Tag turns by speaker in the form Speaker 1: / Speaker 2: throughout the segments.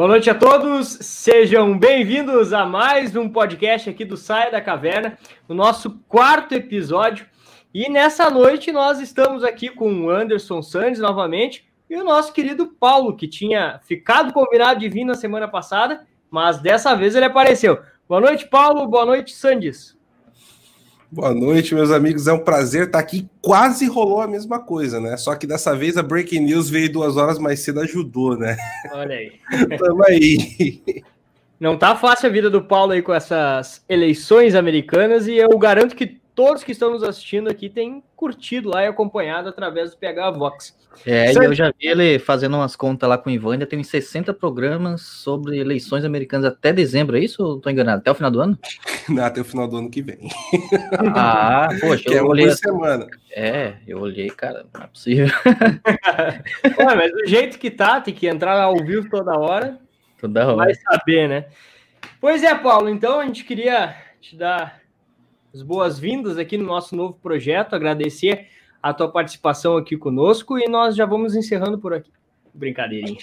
Speaker 1: Boa noite a todos, sejam bem-vindos a mais um podcast aqui do Saia da Caverna, o nosso quarto episódio. E nessa noite nós estamos aqui com o Anderson Sandes novamente e o nosso querido Paulo, que tinha ficado combinado de vir na semana passada, mas dessa vez ele apareceu. Boa noite, Paulo. Boa noite, Sandes.
Speaker 2: Boa noite, meus amigos. É um prazer estar aqui. Quase rolou a mesma coisa, né? Só que dessa vez a Breaking News veio duas horas mais cedo, ajudou, né?
Speaker 1: Olha aí. Tamo aí. Não tá fácil a vida do Paulo aí com essas eleições americanas e eu garanto que todos que estão nos assistindo aqui têm curtido lá e acompanhado através do PH Vox.
Speaker 3: É, certo? e eu já vi ele fazendo umas contas lá com o Ivan, ainda tem uns 60 programas sobre eleições americanas até dezembro, é isso ou tô enganado? Até o final do ano?
Speaker 2: Não, até o final do ano que vem.
Speaker 3: Ah, poxa,
Speaker 2: que eu é olhei. Uma semana.
Speaker 3: É, eu olhei, cara, não é possível.
Speaker 1: Ué, mas do jeito que tá, tem que entrar ao vivo toda hora.
Speaker 3: Toda hora.
Speaker 1: Vai saber, né? Pois é, Paulo, então a gente queria te dar as boas-vindas aqui no nosso novo projeto, agradecer a tua participação aqui conosco e nós já vamos encerrando por aqui. Brincadeirinha.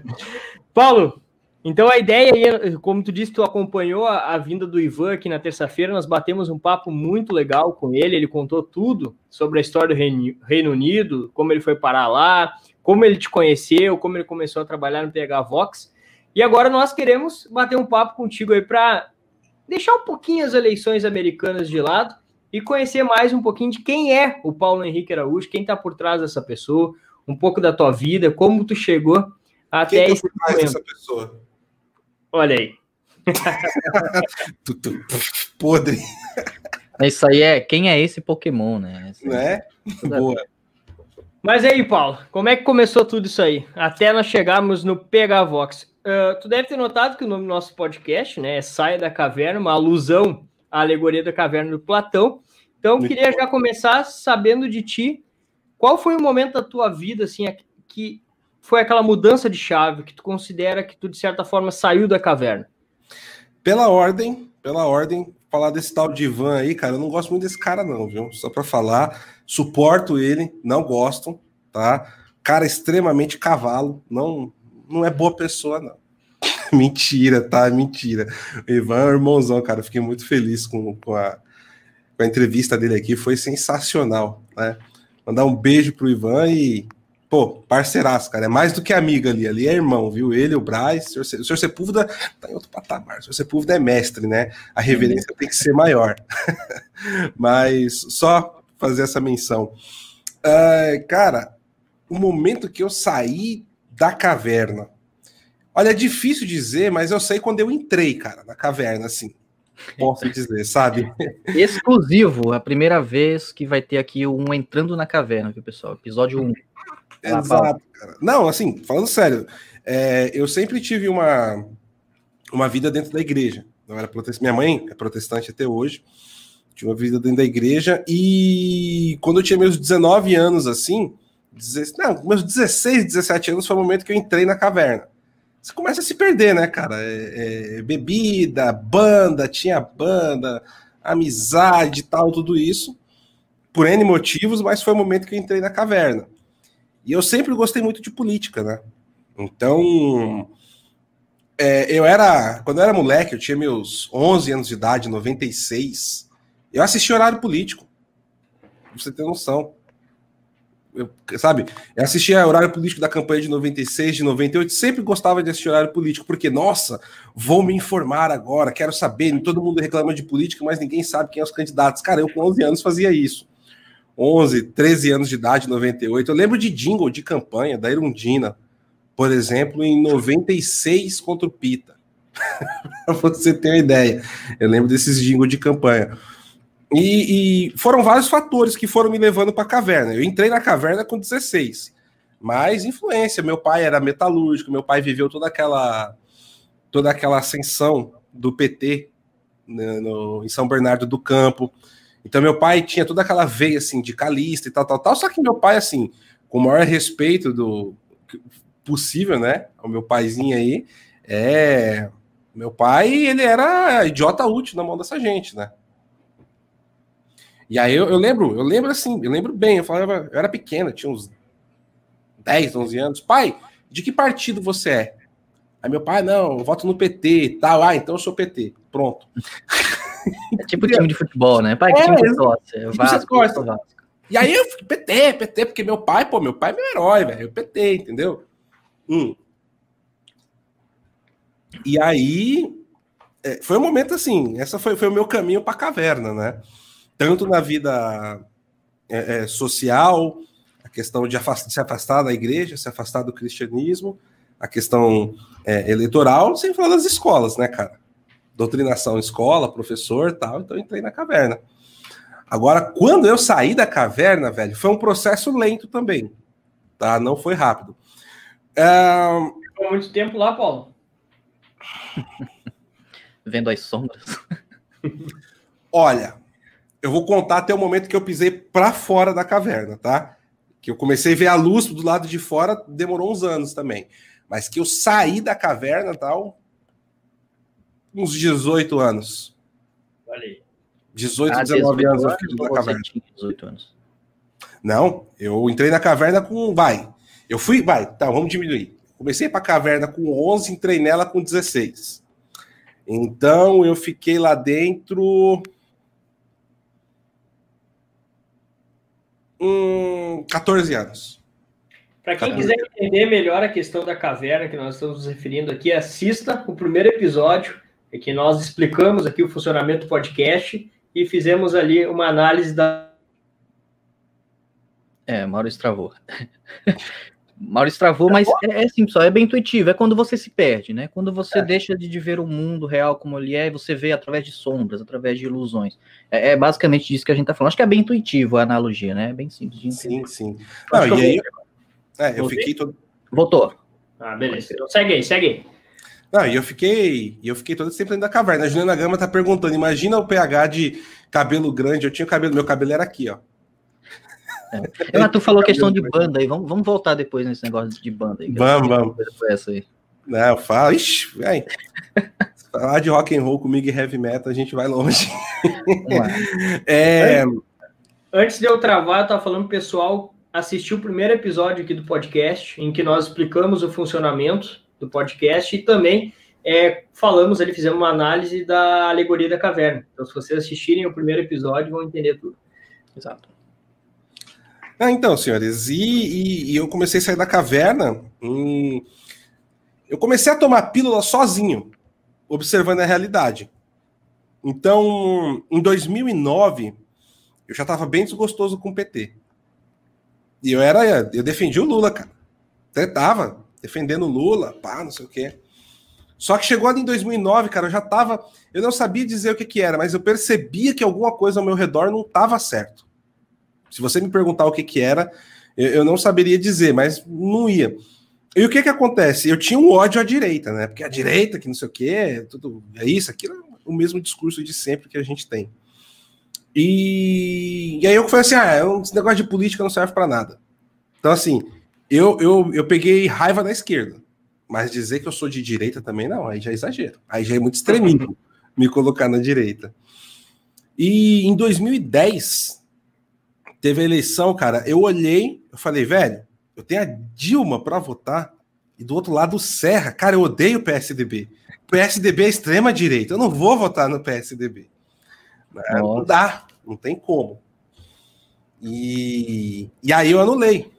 Speaker 1: Paulo, então a ideia como tu disse, tu acompanhou a, a vinda do Ivan aqui na terça-feira, nós batemos um papo muito legal com ele, ele contou tudo sobre a história do Reino, Reino Unido, como ele foi parar lá, como ele te conheceu, como ele começou a trabalhar no PH Vox. E agora nós queremos bater um papo contigo aí para deixar um pouquinho as eleições americanas de lado e conhecer mais um pouquinho de quem é o Paulo Henrique Araújo, quem está por trás dessa pessoa, um pouco da tua vida, como tu chegou até quem tá esse por trás dessa pessoa? Olha aí.
Speaker 2: Podre.
Speaker 3: Isso aí é quem é esse Pokémon, né?
Speaker 2: Esse né? Boa.
Speaker 1: Mas aí, Paulo, como é que começou tudo isso aí? Até nós chegarmos no PH Vox. Uh, tu deve ter notado que o nome do nosso podcast, né, é Saia da Caverna, uma alusão à alegoria da caverna do Platão. Então, eu queria já começar sabendo de ti, qual foi o momento da tua vida, assim, que foi aquela mudança de chave, que tu considera que tu, de certa forma, saiu da caverna?
Speaker 2: Pela ordem, pela ordem, falar desse tal de Ivan aí, cara, eu não gosto muito desse cara não, viu? Só para falar, suporto ele, não gosto, tá? Cara extremamente cavalo, não não é boa pessoa não. mentira, tá? Mentira. O Ivan é um irmãozão, cara. Fiquei muito feliz com, com a com a entrevista dele aqui, foi sensacional, né? Mandar um beijo pro Ivan e, pô, parceiraço, cara, é mais do que amigo ali, ali é irmão, viu? Ele, o Braz, o senhor, Sepúlveda tá em outro patamar, o senhor Sepúlveda é mestre, né? A reverência uhum. tem que ser maior. Mas só fazer essa menção. Uh, cara, o momento que eu saí da caverna, olha, é difícil dizer, mas eu sei quando eu entrei, cara, na caverna, assim posso dizer, sabe?
Speaker 3: Exclusivo, a primeira vez que vai ter aqui um Entrando na Caverna, viu, pessoal? Episódio 1.
Speaker 2: Exato, cara. Não, assim, falando sério, é, eu sempre tive uma, uma vida dentro da igreja. Eu era protestante. Minha mãe é protestante até hoje. Tinha uma vida dentro da igreja. E quando eu tinha meus 19 anos, assim, não, meus 16, 17 anos foi o momento que eu entrei na caverna você começa a se perder, né, cara? É, é, bebida, banda, tinha banda, amizade tal, tudo isso, por N motivos, mas foi o momento que eu entrei na caverna. E eu sempre gostei muito de política, né? Então, é, eu era, quando eu era moleque, eu tinha meus 11 anos de idade, 96, eu assisti horário político, pra você ter noção eu, sabe, eu assistia horário político da campanha de 96, de 98, sempre gostava de assistir horário político, porque, nossa, vou me informar agora, quero saber, todo mundo reclama de política, mas ninguém sabe quem é os candidatos. Cara, eu com 11 anos fazia isso. 11, 13 anos de idade, 98. Eu lembro de jingle de campanha da Irundina, por exemplo, em 96 contra o Pita. pra você ter uma ideia. Eu lembro desses jingle de campanha. E, e, foram vários fatores que foram me levando para a caverna. Eu entrei na caverna com 16, mas influência. Meu pai era metalúrgico, meu pai viveu toda aquela toda aquela ascensão do PT né, no, em São Bernardo do Campo. Então meu pai tinha toda aquela veia sindicalista e tal, tal, tal. Só que meu pai, assim, com o maior respeito do possível, né, ao meu paizinho aí, é meu pai, ele era idiota útil na mão dessa gente, né? E aí eu, eu, lembro, eu lembro assim, eu lembro bem, eu falava, eu era pequeno, tinha uns 10, 11 anos. Pai, de que partido você é? Aí meu pai, não, eu voto no PT, tal. Ah, então eu sou PT. Pronto.
Speaker 3: É tipo time de futebol, né? Pai, que
Speaker 2: É,
Speaker 3: time
Speaker 2: é,
Speaker 3: torce? É
Speaker 2: que
Speaker 3: Vasco,
Speaker 2: você
Speaker 3: sou Vasco.
Speaker 2: E aí eu fico, PT, PT, porque meu pai, pô, meu pai é meu herói, velho. PT, entendeu? Hum. E aí é, foi um momento assim, essa foi, foi o meu caminho para a caverna, né? Tanto na vida é, é, social, a questão de, se afastar da igreja, se afastar do cristianismo, a questão é, eleitoral, sem falar das escolas, né, cara? Doutrinação, escola, professor tal, então eu entrei na caverna. Agora, quando eu saí da caverna, velho, foi um processo lento também, tá? Não foi rápido.
Speaker 1: Ficou muito tempo lá, Paulo.
Speaker 3: Vendo as sombras.
Speaker 2: olha, eu vou contar até o momento que eu pisei para fora da caverna, tá? Que eu comecei a ver a luz do lado de fora, demorou uns anos também. Mas que eu saí da caverna, tal, uns 18 anos.
Speaker 1: Olha aí.
Speaker 2: 18,
Speaker 3: Ah,
Speaker 2: 19 anos eu fiquei
Speaker 3: você
Speaker 2: caverna.
Speaker 3: tinha 18 anos.
Speaker 2: Não, eu entrei na caverna com. Vai. Eu fui. Vai, tá, vamos diminuir. Comecei para caverna com 11, entrei nela com 16. Então eu fiquei lá dentro. Hum, 14 anos.
Speaker 1: Para quem
Speaker 2: Tá.
Speaker 1: quiser entender melhor a questão da caverna que nós estamos nos referindo aqui, assista o primeiro episódio, em que nós explicamos aqui o funcionamento do podcast e fizemos ali uma análise da.
Speaker 3: É, Maurício travou. Maurício travou, mas é, é assim, pessoal, é bem intuitivo. É quando você se perde, né? Quando você
Speaker 2: É.
Speaker 3: deixa de, de ver o mundo real como ele é, e você vê através de sombras, através de ilusões. É, é basicamente disso que a gente tá falando. Acho que é bem intuitivo a analogia, né? É bem simples de entender.
Speaker 2: Sim, sim. Não,
Speaker 1: que
Speaker 2: e aí,
Speaker 1: eu-
Speaker 2: é, eu
Speaker 1: Voltei?
Speaker 2: fiquei todo.
Speaker 3: Voltou.
Speaker 1: Ah, beleza. Então segue aí, segue aí.
Speaker 2: Não, e eu fiquei, e eu fiquei todo esse tempo dentro da caverna. A Juliana Gama tá perguntando: imagina o pH de cabelo grande. Eu tinha cabelo, meu cabelo era aqui, ó.
Speaker 3: Ah, tu falou questão de banda aí. Vamos, vamos voltar depois nesse negócio de banda aí.
Speaker 2: Vamos, vamos.
Speaker 3: Essa aí.
Speaker 2: Não, eu falo, ixi, véi. Se falar de rock and roll comigo e heavy metal, a gente vai longe.
Speaker 3: Vamos lá.
Speaker 2: É,
Speaker 1: Antes de eu travar, eu tava falando pro pessoal assistir o primeiro episódio aqui do podcast, em que nós explicamos o funcionamento do podcast e também é, falamos ali, fizemos uma análise da alegoria da caverna. Então, se vocês assistirem o primeiro episódio, vão entender tudo.
Speaker 3: Exato.
Speaker 2: Ah, então, senhores, e, e- e eu comecei a sair da caverna. hum, eu comecei a tomar pílula sozinho, observando a realidade. Então, em 2009, eu já estava bem desgostoso com o PT. E eu era, eu defendi o Lula, cara. Até tava defendendo o Lula, pá, não sei o quê. Só que chegou ali em 2009, cara, eu já tava, eu não sabia dizer o que que era, mas eu percebia que alguma coisa ao meu redor não estava certo. Se você me perguntar o que que era, eu, eu não saberia dizer, mas não ia. E o que que acontece? Eu tinha um ódio à direita, né? Porque a direita, que não sei o quê, tudo é isso, aquilo, é o mesmo discurso de sempre que a gente tem. E, e aí eu falei assim, ah, esse negócio de política não serve para nada. Então assim, eu, eu, eu peguei raiva da esquerda, mas dizer que eu sou de direita também não, aí já é exagero. Aí já é muito extremismo me colocar na direita. E em 2010 teve a eleição, cara, eu olhei, eu falei, velho, eu tenho a Dilma para votar e do outro lado o Serra. Cara, eu odeio o PSDB. O PSDB é extrema direita. Eu não vou votar no PSDB. Não
Speaker 3: Nossa.
Speaker 2: dá, não tem como. E, e aí eu anulei,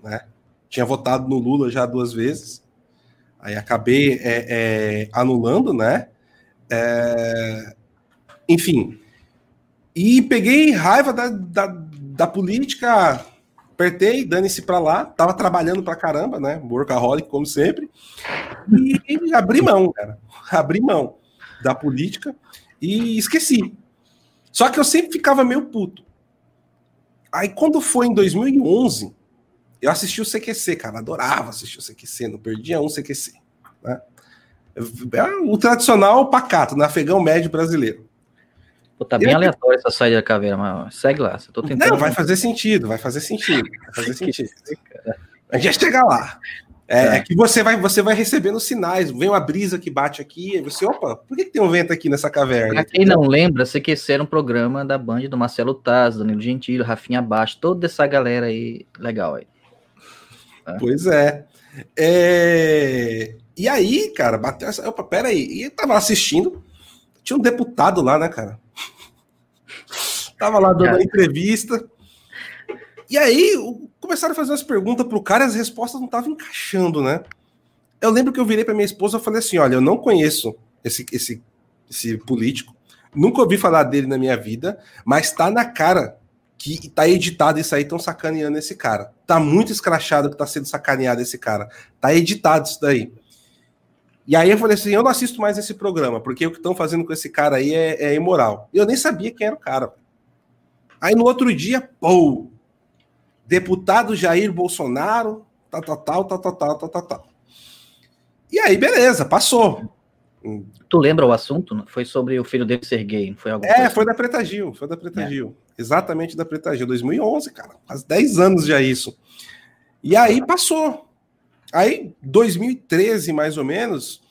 Speaker 2: né? Tinha votado no Lula já duas vezes. Aí acabei é, é, anulando, né? É, enfim. E peguei raiva da, da, da política, apertei, dane-se pra lá, tava trabalhando pra caramba, né? Workaholic, como sempre. E, abri mão, cara. Abri mão da política e esqueci. Só que eu sempre ficava meio puto. Aí quando foi em 2011, eu assisti o CQC, cara, adorava assistir o CQC, não perdia um CQC. Né? É o tradicional pacato, no afegão médio brasileiro.
Speaker 3: Pô, tá bem
Speaker 2: Eu-
Speaker 3: aleatório essa saída da caveira, mas segue lá. Eu tô tentando.
Speaker 2: Não, vai fazer sentido, vai fazer sentido, vai fazer sentido. A gente vai chegar lá. É,
Speaker 3: É.
Speaker 2: é que você vai, você vai recebendo sinais, vem uma brisa que bate aqui, e você, opa, por que, que tem um vento aqui nessa caverna?
Speaker 3: Pra quem não lembra, CQC era um programa da Band do Marcelo Taz, Danilo Gentili, Rafinha Baixo, toda essa galera aí legal aí.
Speaker 2: Pois é. É, E aí, cara, bateu essa. Opa, pera aí. E tava assistindo. Tinha um deputado lá, né, cara? Tava lá dando entrevista. E aí, começaram a fazer umas perguntas pro cara e as respostas não estavam encaixando, né? Eu lembro que eu virei pra minha esposa e falei assim: olha, eu não conheço esse, esse, esse político, nunca ouvi falar dele na minha vida, mas tá na cara que tá editado isso aí, estão sacaneando esse cara. Tá muito escrachado que tá sendo sacaneado esse cara. Tá editado isso daí. E aí eu falei assim, eu não assisto mais esse programa, porque o que estão fazendo com esse cara aí é, é imoral. Eu nem sabia quem era o cara. Aí no outro dia, pô, deputado Jair Bolsonaro, tal, tal, tal, tal, tal, tal, tal, tal. E aí, beleza, passou.
Speaker 3: Tu lembra o assunto? Foi sobre o filho dele ser gay,
Speaker 2: foi algo É, foi da Preta Gil, foi da Preta é. Gil. Exatamente da Preta Gil, 2011, cara. Faz 10 anos já isso. E aí passou. Aí, 2013, mais ou menos,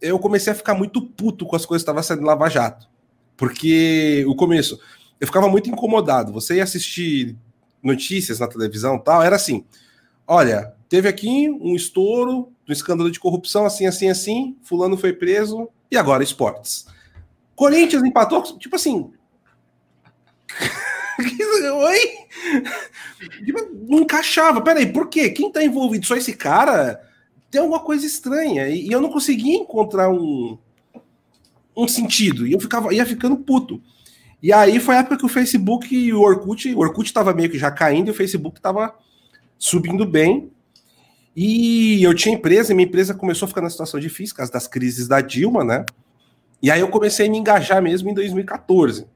Speaker 2: eu comecei a ficar muito puto com as coisas que estavam saindo Lava Jato. Porque o começo, eu ficava muito incomodado. Você ia assistir notícias na televisão tal, era assim: olha, teve aqui um estouro um escândalo de corrupção, assim, assim, assim, fulano foi preso, e agora esportes. Corinthians empatou, tipo assim. Oi? Tipo, não encaixava. Peraí, por quê? Quem tá envolvido? Só esse cara? Tem alguma coisa estranha. E, e eu não conseguia encontrar um, um sentido. E eu ficava, ia ficando puto. E aí foi a época que o Facebook e o Orkut, o Orkut tava meio que já caindo e o Facebook tava subindo bem. E eu tinha empresa, e minha empresa começou a ficar na situação difícil, por causa das crises da Dilma, né? E aí eu comecei a me engajar mesmo em 2014.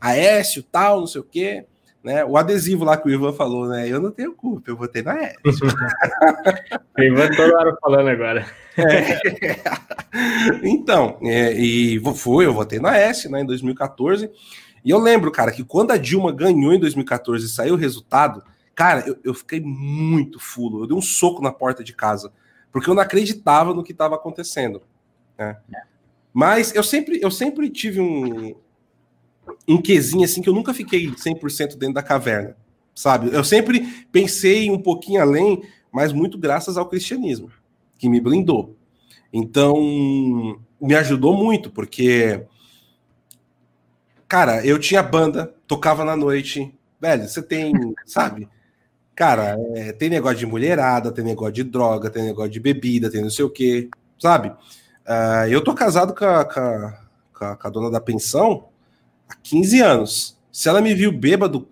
Speaker 2: Aécio, tal, não sei o quê. Né? O adesivo lá que o Ivan falou, né? Eu não tenho culpa, eu votei na Aécio.
Speaker 1: o Ivan toda hora falando agora.
Speaker 2: É. Então, é, e foi, eu votei na Aécio, né, em 2014. E eu lembro, cara, que quando a Dilma ganhou em 2014 e saiu o resultado, Cara, eu, eu fiquei muito fulo. Eu dei um soco na porta de casa, porque eu não acreditava no que estava acontecendo. Né? Mas eu sempre, eu sempre tive um, um quesinho assim que eu nunca fiquei 100% dentro da caverna, sabe? Eu sempre pensei um pouquinho além, mas muito graças ao cristianismo, que me blindou. Então, me ajudou muito, porque cara, eu tinha banda, tocava na noite, velho, você tem, sabe? Cara, é, tem negócio de mulherada, tem negócio de droga, tem negócio de bebida, tem não sei o quê, sabe? Uh, eu tô casado com a, com, a, com a, dona da pensão há 15 anos. Se ela me viu bêbado,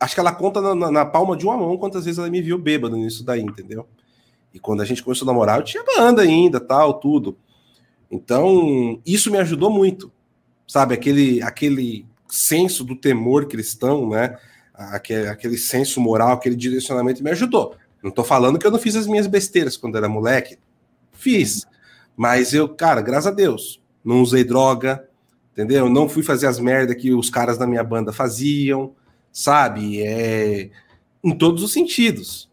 Speaker 2: acho que ela conta na, na, na, palma de uma mão quantas vezes ela me viu bêbado nisso daí, entendeu? E quando a gente começou a namorar, eu tinha banda ainda, tal, tudo. Então, isso me ajudou muito, sabe? Aquele, aquele senso do temor cristão, né? aquele, aquele senso moral, aquele direcionamento me ajudou. Não tô falando que eu não fiz as minhas besteiras quando era moleque. Fiz. Mas eu, cara, graças a Deus, não usei droga, entendeu? Não fui fazer as merdas que os caras da minha banda faziam, sabe? É, em todos os sentidos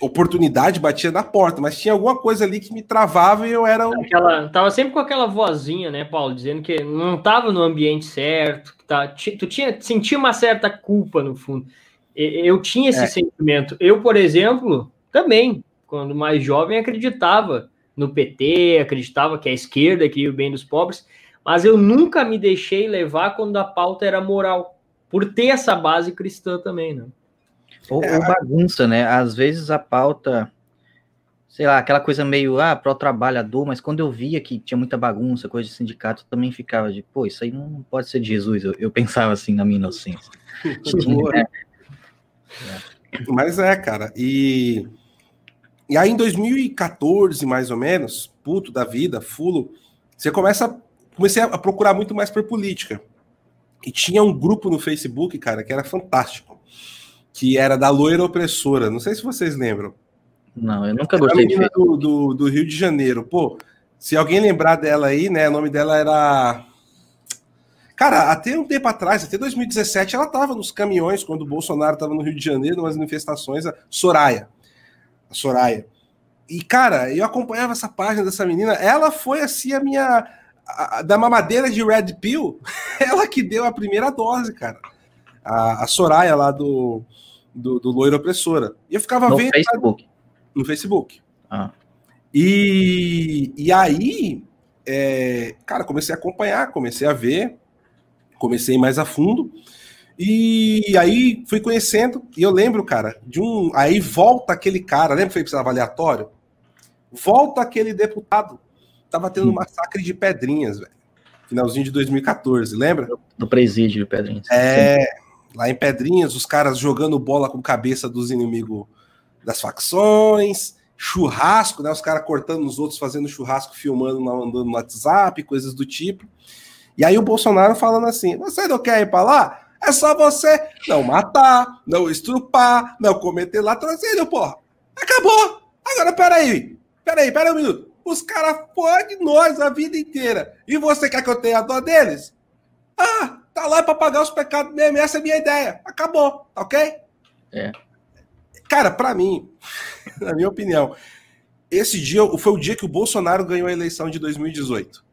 Speaker 2: oportunidade batia na porta, mas tinha alguma coisa ali que me travava e eu era um...
Speaker 1: aquela, tava sempre com aquela vozinha, né, Paulo, dizendo que não tava no ambiente certo, que tá, tu tinha sentia uma certa culpa no fundo. Eu tinha esse é. sentimento. Eu, por exemplo, também, quando mais jovem, acreditava no PT, acreditava que a esquerda queria o bem dos pobres, mas eu nunca me deixei levar quando a pauta era moral, por ter essa base cristã também, né?
Speaker 3: Ou, é, ou, bagunça, né? Às vezes a pauta, sei lá, aquela coisa meio, ah, pro trabalhador, mas quando eu via que tinha muita bagunça, coisa de sindicato, também ficava de, pô, isso aí não pode ser de Jesus. Eu, eu pensava assim na minha inocência.
Speaker 2: é. Mas é, cara, e, e aí em 2014, mais ou menos, puto da vida, fulo, você começa, comecei a procurar muito mais por política. E tinha um grupo no Facebook, cara, que era fantástico que era da loira opressora. Não sei se vocês lembram.
Speaker 3: Não, eu nunca gostei
Speaker 2: de do, do, do, Rio de Janeiro. Pô, se alguém lembrar dela aí, né? O nome dela era. Cara, até um tempo atrás, até 2017, ela tava nos caminhões quando o Bolsonaro tava no Rio de Janeiro, nas manifestações, a Soraya. A Soraya. E, cara, eu acompanhava essa página dessa menina. Ela foi assim a minha. A, da mamadeira de Red Pill, ela que deu a primeira dose, cara. A, a Soraya lá do do, do Loira Opressora. E eu ficava
Speaker 3: no
Speaker 2: vendo.
Speaker 3: Facebook.
Speaker 2: No Facebook.
Speaker 3: Ah.
Speaker 2: E, e aí, é, cara, comecei a acompanhar, comecei a ver, comecei mais a fundo. E aí fui conhecendo, e eu lembro, cara, de um. Aí volta aquele cara, lembra que foi precisava aleatório? Volta aquele deputado. Tava tendo um massacre de pedrinhas, velho. Finalzinho de 2014, lembra?
Speaker 3: Do presídio de Pedrinhas.
Speaker 2: É, Sim. Lá em Pedrinhas, os caras jogando bola com cabeça dos inimigos das facções, churrasco, né? Os caras cortando os outros, fazendo churrasco, filmando, andando no WhatsApp, coisas do tipo. E aí o Bolsonaro falando assim: você não quer ir para lá? É só você não matar, não estrupar, não cometer latrocínio, porra. Acabou. Agora, peraí. Peraí, peraí um minuto. Os caras de nós a vida inteira. E você quer que eu tenha dó deles? Ah, tá lá para pagar os pecados mesmo. Essa é a minha ideia. Acabou, tá ok?
Speaker 3: É.
Speaker 2: Cara, para mim, na minha opinião, esse dia foi o dia que o Bolsonaro ganhou a eleição de 2018.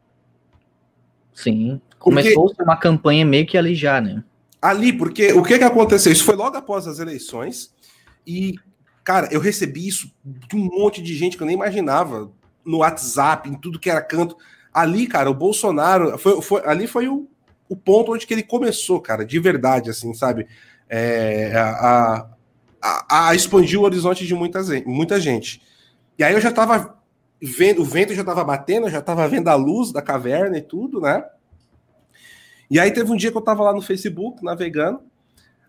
Speaker 3: Sim. Começou Porque... uma campanha meio que ali já, né?
Speaker 2: Ali, porque o que, que aconteceu? Isso foi logo após as eleições. E, cara, eu recebi isso de um monte de gente que eu nem imaginava no WhatsApp, em tudo que era canto. Ali, cara, o Bolsonaro. Foi, foi, ali foi o, o ponto onde que ele começou, cara, de verdade, assim, sabe? É, a, a, a, expandir o horizonte de muita, muita gente. E aí eu já tava vendo, o vento já tava batendo, eu já tava vendo a luz da caverna e tudo, né? E aí teve um dia que eu estava lá no Facebook, navegando,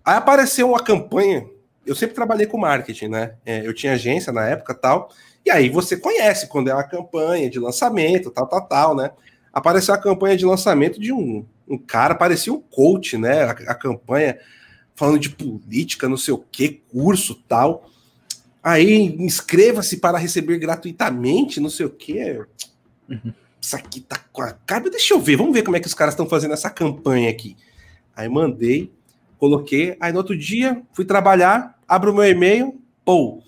Speaker 2: aí apareceu uma campanha. Eu sempre trabalhei com marketing, né? É, eu tinha agência na época tal. E aí você conhece quando é uma campanha de lançamento, tal, tal, tal, né? Apareceu a campanha de lançamento de um, um cara, parecia um coach, né? A, a campanha falando de política, não sei o que, curso tal. Aí inscreva-se para receber gratuitamente, não sei o que. Uhum isso aqui tá com a cara. Deixa eu ver, vamos ver como é que os caras estão fazendo essa campanha aqui. Aí mandei, coloquei. Aí no outro dia, fui trabalhar, abro o meu e-mail, pô.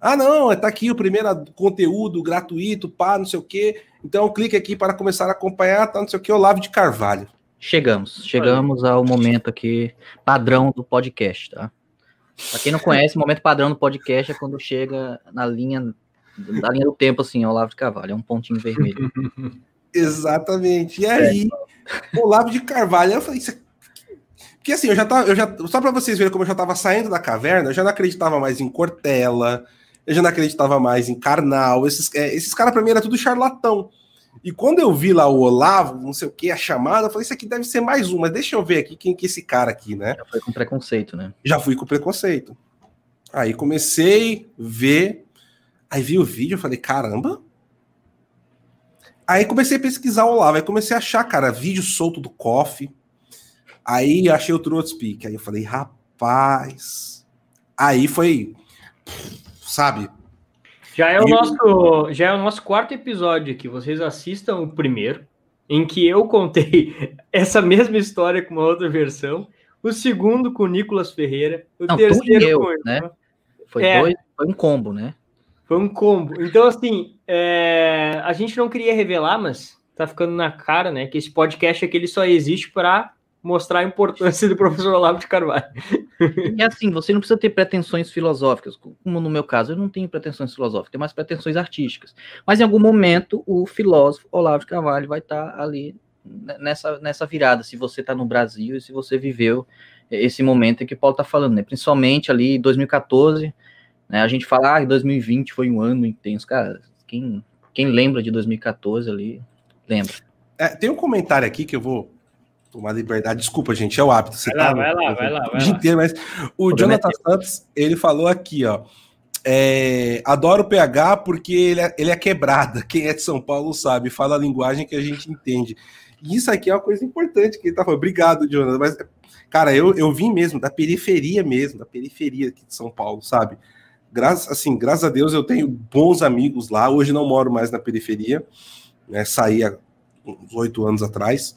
Speaker 2: Ah, não, tá aqui o primeiro conteúdo gratuito, pá, não sei o quê. Então clique aqui para começar a acompanhar, tá, não sei o quê, Olavo de Carvalho.
Speaker 3: Chegamos, chegamos ao momento aqui padrão do podcast, tá? Para quem não conhece, o momento padrão do podcast é quando chega na linha da linha do tempo, assim, é Olavo de Carvalho, é um pontinho vermelho.
Speaker 2: Exatamente. E aí, é. Olavo de Carvalho, eu falei, isso é... Porque assim, eu já tava, eu já, só para vocês verem como eu já estava saindo da caverna, eu já não acreditava mais em Cortella, eu já não acreditava mais em Karnal, esses, é, esses caras para mim era tudo charlatão. E quando eu vi lá o Olavo, não sei o que, a chamada, eu falei, isso aqui deve ser mais um, mas deixa eu ver aqui quem que é esse cara aqui, né?
Speaker 3: Já foi com preconceito, né?
Speaker 2: Já fui com preconceito. Aí comecei a ver Aí vi o vídeo, eu falei, caramba. Aí comecei a pesquisar o Olavo, aí comecei a achar, cara, vídeo solto do Coffee. Aí achei o Trotspeak, aí eu falei, rapaz. Aí foi, sabe?
Speaker 1: Já é o nosso, já é o nosso quarto episódio aqui. Vocês assistam o primeiro, em que eu contei essa mesma história com uma outra versão. O segundo com o Nicolas Ferreira. O
Speaker 3: Não, terceiro eu, com né? Foi, é, dois, foi um combo, né?
Speaker 1: Foi um combo. Então, assim, é... a gente não queria revelar, mas tá ficando na cara, né? Que esse podcast aqui ele só existe para mostrar a importância do professor Olavo de Carvalho.
Speaker 3: E assim, você não precisa ter pretensões filosóficas, como no meu caso, eu não tenho pretensões filosóficas, tenho mais pretensões artísticas. Mas em algum momento o filósofo Olavo de Carvalho vai estar tá ali nessa, nessa virada, se você está no Brasil e se você viveu esse momento em que o Paulo está falando, né? Principalmente ali em 2014, né? A gente fala, ah, 2020 foi um ano intenso. Cara, quem, quem lembra de 2014 ali, lembra.
Speaker 2: É, tem um comentário aqui que eu vou tomar liberdade. Desculpa, gente, é o hábito.
Speaker 1: Você vai, tá, lá, vai lá, vai lá, vai
Speaker 2: lá. Inteiro, mas o Jonathan Santos, ele falou aqui, ó. É, adoro o PH porque ele é, ele é quebrada. Quem é de São Paulo sabe, fala a linguagem que a gente entende. E isso aqui é uma coisa importante que ele tá falando. Obrigado, Jonathan. Mas, cara, eu, eu vim mesmo da periferia mesmo, da periferia aqui de São Paulo, sabe? graças, assim, graças a Deus eu tenho bons amigos lá. Hoje não moro mais na periferia, né? Saí há uns oito anos atrás,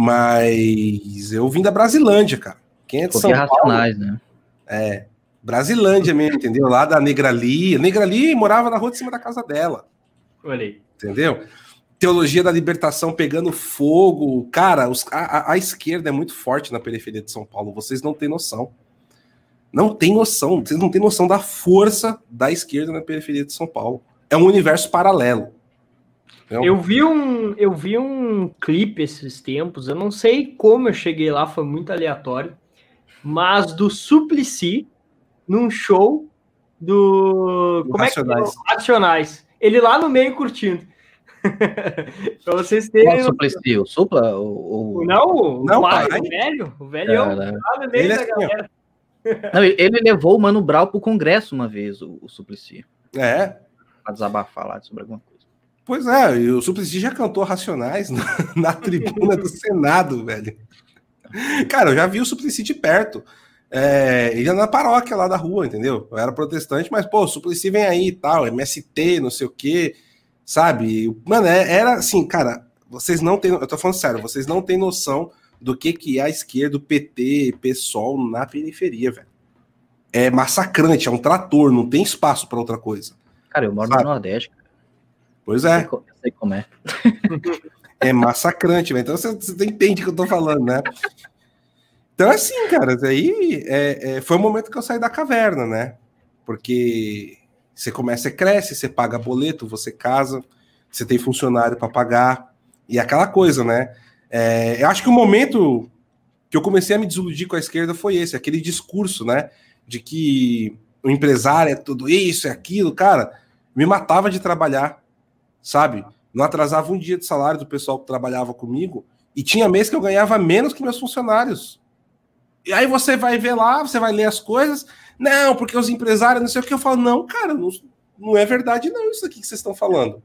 Speaker 2: mas eu vim da Brasilândia, cara. Quem é de São Paulo? né? É, Brasilândia mesmo, entendeu? Lá da Negrali. Negrali morava na rua de cima da casa dela.
Speaker 1: Olhei.
Speaker 2: Entendeu? Teologia da libertação pegando fogo. Cara, os, a, a esquerda é muito forte na periferia de São Paulo. Vocês não têm noção não tem noção, vocês não têm noção da força da esquerda na periferia de São Paulo. é um universo paralelo.
Speaker 1: Eu vi um, eu vi um clipe esses tempos, eu não sei como eu cheguei lá, foi muito aleatório, mas do Suplicy num show do,
Speaker 2: do
Speaker 1: como
Speaker 2: Racionais.
Speaker 1: é que é? Racionais. Ele lá no meio curtindo. pra vocês terem.
Speaker 3: Qual Suplicy? O Supla? O, o...
Speaker 1: Não, o,
Speaker 2: Não,
Speaker 1: pai,
Speaker 2: pai.
Speaker 1: o velho, o velho
Speaker 3: Cara.
Speaker 1: lá no meio
Speaker 2: Ele é
Speaker 1: da
Speaker 2: assim, ó.
Speaker 1: galera.
Speaker 3: Não, ele levou o Mano Brown pro Congresso uma vez, o, o Suplicy,
Speaker 2: É,
Speaker 3: pra desabafar lá sobre alguma coisa.
Speaker 2: Pois é, e o Suplicy já cantou Racionais na, na tribuna do Senado, velho. Cara, eu já vi o Suplicy de perto. É, ele era na paróquia lá da rua, entendeu? Eu era protestante, mas, pô, o Suplicy vem aí e tal, MST, não sei o quê, sabe? Mano, é- era assim, cara, vocês não têm, eu tô falando sério, vocês não têm noção do que que é a esquerda, o PT, PSOL na periferia, velho. É massacrante, é um trator, não tem espaço pra outra coisa.
Speaker 3: Cara, eu moro
Speaker 2: Sabe?
Speaker 3: no Nordeste,
Speaker 2: Pois é.
Speaker 3: eu sei como é.
Speaker 2: É massacrante, velho. Então você, você entende o que eu tô falando, né? Então, assim, cara, daí é, é, foi o momento que eu saí da caverna, né? Porque você começa, você cresce, você paga boleto, você casa, você tem funcionário para pagar, e aquela coisa, né? É, eu acho que o momento que eu comecei a me desiludir com a esquerda foi esse, aquele discurso, né? De que o empresário é tudo isso, é aquilo, cara, me matava de trabalhar, sabe? Não atrasava um dia de salário do pessoal que trabalhava comigo, e tinha mês que eu ganhava menos que meus funcionários. E aí você vai ver lá, você vai ler as coisas, não, porque os empresários, não sei o que, eu falo, não, cara, não, não é verdade não isso aqui que vocês estão falando.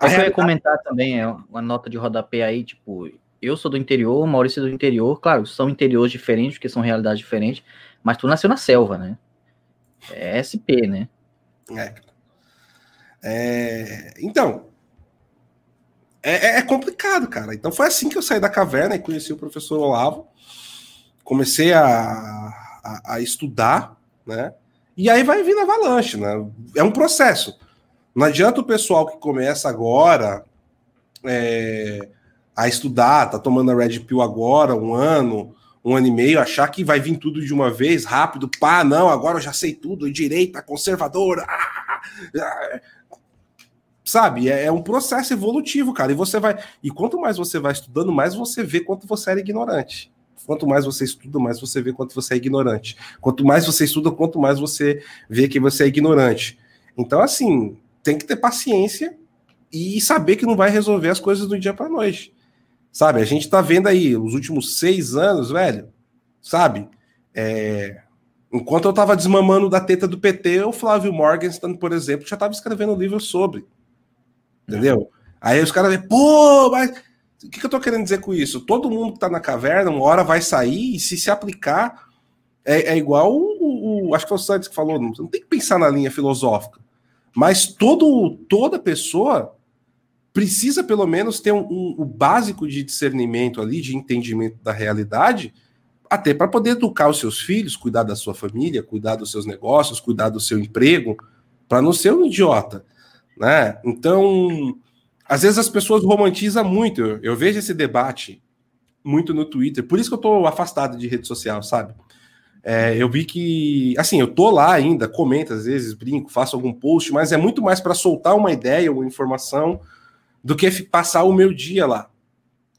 Speaker 2: A
Speaker 3: Eu
Speaker 2: realidade-
Speaker 3: comentar também, é uma nota de rodapé aí, tipo, eu sou do interior, o Maurício é do interior, claro, são interiores diferentes, porque são realidades diferentes, mas tu nasceu na selva, né? É SP, né?
Speaker 2: É. É, então, é, é complicado, cara. Então foi assim que eu saí da caverna e conheci o professor Olavo. Comecei a, a, a estudar, né? E aí vai na avalanche, né? É um processo. Não adianta o pessoal que começa agora é, a estudar, tá tomando a Red Pill agora, um ano, um ano e meio, achar que vai vir tudo de uma vez, rápido, pá, não, agora eu já sei tudo, direita, conservadora, ah, ah, sabe? É, é um processo evolutivo, cara. E você vai. E quanto mais você vai estudando, mais você vê quanto você era ignorante. Quanto mais você estuda, mais você vê quanto você é ignorante. Quanto mais você estuda, quanto mais você vê que você é ignorante. Então, assim, tem que ter paciência e saber que não vai resolver as coisas do dia para noite. Sabe? A gente tá vendo aí os últimos seis anos, velho. Sabe? É, Enquanto eu tava desmamando da teta do PT, o Flávio Morgenstern, por exemplo, já tava escrevendo um livro sobre. Entendeu? Aí os caras veem, pô, mas o que, que eu tô querendo dizer com isso? Todo mundo que tá na caverna, uma hora vai sair, e se se aplicar, é, é igual o, o- Acho que foi o Santos que falou, não, tem que pensar na linha filosófica. Mas todo, toda pessoa precisa, pelo menos, ter um, um- o básico de discernimento ali, de entendimento da realidade, até para poder educar os seus filhos, cuidar da sua família, cuidar dos seus negócios, cuidar do seu emprego, para não ser um idiota, né? Então, às vezes as pessoas romantizam muito. Eu, vejo esse debate muito no Twitter, por isso que eu tô afastado de rede social, sabe? É, eu vi que, assim, eu tô lá ainda, comento às vezes, brinco, faço algum post, mas é muito mais para soltar uma ideia ou informação do que passar o meu dia lá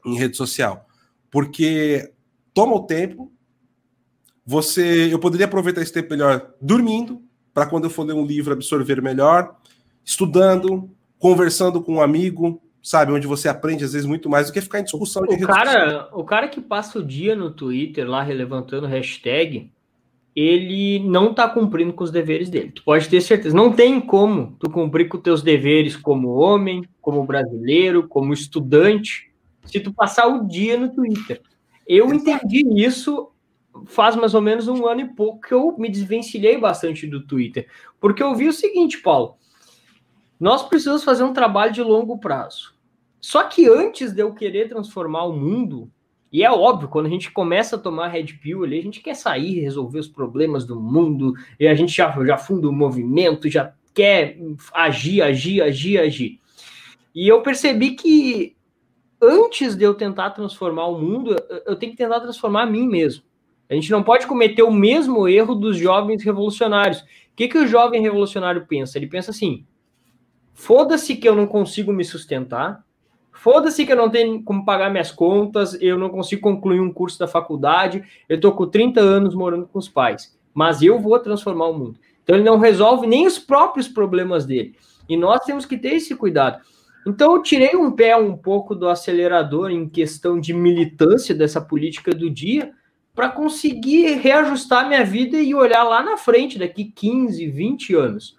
Speaker 2: em rede social, porque toma o tempo. Você, eu poderia aproveitar esse tempo melhor dormindo, para quando eu for ler um livro absorver melhor, estudando, conversando com um amigo, sabe, onde você aprende às vezes muito mais do que ficar em discussão
Speaker 1: O
Speaker 2: social.
Speaker 1: cara, o cara que passa o dia no Twitter lá relevantando hashtag, ele não tá cumprindo com os deveres dele. Tu pode ter certeza. Não tem como tu cumprir com teus deveres como homem, como brasileiro, como estudante, se tu passar o dia no Twitter. Eu entendi isso faz mais ou menos um ano e pouco que eu me desvencilhei bastante do Twitter. Porque eu vi o seguinte, Paulo. Nós precisamos fazer um trabalho de longo prazo. Só que antes de eu querer transformar o mundo, e é óbvio, quando a gente começa a tomar Red Pill ali, a gente quer sair, resolver os problemas do mundo, e a gente já, já funda o movimento, já quer agir, agir, agir, agir. E eu percebi que antes de eu tentar transformar o mundo, eu tenho que tentar transformar a mim mesmo. A gente não pode cometer o mesmo erro dos jovens revolucionários. O que, que o jovem revolucionário pensa? Ele pensa assim: Foda-se que eu não consigo me sustentar. Foda-se que eu não tenho como pagar minhas contas, eu não consigo concluir um curso da faculdade, eu tô com 30 anos morando com os pais, mas eu vou transformar o mundo. Então ele não resolve nem os próprios problemas dele. E nós temos que ter esse cuidado. Então eu tirei um pé um pouco do acelerador em questão de militância dessa política do dia, para conseguir reajustar minha vida e olhar lá na frente, daqui 15, 20 anos.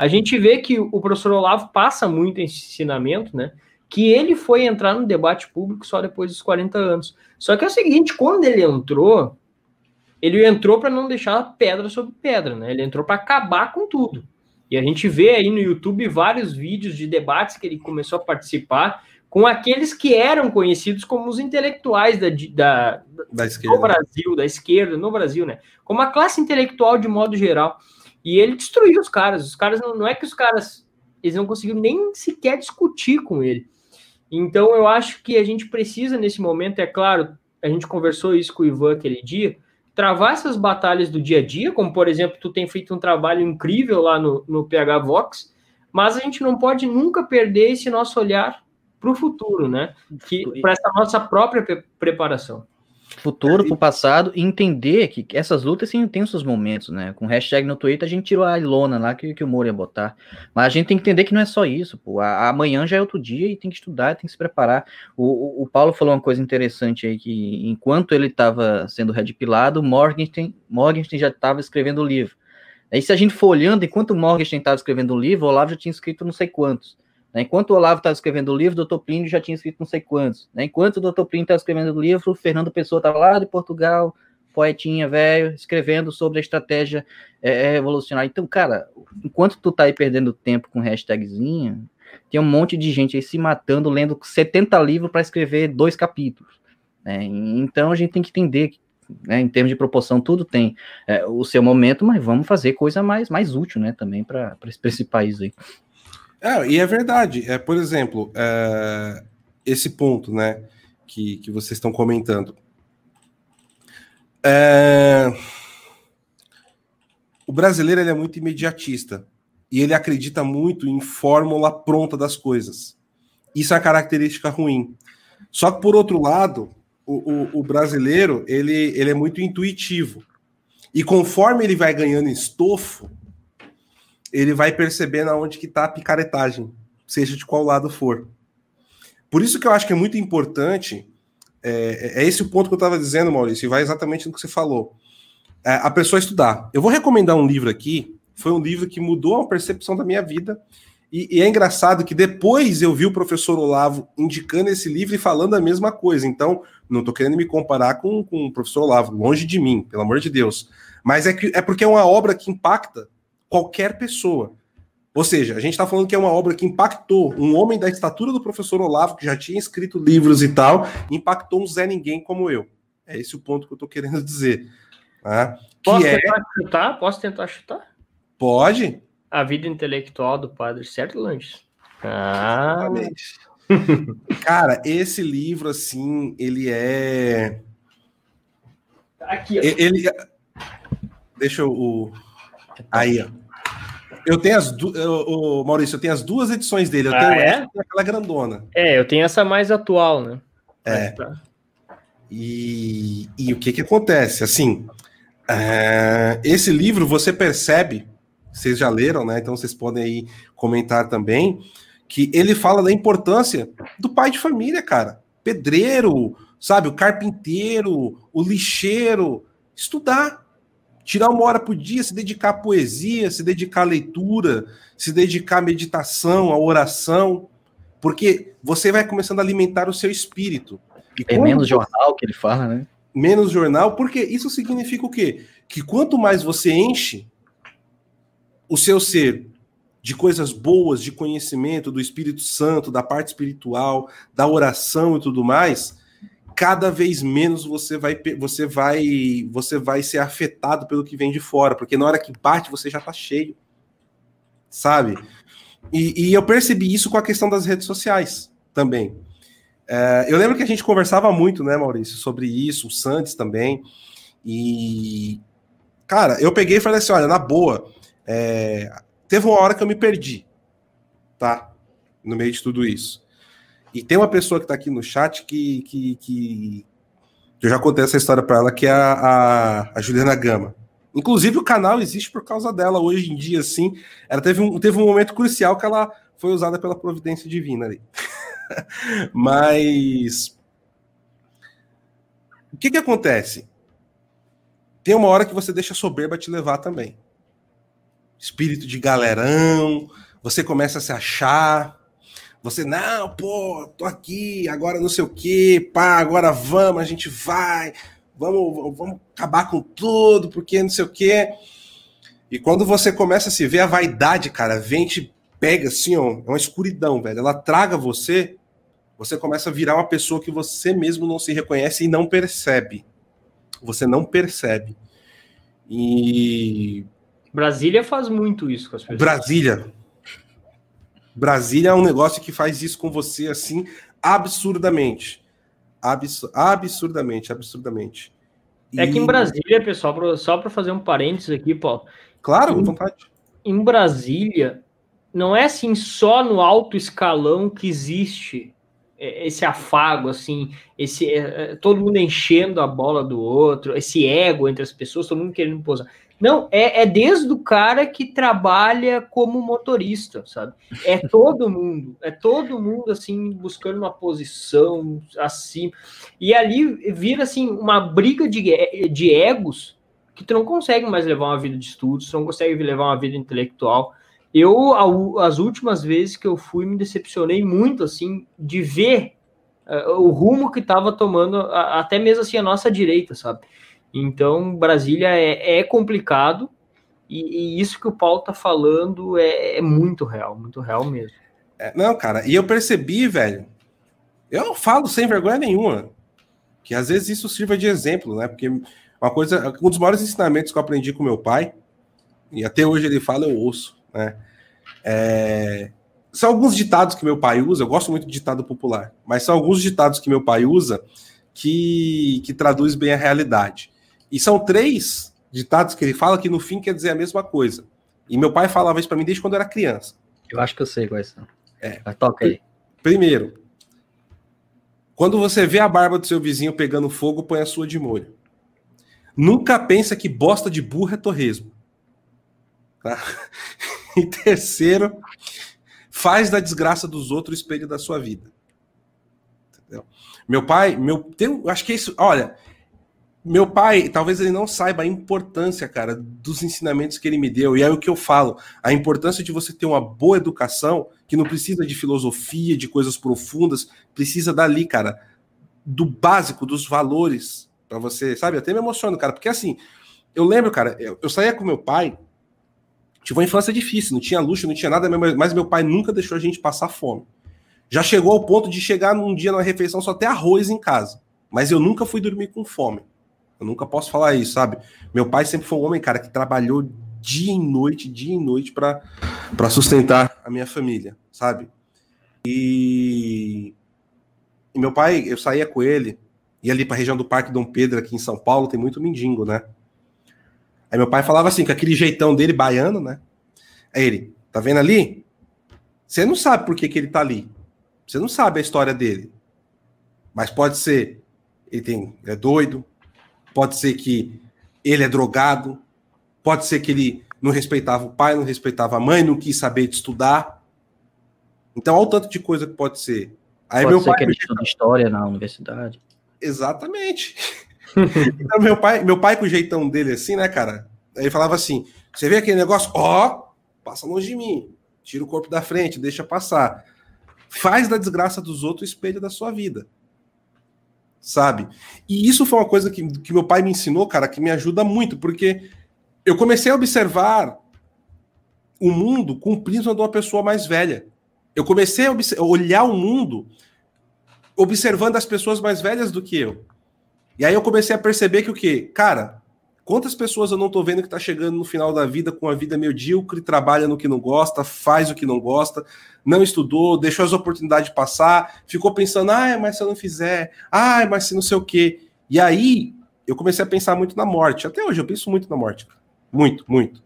Speaker 1: A gente vê que o professor Olavo passa muito esse ensinamento, né? Que ele foi entrar no debate público só depois dos 40 anos. Só que é o seguinte, quando ele entrou, ele entrou para não deixar pedra sobre pedra, né? Ele entrou para acabar com tudo. E a gente vê aí no YouTube vários vídeos de debates que ele começou a participar, com aqueles que eram conhecidos como os intelectuais da, da, da esquerda. no Brasil, da esquerda, no Brasil, né? Como a classe intelectual de modo geral. E ele destruiu os caras. Os caras não, não é que os caras eles não conseguiram nem sequer discutir com ele. Então eu acho que a gente precisa nesse momento, é claro, a gente conversou isso com o Ivan aquele dia, travar essas batalhas do dia a dia, como por exemplo, tu tem feito um trabalho incrível lá no, no PH Vox, mas a gente não pode nunca perder esse nosso olhar para o futuro, né? Que para essa nossa própria preparação.
Speaker 3: Futuro para o passado e entender que essas lutas sim, têm os seus momentos, né? Com hashtag no Twitter a gente tirou a Ilona lá que, que o Moro ia botar. Mas a gente tem que entender que não é só isso, pô. A, amanhã já é outro dia e tem que estudar, tem que se preparar. O, o, o Paulo falou uma coisa interessante aí, que enquanto ele estava sendo redpilado, Morgenstern, Morgenstern já estava escrevendo o livro. Aí se a gente for olhando, enquanto Morgenstern estava escrevendo o livro, o Olavo já tinha escrito não sei quantos. Né? Enquanto o Olavo estava escrevendo o livro, o Dr. Plínio já tinha escrito não sei quantos. Né? Enquanto o Dr. Plínio estava escrevendo o livro, o Fernando Pessoa estava lá de Portugal, poetinha velho, escrevendo sobre a estratégia é, é, revolucionária. Então, cara, enquanto tu tá aí perdendo tempo com hashtagzinha, tem um monte de gente aí se matando, lendo 70 livros para escrever dois capítulos. Né? Então a gente tem que entender que né, em termos de proporção, tudo tem é, o seu momento, mas vamos fazer coisa mais, mais útil, né, também para esse país aí.
Speaker 2: É, e é verdade. É, por exemplo, é, esse ponto, né, que, que vocês estão comentando. É, o brasileiro ele é muito imediatista e ele acredita muito em fórmula pronta das coisas. Isso é uma característica ruim. Só que por outro lado, o, o, o brasileiro ele, ele é muito intuitivo e conforme ele vai ganhando estofo, ele vai percebendo aonde que está a picaretagem, seja de qual lado for. Por isso que eu acho que é muito importante, é, é esse o ponto que eu estava dizendo, Maurício, e vai exatamente no que você falou. É, a pessoa estudar. Eu vou recomendar um livro aqui, foi um livro que mudou a percepção da minha vida, e, e, é engraçado que depois eu vi o professor Olavo indicando esse livro e falando a mesma coisa. Então, não estou querendo me comparar com, com o professor Olavo, longe de mim, pelo amor de Deus. Mas é, que, é porque é uma obra que impacta qualquer pessoa. Ou seja, a gente está falando que é uma obra que impactou um homem da estatura do professor Olavo, que já tinha escrito livros e tal, impactou um Zé Ninguém como eu. É esse o ponto que eu estou querendo dizer. Né?
Speaker 1: Posso é... tentar chutar? Posso tentar chutar?
Speaker 2: Pode.
Speaker 1: A vida intelectual do padre Sérgio Lanches. Ah.
Speaker 2: Cara, esse livro, assim, ele é.
Speaker 1: Aqui, ó.
Speaker 2: Ele. Deixa eu. O... Aí, ó. Eu tenho as duas. Maurício, eu tenho as duas edições dele. Eu
Speaker 1: ah,
Speaker 2: tenho
Speaker 1: é?
Speaker 2: essa e aquela grandona.
Speaker 1: É, eu tenho essa mais atual, né?
Speaker 2: É. Tá. E, e o que que acontece? Assim, é, esse livro você percebe, vocês já leram, né? Então vocês podem aí comentar também, que ele fala da importância do pai de família, cara. Pedreiro, sabe? O carpinteiro, o lixeiro. Estudar tirar uma hora por dia, se dedicar à poesia, se dedicar à leitura, se dedicar à meditação, à oração, porque você vai começando a alimentar o seu espírito.
Speaker 3: E é menos jornal que ele fala, né?
Speaker 2: Menos jornal, porque isso significa o quê? Que quanto mais você enche o seu ser de coisas boas, de conhecimento do Espírito Santo, da parte espiritual, da oração e tudo mais, cada vez menos você vai você vai você vai ser afetado pelo que vem de fora, porque na hora que bate você já tá cheio, sabe? E, e eu percebi isso com a questão das redes sociais também. É, eu lembro que a gente conversava muito, né, Maurício, sobre isso, o Santos também. E cara, eu peguei e falei assim, olha, na boa, é, teve uma hora que eu me perdi. tá? No meio de tudo isso. E tem uma pessoa que está aqui no chat que, que, que, eu já contei essa história para ela, que é a, a, a, Juliana Gama. Inclusive, o canal existe por causa dela hoje em dia, assim. Ela teve um, teve um momento crucial que ela foi usada pela providência divina ali. Mas. O que, que acontece? Tem uma hora que você deixa a soberba te levar também. Espírito de galerão, você começa a se achar, você, não, pô, tô aqui, agora não sei o quê, pá, agora vamos, a gente vai, vamos, vamos acabar com tudo, porque não sei o quê. E quando você começa a se ver, a vaidade, cara, vem te pega assim, ó, é uma escuridão, velho. Ela traga você, você começa a virar uma pessoa que você mesmo não se reconhece e não percebe. Você não percebe. E.
Speaker 1: Brasília faz muito isso com as pessoas.
Speaker 2: Brasília, Brasília é um negócio que faz isso com você assim absurdamente. Abs absurdamente, absurdamente.
Speaker 1: É que em Brasília, pessoal, só para fazer um parênteses aqui, Paulo.
Speaker 2: Claro, com vontade.
Speaker 1: Em Brasília, não é assim só no alto escalão que existe esse afago, assim, esse é, é, todo mundo enchendo a bola do outro, esse ego entre as pessoas, todo mundo querendo posar. Não, é, é desde o cara que trabalha como motorista, sabe? É todo mundo, é todo mundo assim buscando uma posição assim. E ali vira assim uma briga de, de egos que tu não consegue mais levar uma vida de estudos, tu não consegue levar uma vida intelectual. Eu, as últimas vezes que eu fui, me decepcionei muito, assim, de ver uh, o rumo que estava tomando, uh, até mesmo assim, a nossa direita, sabe? Então, Brasília é, é complicado e, e, isso que o Paulo tá falando é, é muito real, muito real mesmo.
Speaker 2: É, não, cara, e eu percebi, velho, eu falo sem vergonha nenhuma, que às vezes isso sirva de exemplo, né? Porque uma coisa, um dos maiores ensinamentos que eu aprendi com meu pai, e até hoje ele fala, eu ouço, né? É, são alguns ditados que meu pai usa, eu gosto muito de ditado popular, mas são alguns ditados que meu pai usa que, que traduz bem a realidade. E são três ditados que ele fala que no fim quer dizer a mesma coisa. E meu pai falava isso para mim desde quando eu era criança.
Speaker 3: Eu acho que eu sei quais são.
Speaker 2: É. Mas toca aí. Primeiro, quando você vê a barba do seu vizinho pegando fogo, põe a sua de molho. Nunca pensa que bosta de burro é torresmo. Tá? E terceiro, faz da desgraça dos outros o espelho da sua vida. Entendeu? Meu pai, meu, tem, acho que é isso. Olha, meu pai, talvez ele não saiba a importância, cara, dos ensinamentos que ele me deu. E é o que eu falo: a importância de você ter uma boa educação, que não precisa de filosofia, de coisas profundas, precisa dali, cara, do básico, dos valores, para você, sabe? Até me emociono, cara, porque assim, eu lembro, cara, eu, eu saía com meu pai, tive uma infância difícil, não tinha luxo, não tinha nada, mas meu pai nunca deixou a gente passar fome. Já chegou ao ponto de chegar num dia na refeição só ter arroz em casa, mas eu nunca fui dormir com fome. Eu nunca posso falar isso, sabe? Meu pai sempre foi um homem, cara, que trabalhou dia e noite, dia e noite para sustentar a minha família, sabe? E... e meu pai, eu saía com ele, ia ali para a região do Parque Dom Pedro, aqui em São Paulo, tem muito mendigo, né? Aí meu pai falava assim, com aquele jeitão dele, baiano, né? Aí ele, tá vendo ali? Você não sabe por que, que ele tá ali. Você não sabe a história dele. Mas pode ser, ele tem, ele é doido, pode ser que ele é drogado, pode ser que ele não respeitava o pai, não respeitava a mãe, não quis saber de estudar. Então, olha o tanto de coisa que pode ser.
Speaker 3: Aí pode meu ser pai que ele estuda história na universidade.
Speaker 2: Exatamente. então, meu pai, meu pai com o jeitão dele assim, né, cara? Ele falava assim: você vê aquele negócio? Ó, oh, passa longe de mim. Tira o corpo da frente, deixa passar. Faz da desgraça dos outros o espelho da sua vida sabe? E isso foi uma coisa que, que meu pai me ensinou, cara, que me ajuda muito, porque eu comecei a observar o mundo com o prisma de uma pessoa mais velha. Eu comecei a olhar o mundo observando as pessoas mais velhas do que eu. E aí eu comecei a perceber que o quê? Cara, Quantas pessoas eu não tô vendo que tá chegando no final da vida com a vida medíocre, trabalha no que não gosta, faz o que não gosta, não estudou, deixou as oportunidades passar, ficou pensando, ah, mas se eu não fizer, ah, mas se não sei o quê. E aí eu comecei a pensar muito na morte. Até hoje eu penso muito na morte. Muito, muito.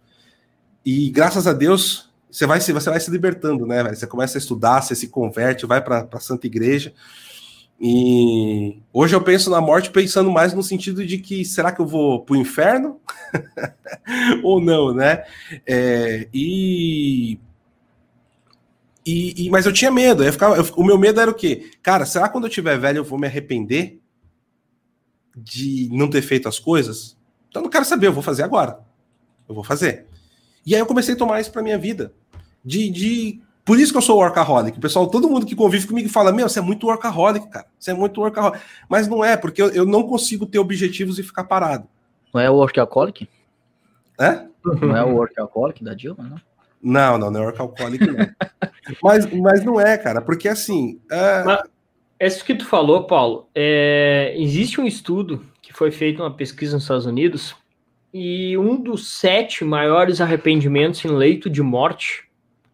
Speaker 2: E graças a Deus, você vai se você vai se libertando, né? Você começa a estudar, você se converte, vai para a Santa Igreja. E hoje eu penso na morte pensando mais no sentido de que será que eu vou para o inferno ou não, né? É, e, e, mas eu tinha medo. Eu ficava, eu, o meu medo era o quê? Cara, será que quando eu tiver velho eu vou me arrepender de não ter feito as coisas? Então eu não quero saber, eu vou fazer agora. Eu vou fazer. E aí eu comecei a tomar isso para minha vida. De, de por isso que eu sou workaholic. O pessoal, todo mundo que convive comigo fala: Meu, você é muito workaholic, cara. Você é muito workaholic. Mas não é, porque eu, eu não consigo ter objetivos e ficar parado.
Speaker 3: Não é o workaholic?
Speaker 2: É?
Speaker 3: Não é o workaholic da Dilma, não?
Speaker 2: Não, não, não é workaholic, não. mas, mas não é, cara, porque assim. É... Mas,
Speaker 1: isso que tu falou, Paulo, é, existe um estudo que foi feito, uma pesquisa nos Estados Unidos, e um dos sete maiores arrependimentos em leito de morte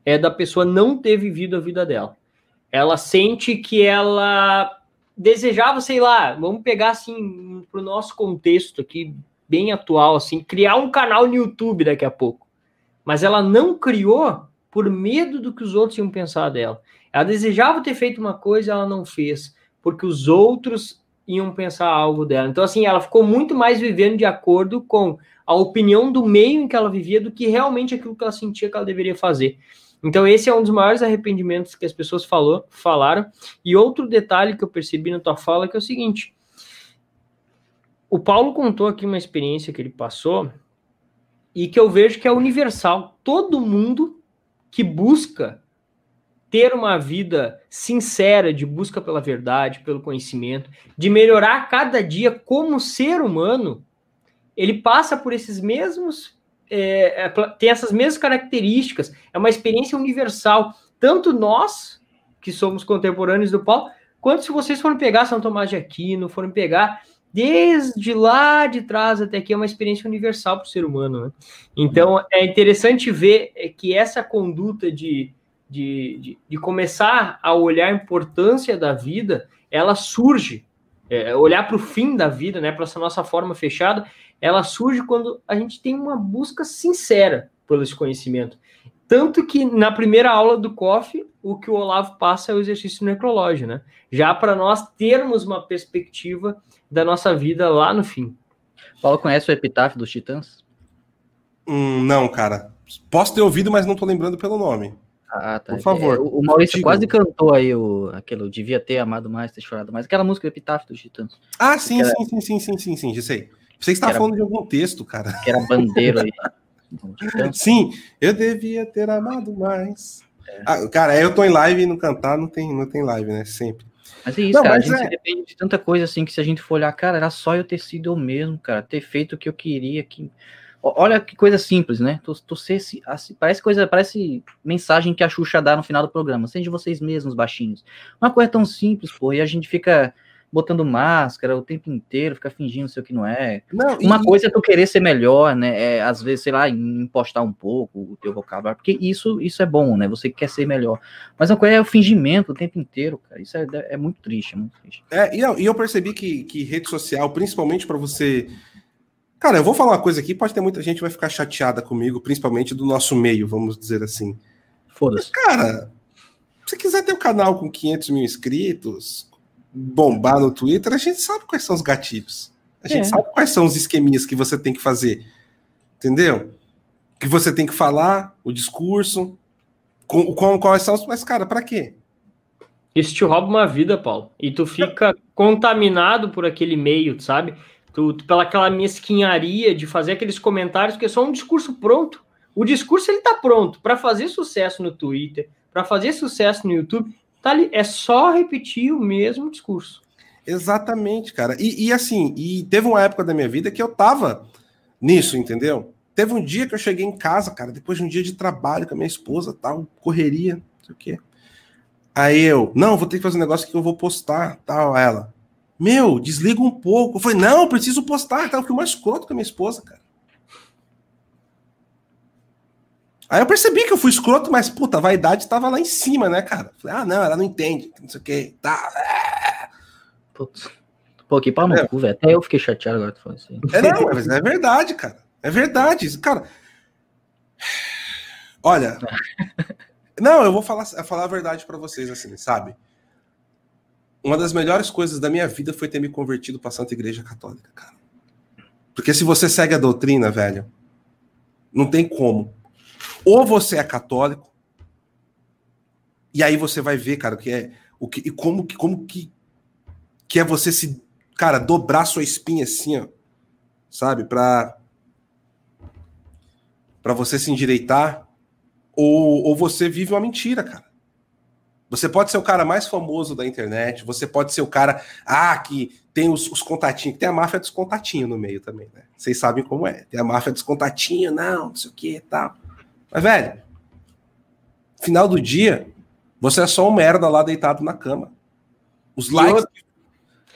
Speaker 1: é da pessoa não ter vivido a vida dela. Ela sente que ela desejava, sei lá, vamos pegar assim para o nosso contexto aqui bem atual, assim, criar um canal no YouTube daqui a pouco. Mas ela não criou por medo do que os outros iam pensar dela. Ela desejava ter feito uma coisa, ela não fez, porque os outros iam pensar algo dela. Então, assim, ela ficou muito mais vivendo de acordo com a opinião do meio em que ela vivia do que realmente aquilo que ela sentia que ela deveria fazer. Então, esse é um dos maiores arrependimentos que as pessoas falou, falaram. E outro detalhe que eu percebi na tua fala que é o seguinte: o Paulo contou aqui uma experiência que ele passou e que eu vejo que é universal. Todo mundo que busca ter uma vida sincera, de busca pela verdade, pelo conhecimento, de melhorar cada dia como ser humano, ele passa por esses mesmos é, é, tem essas mesmas características, é uma experiência universal. Tanto nós, que somos contemporâneos do Paulo, quanto se vocês forem pegar São Tomás de Aquino, forem pegar desde lá de trás até aqui, é uma experiência universal para o ser humano. Né? Então, é interessante ver é, que essa conduta de, de, de, de começar a olhar a importância da vida, ela surge, é, olhar para o fim da vida, né, para essa nossa forma fechada, ela surge quando a gente tem uma busca sincera pelo esse conhecimento. Tanto que na primeira aula do COF, o que o Olavo passa é o exercício necrológio, né? Já para nós termos uma perspectiva da nossa vida lá no fim.
Speaker 3: Paulo conhece o epitáfio dos Titãs?
Speaker 2: Hum, não, cara. Posso ter ouvido, mas não tô lembrando pelo nome.
Speaker 3: Ah, tá. Por favor. É, o Maurício Digo. quase cantou aí o, aquele devia ter amado mais, ter chorado mais. Aquela música do Epitáfio dos Titãs.
Speaker 2: Ah, sim, sim, sim, sim, sim, sim, sim, já sei. Você está falando de algum texto, cara.
Speaker 3: Que era bandeira aí.
Speaker 2: Sim, eu devia ter amado mais. É. Ah, cara, eu tô em live e não cantar não tem, não tem live, né? Sempre.
Speaker 3: Mas é isso, não, cara. A gente é... depende de tanta coisa assim que se a gente for olhar, cara, era só eu ter sido eu mesmo, cara, ter feito o que eu queria. Que... Olha que coisa simples, né? Tu, tu ser, assim, parece coisa, parece mensagem que a Xuxa dá no final do programa. Seja vocês mesmos, baixinhos. Uma coisa tão simples, pô, e a gente fica botando máscara o tempo inteiro, ficar fingindo ser o que não é. Não, Uma e... coisa é tu querer ser melhor, né? É, às vezes, sei lá, impostar um pouco o teu vocabulário, porque isso, isso é bom, né? Você quer ser melhor. Mas uma coisa é o fingimento o tempo inteiro, cara. Isso é, é muito triste, é muito triste.
Speaker 2: É, e eu, e eu percebi que, que rede social, principalmente para você. Cara, eu vou falar uma coisa aqui, pode ter muita gente que vai ficar chateada comigo, principalmente do nosso meio, vamos dizer assim. Foda-se. Cara, se você quiser ter um canal com 500 mil inscritos, bombar no Twitter, a gente sabe quais são os gatilhos. A gente é. sabe quais são os esqueminhas que você tem que fazer. Entendeu? Que você tem que falar, o discurso, com, com quais são os. Mas, cara, para quê?
Speaker 1: Isso te rouba uma vida, Paulo. E tu fica contaminado por aquele meio, sabe? Tu, tu, pela aquela mesquinharia de fazer aqueles comentários, que é só um discurso pronto. O discurso ele tá pronto para fazer sucesso no Twitter, para fazer sucesso no YouTube. Tá ali, é só repetir o mesmo discurso.
Speaker 2: Exatamente, cara. E, e, assim, e teve uma época da minha vida que eu tava nisso, entendeu? Teve um dia que eu cheguei em casa, cara, depois de um dia de trabalho com a minha esposa, tal, correria, não sei o quê. Aí eu, não, vou ter que fazer um negócio que eu vou postar, tal, ela. Meu, desliga um pouco. Eu falei, não, preciso postar, tal. Fui mais escroto com a minha esposa, cara. Aí eu percebi que eu fui escroto, mas puta, a vaidade tava lá em cima, né, cara? Falei, ah, não, ela não entende, não sei o que, tá.
Speaker 3: Putz. Pô, que pau no é. cu, velho. Até eu fiquei chateado agora que tu falou
Speaker 2: assim. É, não, mas é verdade, cara. É verdade. Cara, Olha, não, eu vou falar, falar a verdade para vocês assim, sabe? Uma das melhores coisas da minha vida foi ter me convertido para Santa Igreja Católica, cara. Porque se você segue a doutrina, velho, não tem como. Ou você é católico, e aí você vai ver, cara, o que é o que e como que como que que é você se, cara, dobrar sua espinha assim, ó, sabe, para para você se endireitar, ou, ou você vive uma mentira, cara. Você pode ser o cara mais famoso da internet, você pode ser o cara, ah, que tem os, os contatinhos, tem a máfia dos contatinhos no meio também, né? Vocês sabem como é. Tem a máfia dos contatinhos, não, não sei o que e tal. Mas, velho, final do dia, você é só um merda lá deitado na cama. Os likes,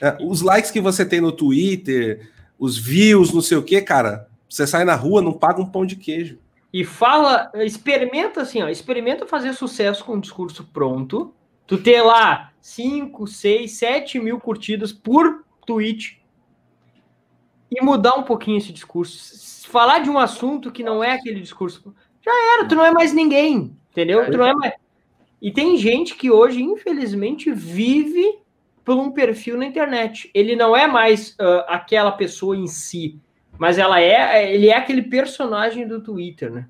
Speaker 2: é, os likes que você tem no Twitter, os views, não sei o que, cara, você sai na rua, não paga um pão de queijo.
Speaker 1: E fala, experimenta assim, ó, experimenta fazer sucesso com um discurso pronto. Tu ter lá 5, 6, 7 mil curtidas por tweet e mudar um pouquinho esse discurso. Falar de um assunto que não é aquele discurso. Já era, tu não é mais ninguém, entendeu? Tu não é mais... E tem gente que hoje, infelizmente, vive por um perfil na internet. Ele não é mais uh, aquela pessoa em si, mas ela é, ele é aquele personagem do Twitter, né?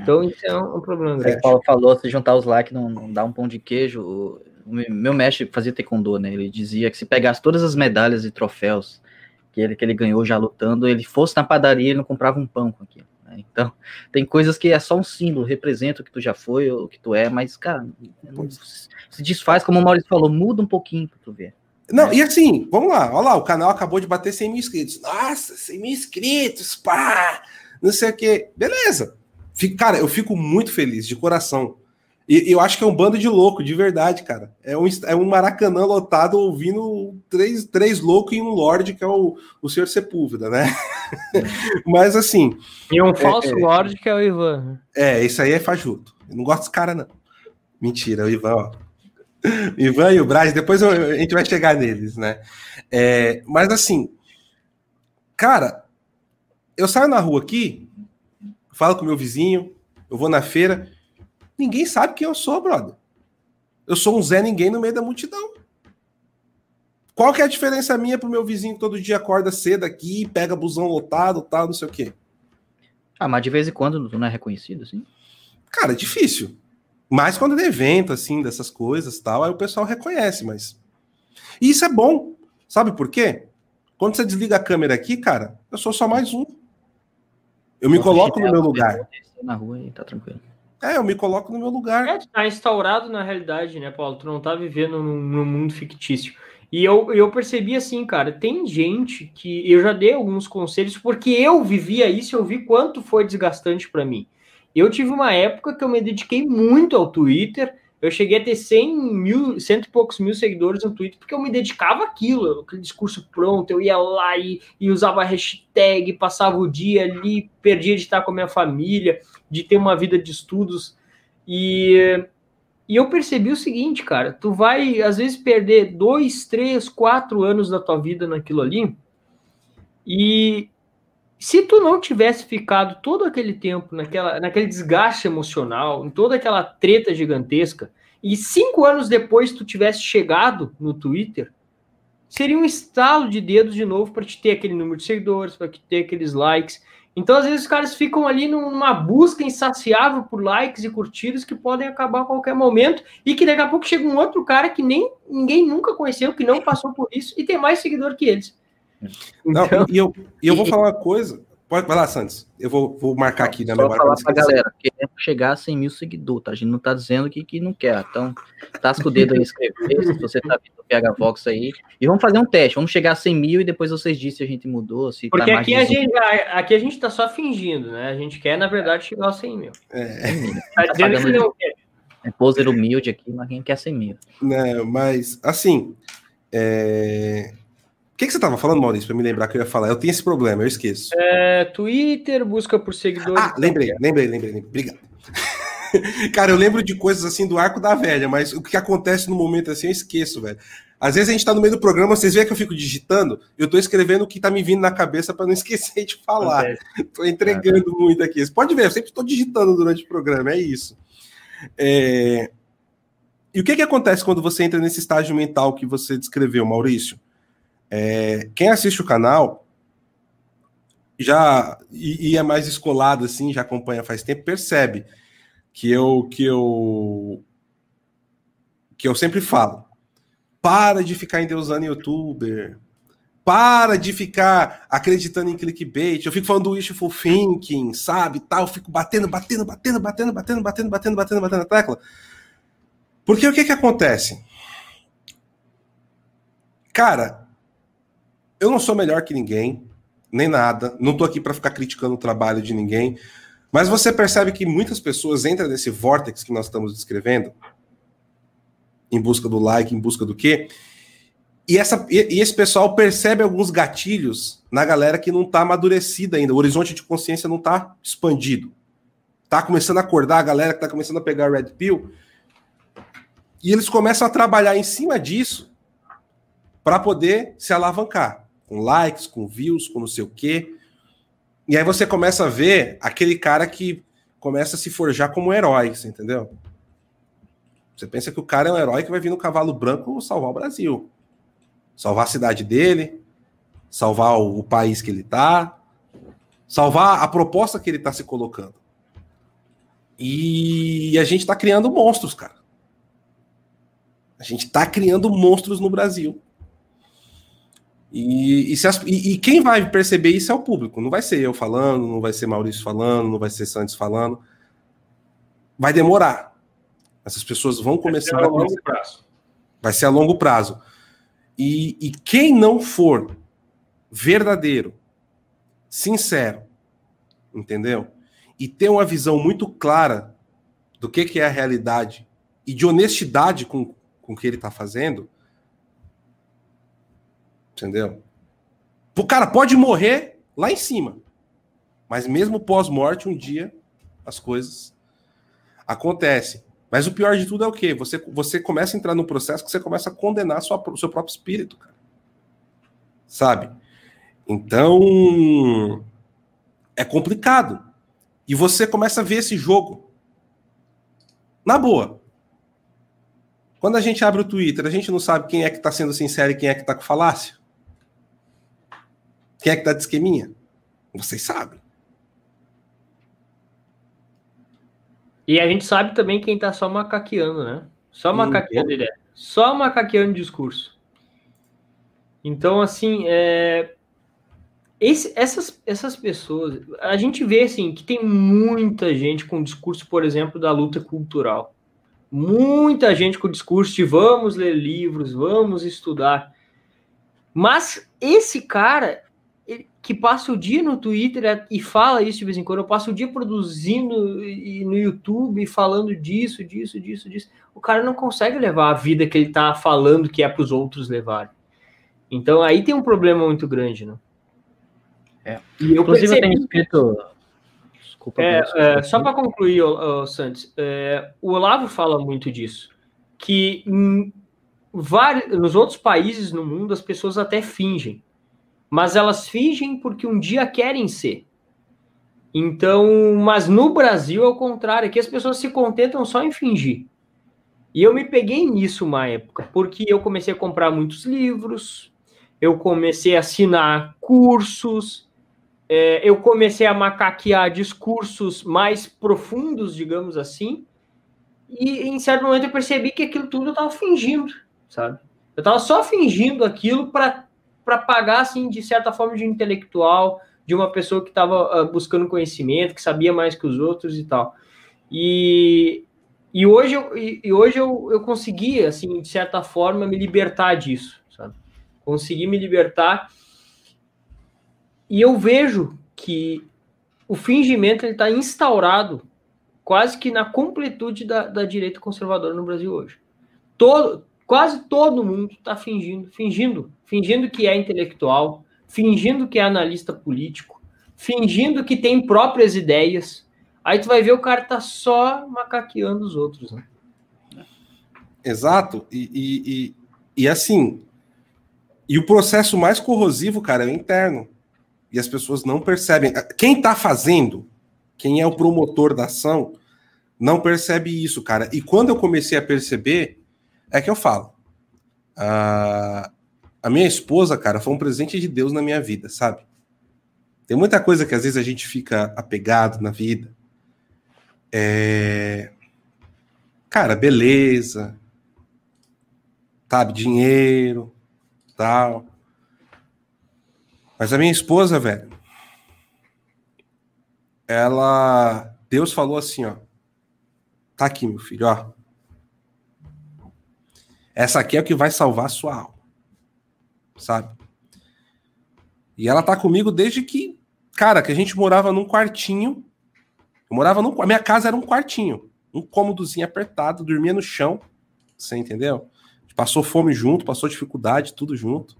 Speaker 1: Então isso é um, um problema grande.
Speaker 3: O Paulo falou, se juntar os likes não, não dá um pão de queijo. O meu mestre fazia taekwondo, né? Ele dizia que se pegasse todas as medalhas e troféus que ele, que ele ganhou já lutando, ele fosse na padaria e não comprava um pão com aquilo. Né? Então, tem coisas que é só um símbolo, representa o que tu já foi, o que tu é, mas, cara, se desfaz, como o Maurício falou, muda um pouquinho pra tu ver.
Speaker 2: Não, é. e assim, vamos lá, olha lá, o canal acabou de bater 100 mil inscritos. Nossa, 100 mil inscritos, pá! Não sei o que. Beleza. Fico, cara, eu fico muito feliz, de coração. E eu acho que é um bando de louco, de verdade, cara. É um, é um Maracanã lotado ouvindo três, três loucos e um Lorde, que é o, o Senhor Sepúlveda, né? Mas assim.
Speaker 1: E um falso é, Lorde, que é o Ivan.
Speaker 2: É, isso aí é fajuto. Eu não gosto desse cara, não. Mentira, o Ivan, ó. O Ivan e o Braz, depois eu, a gente vai chegar neles, né? É, mas assim, cara, eu saio na rua aqui, falo com meu vizinho, eu vou na feira. Ninguém sabe quem eu sou, brother. Eu sou um Zé Ninguém no meio da multidão. Qual que é a diferença minha pro meu vizinho que todo dia acorda cedo aqui, pega busão lotado, tal, não sei o quê?
Speaker 3: Ah, mas de vez em quando tu não é reconhecido, assim?
Speaker 2: Cara, é difícil. Mas quando é evento, assim, dessas coisas tal, aí o pessoal reconhece, mas. E isso é bom. Sabe por quê? Quando você desliga a câmera aqui, cara, eu sou só mais um. Eu me coloco no meu lugar.
Speaker 3: Na rua e tá tranquilo.
Speaker 2: É, eu me coloco no meu lugar. É,
Speaker 1: tá instaurado na realidade, né, Paulo? Tu não tá vivendo num, num mundo fictício. E eu, eu percebi assim, cara, tem gente que eu já dei alguns conselhos porque eu vivia isso, eu vi quanto foi desgastante para mim. Eu tive uma época que eu me dediquei muito ao Twitter. Eu cheguei a ter 100 mil, cento e poucos mil seguidores no Twitter, porque eu me dedicava àquilo, aquele discurso pronto, eu ia lá e, e usava hashtag, passava o dia ali, perdia de estar com a minha família de ter uma vida de estudos. E, e eu percebi o seguinte, cara, tu vai às vezes perder dois, três, quatro anos da tua vida naquilo ali. E se tu não tivesse ficado todo aquele tempo naquela, naquele desgaste emocional, em toda aquela treta gigantesca, e cinco anos depois tu tivesse chegado no Twitter, seria um estalo de dedos de novo para te ter aquele número de seguidores, para te ter aqueles likes. Então, às vezes, os caras ficam ali numa busca insaciável por likes e curtidas que podem acabar a qualquer momento e que daqui a pouco chega um outro cara que nem ninguém nunca conheceu, que não passou por isso e tem mais seguidor que eles.
Speaker 2: Não, então, e, eu, e eu vou falar uma coisa. Pode, vai lá, Santos. Eu vou, vou marcar aqui na memória.
Speaker 3: falar pra galera, queremos chegar a 100 mil seguidores, tá? A gente não tá dizendo que, que não quer. Então, tasca o dedo aí escrever, se você tá vendo o PH Vox aí. E vamos fazer um teste. Vamos chegar a 100 mil e depois vocês dizem se a gente mudou, se
Speaker 1: Porque tá aqui, a gente, aqui a gente tá só fingindo, né? A gente quer, na verdade, chegar aos 100 mil. É.
Speaker 3: Tá dizendo que não quer. É poser humilde aqui, mas quem quer 100 mil.
Speaker 2: Não, mas, assim, é... O que, que você estava falando, Maurício, para me lembrar que eu ia falar? Eu tenho esse problema, eu esqueço.
Speaker 1: É, Twitter, busca por seguidores.
Speaker 2: Ah, lembrei, lembrei, lembrei, lembrei. Obrigado. Cara, eu lembro de coisas assim do arco da velha, mas o que acontece no momento assim eu esqueço, velho. Às vezes a gente está no meio do programa, vocês veem que eu fico digitando, eu estou escrevendo o que está me vindo na cabeça para não esquecer de falar. Estou entregando é. muito aqui. Você pode ver, eu sempre estou digitando durante o programa, é isso. É... E o que, que acontece quando você entra nesse estágio mental que você descreveu, Maurício? É... Quem assiste o canal já e, e é mais escolado assim, já acompanha faz tempo, percebe que eu que eu que eu sempre falo para de ficar endeusando youtuber. Para de ficar acreditando em clickbait. Eu fico falando do wishful thinking, sabe? Tal, eu fico batendo, batendo, batendo, batendo, batendo, batendo, batendo, batendo, batendo na tecla. Porque o que que acontece? Cara, eu não sou melhor que ninguém, nem nada. Não tô aqui para ficar criticando o trabalho de ninguém. Mas você percebe que muitas pessoas entram nesse vórtex que nós estamos descrevendo em busca do like, em busca do quê? E, essa, e, esse pessoal percebe alguns gatilhos na galera que não está amadurecida ainda. O horizonte de consciência não está expandido. Tá começando a acordar a galera que está começando a pegar Red Pill. E eles começam a trabalhar em cima disso para poder se alavancar. Com likes, com views, com não sei o quê. E aí você começa a ver aquele cara que começa a se forjar como herói, entendeu? Você pensa que o cara é um herói que vai vir no cavalo branco salvar o Brasil. Salvar a cidade dele, salvar o, o país que ele tá, salvar a proposta que ele tá se colocando. E a gente tá criando monstros, cara. A gente tá criando monstros no Brasil. E, e, as, e, e, quem vai perceber isso é o público. Não vai ser eu falando, não vai ser Maurício falando, não vai ser Santos falando. Vai demorar. Essas pessoas vão começar
Speaker 1: Vai ser a longo prazo.
Speaker 2: Vai ser a longo prazo. E, e quem não for verdadeiro, sincero, entendeu? E ter uma visão muito clara do que, que é a realidade e de honestidade com, com o que ele está fazendo, entendeu? O cara pode morrer lá em cima, mas mesmo pós-morte, um dia as coisas acontecem. Mas o pior de tudo é o quê? Você, você começa a entrar no processo que você começa a condenar sua, seu próprio espírito, cara. Sabe? Então. É complicado. E você começa a ver esse jogo. Na boa. Quando a gente abre o Twitter, a gente não sabe quem é que está sendo sincero e quem é que está com falácia. Quem é que está de esqueminha? Vocês sabem.
Speaker 1: E a gente sabe também quem tá só macaqueando, né? Só macaqueando ideia. Só macaqueando discurso. Então, assim, é... Esse, essas, essas pessoas, a gente vê assim que tem muita gente com discurso, por exemplo, da luta cultural. Muita gente com discurso de vamos ler livros, vamos estudar. Mas esse cara, que passa o dia no Twitter e fala isso de vez em quando, eu passo o dia produzindo no YouTube falando disso, disso, disso, disso. O cara não consegue levar a vida que ele está falando que é para os outros levarem. Então aí tem um problema muito grande, né?
Speaker 3: É. E eu Inclusive percebi... eu tenho escrito.
Speaker 1: Desculpa. É, é, só para concluir, oh, Santos, é, o Olavo fala muito disso, que em vários, nos outros países no mundo as pessoas até fingem mas elas fingem porque um dia querem ser. Então, mas no Brasil é o contrário, que as pessoas se contentam só em fingir. E eu me peguei nisso uma época, porque eu comecei a comprar muitos livros, eu comecei a assinar cursos, é, eu comecei a macaquear discursos mais profundos, digamos assim, e em certo momento eu percebi que aquilo tudo eu estava fingindo, sabe? Eu estava só fingindo aquilo para para pagar, assim, de certa forma, de intelectual, de uma pessoa que estava uh, ah, buscando conhecimento, que sabia mais que os outros e tal. E, e hoje, eu, e hoje eu, eu consegui, assim, de certa forma, me libertar disso, sabe? Consegui me libertar. E eu vejo que o fingimento está instaurado quase que na completude da, da direita conservadora no Brasil hoje. Todo, Quase todo mundo está fingindo, fingindo, fingindo que é intelectual, fingindo que é analista político, fingindo que tem próprias ideias. Aí tu vai ver o cara tá só macaqueando os outros, né?
Speaker 2: Exato. E, e, E assim, e o processo mais corrosivo, cara, é o interno. E as pessoas não percebem. Quem tá fazendo, quem é o promotor da ação, não percebe isso, cara. E quando eu comecei a perceber, é que eu falo. A, a minha esposa, cara, foi um presente de Deus na minha vida, sabe? Tem muita coisa que às vezes a gente fica apegado na vida. É... Cara, beleza, sabe, dinheiro, tal. Mas a minha esposa, velho, ela, Deus falou assim, ó, tá aqui, meu filho, ó. Essa aqui é o que vai salvar a sua alma, sabe? E ela tá comigo desde que, cara, que a gente morava num quartinho. Eu morava num, a minha casa era um quartinho, um cômodozinho apertado, dormia no chão, você entendeu? Passou fome junto, passou dificuldade, tudo junto.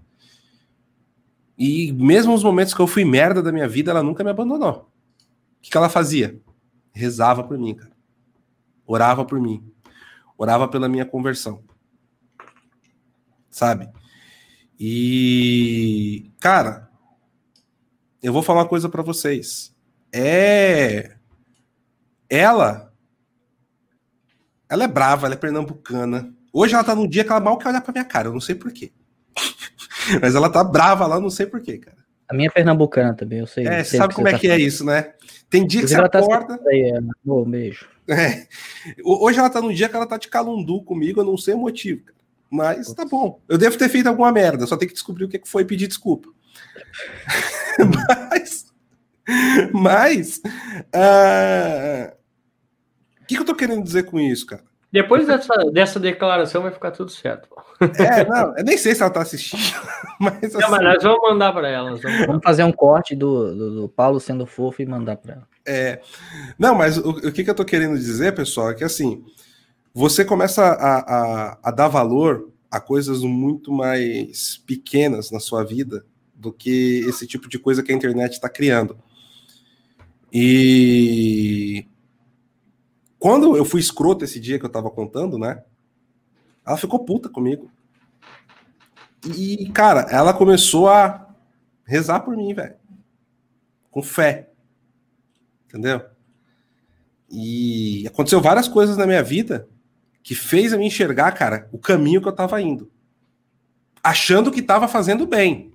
Speaker 2: E mesmo nos momentos que eu fui merda da minha vida, ela nunca me abandonou. O que, que ela fazia? Rezava por mim, cara. Orava por mim. Orava pela minha conversão. Sabe? E, cara, eu vou falar uma coisa para vocês. É. Ela. Ela é brava, ela é pernambucana. Hoje ela tá num dia que ela mal quer olhar pra minha cara, eu não sei porquê. Mas ela tá brava lá, não sei porquê, cara.
Speaker 3: A minha é pernambucana também, eu sei.
Speaker 2: É, você sabe como é tá que é isso, né? Tem dia que você tá acorda... Aí, Ana.
Speaker 3: Oh, beijo.
Speaker 2: É. Hoje ela tá num dia que ela tá de calundu comigo, eu não sei o motivo, cara. Mas tá bom. Eu devo ter feito alguma merda, só tem que descobrir o que foi e pedir desculpa. mas. Mas. Uh... O que, que eu tô querendo dizer com isso, cara?
Speaker 1: Depois dessa, dessa declaração vai ficar tudo certo.
Speaker 2: É, não, eu nem sei se ela tá assistindo, mas.
Speaker 1: Não, mas nós vamos mandar para ela.
Speaker 3: Vamos... vamos... fazer um corte do, do, do, Paulo sendo fofo e mandar para ela.
Speaker 2: É. Não, mas o, o que, que eu tô querendo dizer, pessoal, é que assim, você começa a, a, a dar valor a coisas muito mais pequenas na sua vida do que esse tipo de coisa que a internet está criando. E quando eu fui escroto esse dia que eu tava contando, né? Ela ficou puta comigo. E, cara, ela começou a rezar por mim, velho. Com fé. Entendeu? E aconteceu várias coisas na minha vida que fez eu me enxergar, cara, o caminho que eu tava indo. Achando que tava fazendo bem.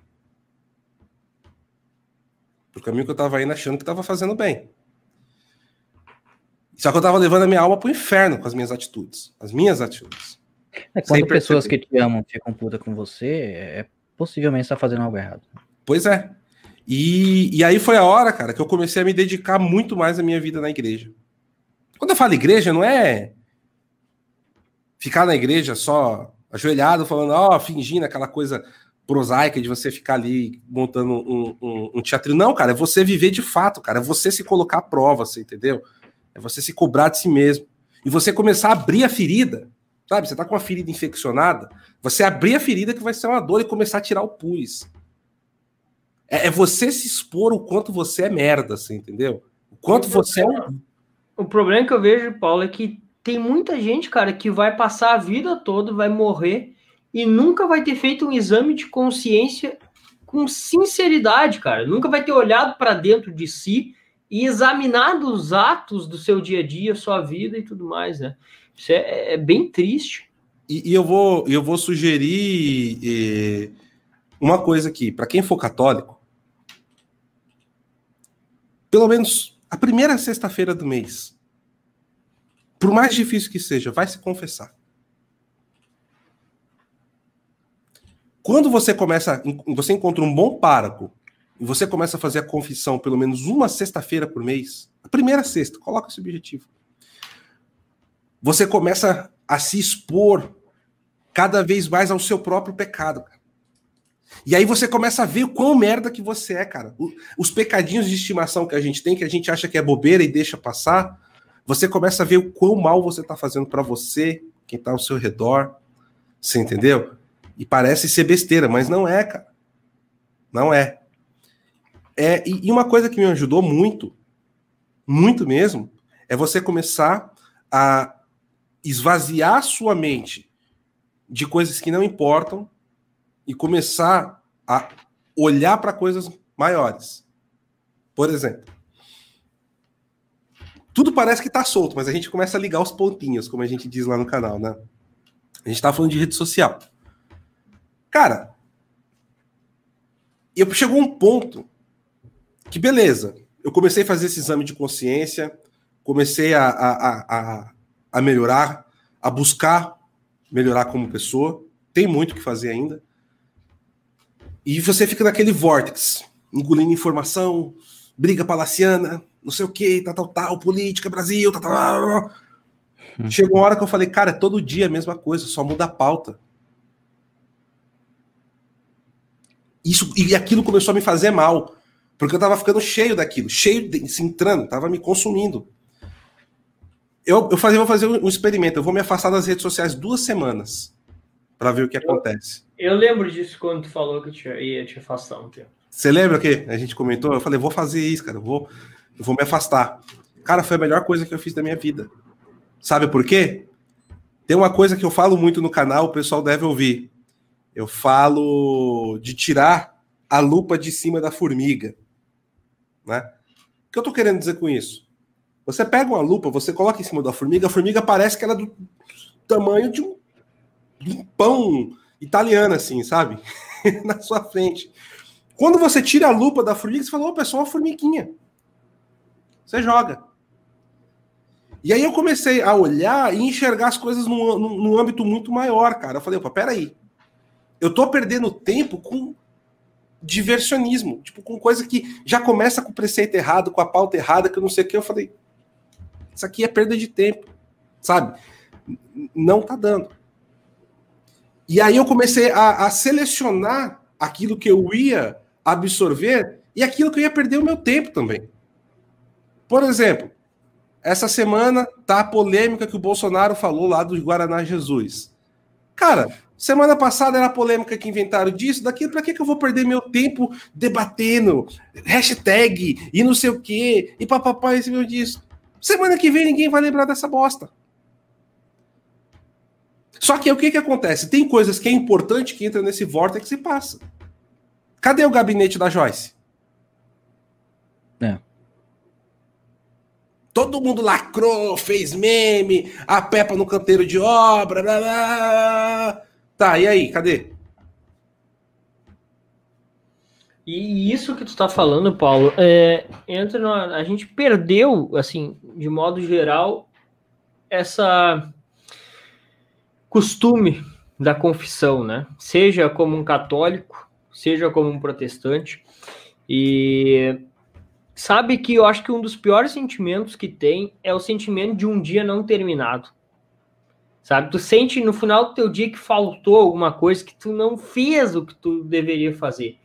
Speaker 2: O caminho que eu tava indo achando que tava fazendo bem. Só que eu tava levando a minha alma pro inferno com as minhas atitudes. As minhas atitudes.
Speaker 3: É, quando pessoas que te amam ficam puta com você, é possivelmente está fazendo algo errado.
Speaker 2: Pois é. E, e aí foi a hora, cara, que eu comecei a me dedicar muito mais à minha vida na igreja. Quando eu falo igreja, não é ficar na igreja só ajoelhado, falando, ó, oh, fingindo aquela coisa prosaica de você ficar ali montando um, um, um teatro. Não, cara, é você viver de fato, cara, é você se colocar à prova, você entendeu? É você se cobrar de si mesmo. E você começar a abrir a ferida. Sabe? Você tá com uma ferida infeccionada. Você abrir a ferida que vai ser uma dor e começar a tirar o pus. É, é você se expor o quanto você é merda, você entendeu? O quanto o você problema, é um...
Speaker 1: O problema que eu vejo, Paulo, é que tem muita gente, cara, que vai passar a vida toda, vai morrer e nunca vai ter feito um exame de consciência com sinceridade, cara. Nunca vai ter olhado para dentro de si e examinar os atos do seu dia a dia, sua vida e tudo mais, né? Isso é, é bem triste.
Speaker 2: E, e, eu vou eu vou sugerir eh, uma coisa aqui para quem for católico, pelo menos a primeira sexta-feira do mês, por mais difícil que seja, vai se confessar. Quando você começa, você encontra um bom pároco e você começa a fazer a confissão pelo menos uma sexta-feira por mês, a primeira sexta, coloca esse objetivo. Você começa a se expor cada vez mais ao seu próprio pecado. E aí você começa a ver o quão merda que você é, cara. Os pecadinhos de estimação que a gente tem, que a gente acha que é bobeira e deixa passar, você começa a ver o quão mal você tá fazendo para você, quem tá ao seu redor. Você entendeu? E parece ser besteira, mas não é, cara. Não é. É, e, e uma coisa que me ajudou muito, muito mesmo, é você começar a esvaziar sua mente de coisas que não importam e começar a olhar para coisas maiores. Por exemplo, tudo parece que está solto, mas a gente começa a ligar os pontinhos, como a gente diz lá no canal, né? A gente está falando de rede social. Cara, eu chegou um ponto que beleza, eu comecei a fazer esse exame de consciência, comecei a, a, a, a melhorar, a buscar melhorar como pessoa. Tem muito que fazer ainda. E você fica naquele vórtice, engolindo informação, briga palaciana, não sei o que, tal, tal, tal, política, Brasil, tal, tal, tal. Hum. Chegou uma hora que eu falei, cara, é todo dia a mesma coisa, só muda a pauta. Isso, e aquilo começou a me fazer mal, porque eu tava ficando cheio daquilo, cheio, de, se entrando, tava me consumindo. Eu, eu fazer, vou fazer um experimento, eu vou me afastar das redes sociais duas semanas para ver o que acontece.
Speaker 1: Eu lembro disso quando tu falou que eu ia te afastar um tempo.
Speaker 2: Você lembra que a gente comentou? Eu falei, vou fazer isso, cara, eu vou, eu vou me afastar. Cara, foi a melhor coisa que eu fiz da minha vida. Sabe por quê? Tem uma coisa que eu falo muito no canal, o pessoal deve ouvir. Eu falo de tirar a lupa de cima da formiga. Né? O que eu tô querendo dizer com isso? Você pega uma lupa, você coloca em cima da formiga, a formiga parece que ela é do tamanho de um, de um pão italiano, assim, sabe? Na sua frente. Quando você tira a lupa da formiga, você fala, opa, é só uma formiguinha. Você joga. E aí eu comecei a olhar e enxergar as coisas num, num, num âmbito muito maior, cara. Eu falei, opa, peraí. Eu tô perdendo tempo com diversionismo, tipo, com coisa que já começa com o preceito errado, com a pauta errada, que eu não sei o que. Eu falei, isso aqui é perda de tempo, sabe? Não tá dando. E aí eu comecei a, a selecionar aquilo que eu ia absorver e aquilo que eu ia perder o meu tempo também. Por exemplo, essa semana tá a polêmica que o Bolsonaro falou lá do Guaraná Jesus. Cara, semana passada era a polêmica que inventaram disso, daquilo, para que, que eu vou perder meu tempo debatendo, hashtag e não sei o quê, e papapá, esse meu disso. Semana que vem ninguém vai lembrar dessa bosta. Só que o que, que acontece? Tem coisas que é importante que entra nesse vórtice e passa. Cadê o gabinete da Joyce? É. Todo mundo lacrou, fez meme, a Peppa no canteiro de obra. Blá, blá. Tá, e aí, cadê?
Speaker 1: E isso que tu está falando, Paulo, é, entra a gente perdeu, assim, de modo geral, essa costume da confissão, né? Seja como um católico, seja como um protestante. E sabe que eu acho que um dos piores sentimentos que tem é o sentimento de um dia não terminado. Sabe? Tu sente no final do teu dia que faltou alguma coisa, que tu não fez o que tu deveria fazer.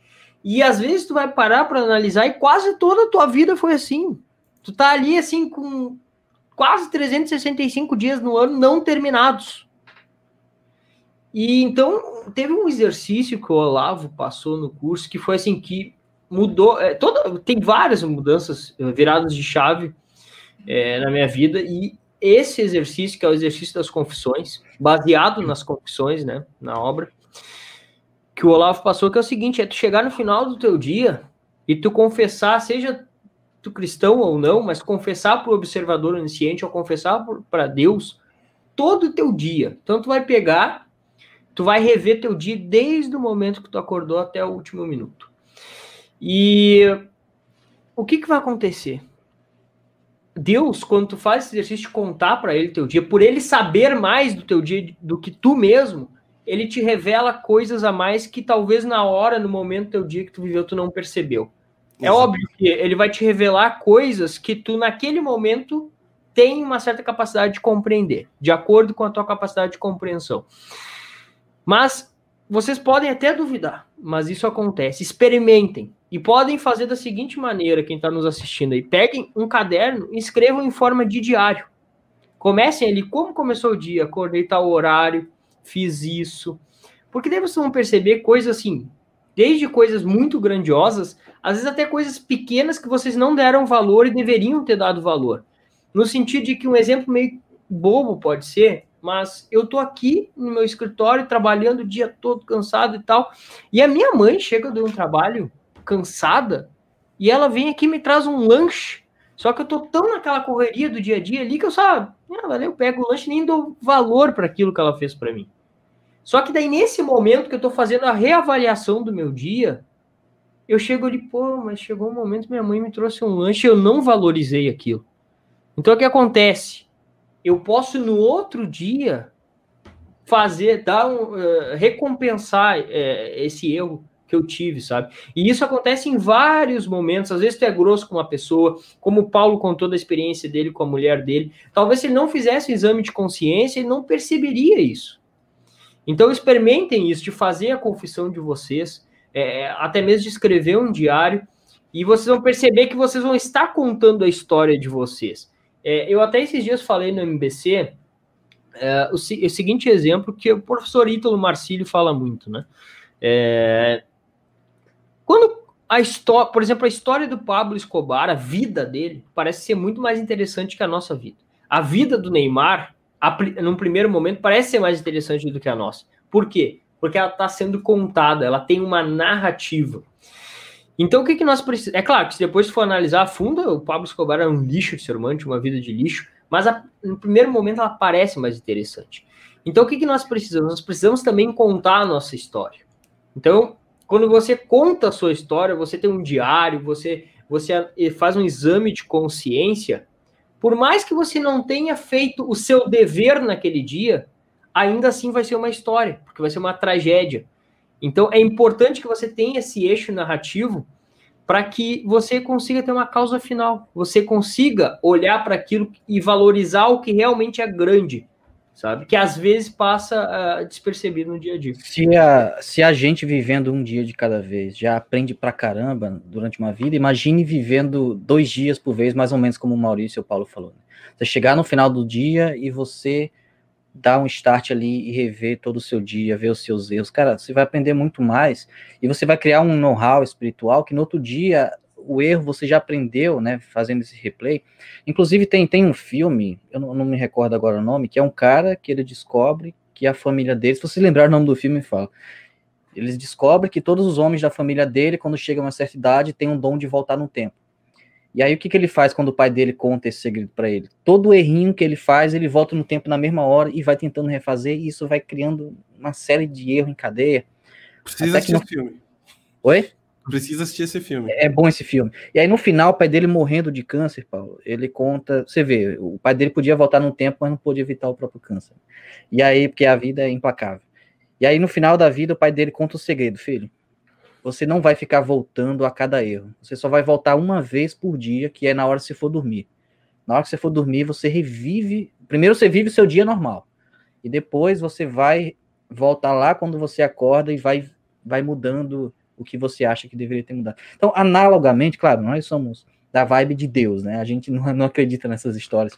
Speaker 1: E às vezes tu vai parar para analisar e quase toda a tua vida foi assim. Tu tá ali assim com quase 365 dias no ano não terminados. E então teve um exercício que o Olavo passou no curso que foi assim que mudou, é, toda, tem várias mudanças eh, viradas de chave é, na minha vida e esse exercício que é o exercício das confissões, baseado nas confissões, né, na obra, que o Olavo passou, que é o seguinte: é tu chegar no final do teu dia e tu confessar, seja tu cristão ou não, mas confessar para o observador onisciente ou confessar para Deus todo o teu dia. Então tu vai pegar, tu vai rever teu dia desde o momento que tu acordou até o último minuto. E o que, que vai acontecer? Deus, quando tu faz esse exercício de contar para ele teu dia, por ele saber mais do teu dia do que tu mesmo, ele te revela coisas a mais que talvez na hora, no momento do teu dia que tu viveu, tu não percebeu. É óbvio que ele vai te revelar coisas que tu, naquele momento, tem uma certa capacidade de compreender, de acordo com a tua capacidade de compreensão. Mas vocês podem até duvidar, mas isso acontece. Experimentem. E podem fazer da seguinte maneira, quem está nos assistindo aí. Peguem um caderno e escrevam em forma de diário. Comecem ali como começou o dia, acordei tal horário, fiz isso. Porque daí vocês vão perceber coisas assim, desde coisas muito grandiosas, às vezes até coisas pequenas que vocês não deram valor e deveriam ter dado valor. No sentido de que um exemplo meio bobo pode ser, mas eu tô aqui no meu escritório trabalhando o dia todo cansado e tal. E a minha mãe chega de um trabalho cansada e ela vem aqui e me traz um lanche. Só que eu tô tão naquela correria do dia a dia ali que eu só, ah, valeu, eu pego o lanche e nem dou valor para aquilo que ela fez para mim. Só que daí nesse momento que eu tô fazendo a reavaliação do meu dia, eu chego ali, pô, mas chegou um momento minha mãe me trouxe um lanche e eu não valorizei aquilo. Então o que acontece? Eu posso no outro dia fazer, dar um, uh, recompensar uh, esse erro que eu tive, sabe? E isso acontece em vários momentos. Às vezes tu é grosso com uma pessoa, como o Paulo contou da experiência dele com a mulher dele. Talvez se ele não fizesse o exame de consciência, ele não perceberia isso. Então experimentem isso, de fazer a confissão de vocês, é, até mesmo de escrever um diário, e vocês vão perceber que vocês vão estar contando a história de vocês. É, eu até esses dias falei no MBC é, o, o, seguinte exemplo que o professor Ítalo Marcílio fala muito, né? É, quando a história, por exemplo, a história do Pablo Escobar, a vida dele, parece ser muito mais interessante que a nossa vida. A vida do Neymar, a, num primeiro momento, parece ser mais interessante do que a nossa. Por quê? Porque ela está sendo contada, ela tem uma narrativa. Então, o que, que nós precisamos? É claro que se depois for analisar a fundo, o Pablo Escobar era um lixo de ser humano, tinha uma vida de lixo, mas a, no primeiro momento ela parece mais interessante. Então, o que, que nós precisamos? Nós precisamos também contar a nossa história. Então, quando você conta a sua história, você tem um diário, você, você faz um exame de consciência, por mais que você não tenha feito o seu dever naquele dia, ainda assim vai ser uma história, porque vai ser uma tragédia. Então é importante que você tenha esse eixo narrativo para que você consiga ter uma causa final, você consiga olhar para aquilo e valorizar o que realmente é grande, sabe? Que às vezes passa uh, despercebido no dia a dia.
Speaker 3: Se a, se a gente vivendo um dia de cada vez já aprende pra caramba durante uma vida, imagine vivendo dois dias por vez, mais ou menos como o Maurício e o Paulo falou. Né? Você chegar no final do dia e você dar um start ali e rever todo o seu dia, ver os seus erros. Cara, você vai aprender muito mais e você vai criar um know-how espiritual que no outro dia o erro você já aprendeu, né, fazendo esse replay. Inclusive tem, tem um filme, eu não, não me recordo agora o nome, que é um cara que ele descobre que a família dele, se você lembrar o nome do filme, fala. Eles descobrem que todos os homens da família dele, quando chegam a uma certa idade, têm um dom de voltar no tempo. E aí o que, que ele faz quando o pai dele conta esse segredo para ele? Todo errinho que ele faz, ele volta no tempo na mesma hora e vai tentando refazer, e isso vai criando uma série de erros em cadeia.
Speaker 2: Precisa assistir esse filme.
Speaker 3: Oi?
Speaker 2: Precisa assistir esse filme.
Speaker 3: É bom esse filme. E aí no final, o pai dele morrendo de câncer, Paulo, ele conta, você vê, o pai dele podia voltar no tempo, mas não pôde evitar o próprio câncer. E aí, porque a vida é implacável. E aí no final da vida, o pai dele conta o segredo, filho você não vai ficar voltando a cada erro. Você só vai voltar uma vez por dia, que é na hora que você for dormir. Na hora que você for dormir, você revive. Primeiro você vive o seu dia normal. E depois você vai voltar lá quando você acorda e vai, vai mudando o que você acha que deveria ter mudado. Então, analogamente, claro, nós somos da vibe de Deus, né? A gente não, não acredita nessas histórias.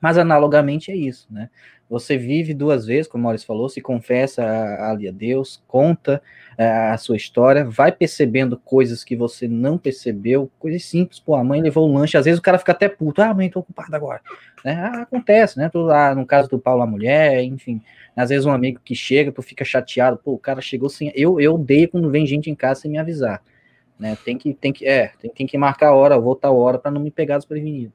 Speaker 3: Mas analogamente é isso, né? Você vive duas vezes, como o Maurício falou, se confessa ali a Deus, conta é, a sua história, vai percebendo coisas que você não percebeu, coisas simples, pô, a mãe levou o lanche, às vezes o cara fica até puto, ah, mãe, tô ocupado agora. Né? Ah, acontece, né? Tu, ah, no caso do Paulo, a mulher, enfim. Às vezes um amigo que chega, tu fica chateado, pô, o cara chegou sem. Eu, eu odeio quando vem gente em casa sem me avisar. Né? Tem que, tem que, é, tem, tem que marcar a hora, vou tal hora para não me pegar desprevenido.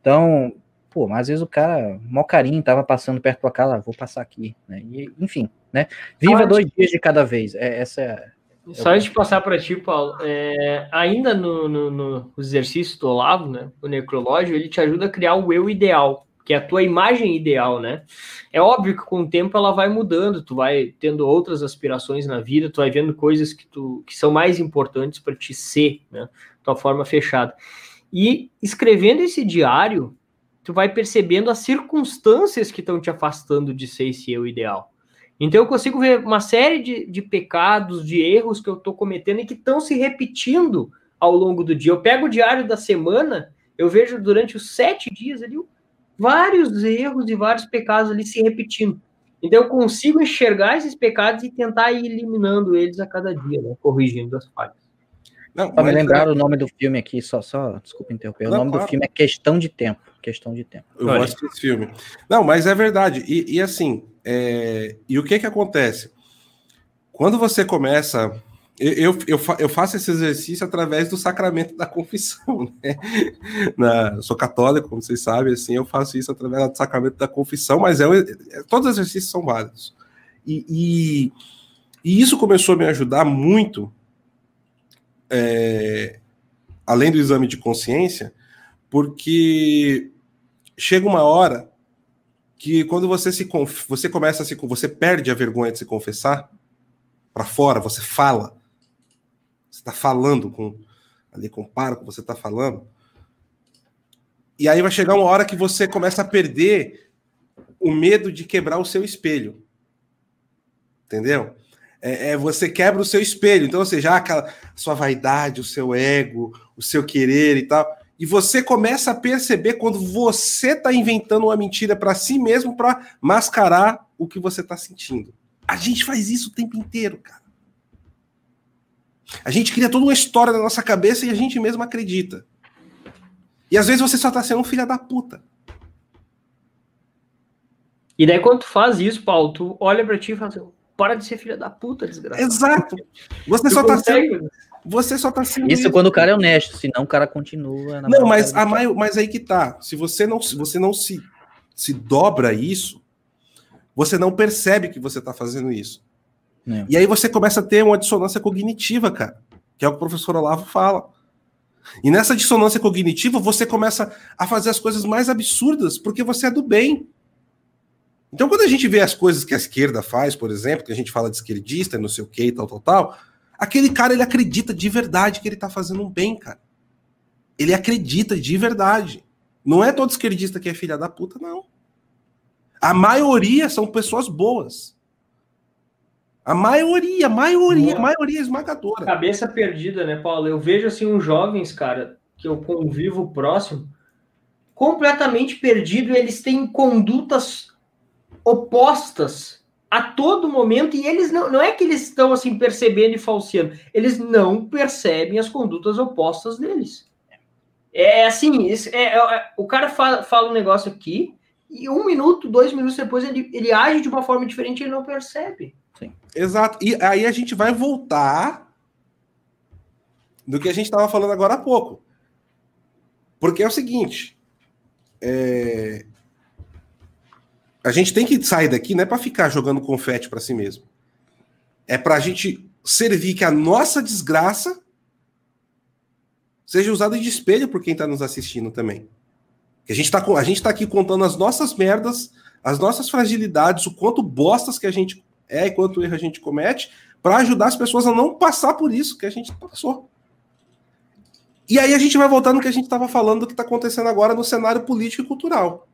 Speaker 3: Então, pô, mas às vezes o cara, mó carinho, tava passando perto da casa, ah, vou passar aqui, né? E, enfim, né? Viva dois dias de cada vez. É, essa é.
Speaker 1: Só antes de passar para ti, Paulo, é, ainda no, no, no, exercício do Olavo, né, o necrológio, ele te ajuda a criar o eu ideal, que é a tua imagem ideal, né? É óbvio que com o tempo ela vai mudando, tu vai tendo outras aspirações na vida, tu vai vendo coisas que, tu, que são mais importantes para te ser, né? Tua forma fechada. E escrevendo esse diário, tu vai percebendo as circunstâncias que estão te afastando de ser esse eu ideal. Então eu consigo ver uma série de, de pecados, de erros que eu estou cometendo e que estão se repetindo ao longo do dia. Eu pego o diário da semana, eu vejo durante os sete dias ali vários erros e vários pecados ali se repetindo. Então eu consigo enxergar esses pecados e tentar ir eliminando eles a cada dia, né? corrigindo as falhas.
Speaker 3: Não, Só me lembrar é... o nome do filme aqui, só, só desculpa interromper. Não, o nome claro. do filme é Questão de Tempo. Questão de Tempo.
Speaker 2: Eu Olha. gosto desse filme. Não, mas é verdade. E, e assim, é... e o que que acontece? Quando você começa. Eu, eu, eu, faço esse exercício através do sacramento da confissão, né? Na, sou católico, como vocês sabem, assim, eu faço isso através do sacramento da confissão, mas é, é todos os exercícios são válidos. E, e, e, isso começou a me ajudar muito, é, além do exame de consciência, porque chega uma hora que quando você se você começa a se você perde a vergonha de se confessar, para fora, você fala. Você está falando com ali compara com você está falando. E aí vai chegar uma hora que você começa a perder o medo de quebrar o seu espelho. Entendeu? É, é, você quebra o seu espelho. Então, ou seja, aquela sua vaidade, o seu ego, o seu querer e tal. E você começa a perceber quando você está inventando uma mentira para si mesmo para mascarar o que você está sentindo. A gente faz isso o tempo inteiro, cara. A gente cria toda uma história na nossa cabeça e a gente mesmo acredita. E às vezes você só tá sendo um filho da puta.
Speaker 1: E daí quando tu faz isso, Paulo, tu olha pra ti e fala assim, para de ser filha da puta, desgraçado.
Speaker 2: Exato. Você só tá sendo... Você só tá sendo...
Speaker 3: Isso, isso, quando o cara é honesto, senão o cara continua...
Speaker 2: não, mas, a mai... mas aí que tá. Se você não, se você não se, se dobra isso, você não percebe que você está fazendo isso. É. E aí você começa a ter uma dissonância cognitiva, cara, que é o que o professor Olavo fala. E nessa dissonância cognitiva, você começa a fazer as coisas mais absurdas porque você é do bem. Então, quando a gente vê as coisas que a esquerda faz, por exemplo, que a gente fala de esquerdista, não sei o que, tal, tal, tal, aquele cara ele acredita de verdade que ele tá fazendo um bem, cara. Ele acredita de verdade. Não é todo esquerdista que é filha da puta, não. A maioria são pessoas boas. A maioria, a maioria, a maioria esmagadora.
Speaker 1: Cabeça perdida, né, Paulo? Eu vejo assim uns jovens, cara, que eu convivo próximo, completamente perdido, eles têm condutas opostas a todo momento e eles não, não é que eles estão assim percebendo e falseando, eles não percebem as condutas opostas deles. É assim, é, é, é, o cara fala, fala um negócio aqui, e um minuto, dois minutos depois ele, ele age de uma forma diferente e ele não percebe.
Speaker 2: Sim. Exato. E aí a gente vai voltar do que a gente estava falando agora há pouco. Porque é o seguinte: é... a gente tem que sair daqui não é para ficar jogando confete para si mesmo. É para a gente servir que a nossa desgraça seja usada de espelho por quem está nos assistindo também. A gente está a gente tá aqui contando as nossas merdas, as nossas fragilidades, o quanto bostas que a gente é e quanto erro a gente comete, para ajudar as pessoas a não passar por isso que a gente passou. E aí a gente vai voltar no que a gente estava falando do que está acontecendo agora no cenário político e cultural.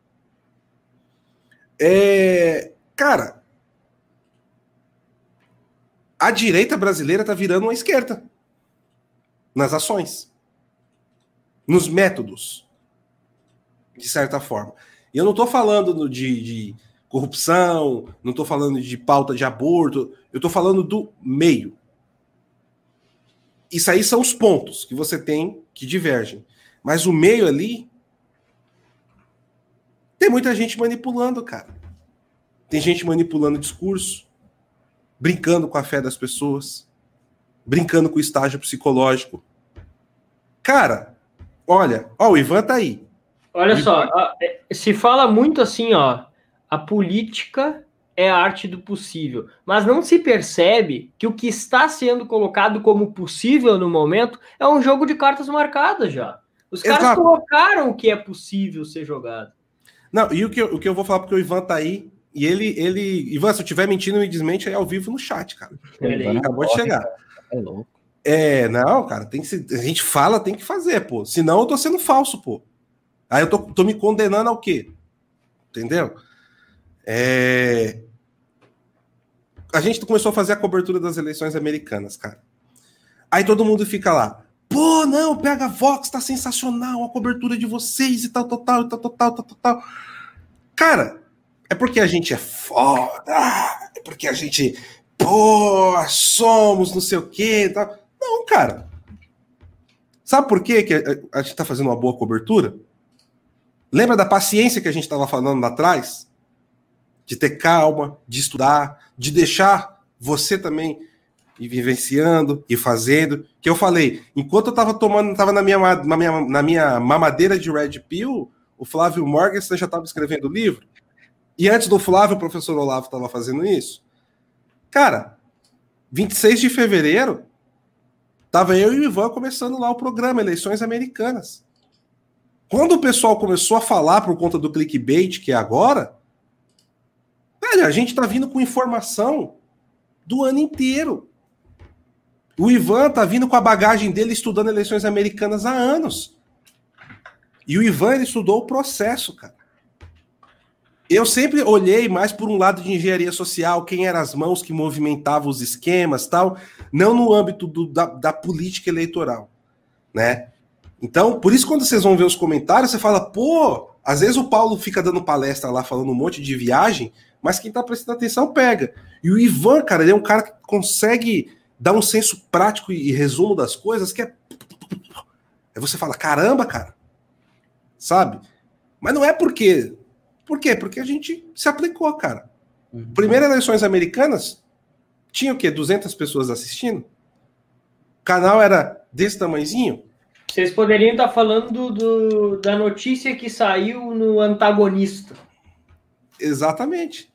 Speaker 2: É, cara, a direita brasileira está virando uma esquerda nas ações, nos métodos de certa forma. E eu não estou falando de, de, corrupção, não estou falando de pauta de aborto, eu estou falando do meio. Isso aí são os pontos que você tem que divergem. Mas o meio ali. Tem muita gente manipulando, cara. Tem gente manipulando o discurso, brincando com a fé das pessoas, brincando com o estágio psicológico. Cara, olha, ó, o Ivan tá aí.
Speaker 1: Olha só, é, se fala muito assim, ó, a política é a arte do possível, mas não se percebe que o que está sendo colocado como possível no momento é um jogo de cartas marcadas já. Os caras Exato. colocaram o que é possível ser jogado.
Speaker 2: Não, e o que, eu, o que eu vou falar porque o Ivan tá aí, e ele, ele. Ivan, se eu estiver mentindo, me desmente aí ao vivo no chat, cara. Ele acabou de chegar. É louco. É, não, cara, tem que se, a gente fala, tem que fazer, pô. Senão eu tô sendo falso, pô. Aí eu tô, tô me condenando ao quê? Entendeu? É... A gente começou a fazer a cobertura das eleições americanas, cara. Aí todo mundo fica lá. Pô, não, pega Vox, tá sensacional a cobertura de vocês e tal, tal, tal, tal, tal, tal, tal, tal. Cara, é porque a gente é foda, é porque a gente, pô, somos não sei o quê tal. Não, cara. Sabe por quê que a gente está fazendo uma boa cobertura? Lembra da paciência que a gente estava falando lá atrás? De ter calma, de estudar, de deixar você também ir vivenciando e fazendo. Que eu falei, enquanto eu estava tomando, estava na minha, na, minha, na minha mamadeira de Red Pill, o Flávio Morgenstern já estava escrevendo o livro. E antes do Flávio, o professor Olavo estava fazendo isso. Cara, 26 de fevereiro, tava eu e o Ivan começando lá o programa Eleições Americanas. Quando o pessoal começou a falar por conta do clickbait, que é agora, velho, a gente tá vindo com informação do ano inteiro. O Ivan tá vindo com a bagagem dele estudando eleições americanas há anos. E o Ivan ele estudou o processo, cara. Eu sempre olhei mais por um lado de engenharia social, quem eram as mãos que movimentavam os esquemas, tal, não no âmbito do, da, da política eleitoral, né? Então, por isso, quando vocês vão ver os comentários, você fala, pô, às vezes o Paulo fica dando palestra lá, falando um monte de viagem, mas quem tá prestando atenção pega. E o Ivan, cara, ele é um cara que consegue dar um senso prático e resumo das coisas que é. Aí você fala, caramba, cara. Sabe? Mas não é porque. Por quê? Porque a gente se aplicou, cara. Uhum. Primeiras eleições americanas, tinha o quê? 200 pessoas assistindo? O canal era desse tamanhozinho?
Speaker 1: Vocês poderiam estar falando do, do, da notícia que saiu no antagonista.
Speaker 2: Exatamente.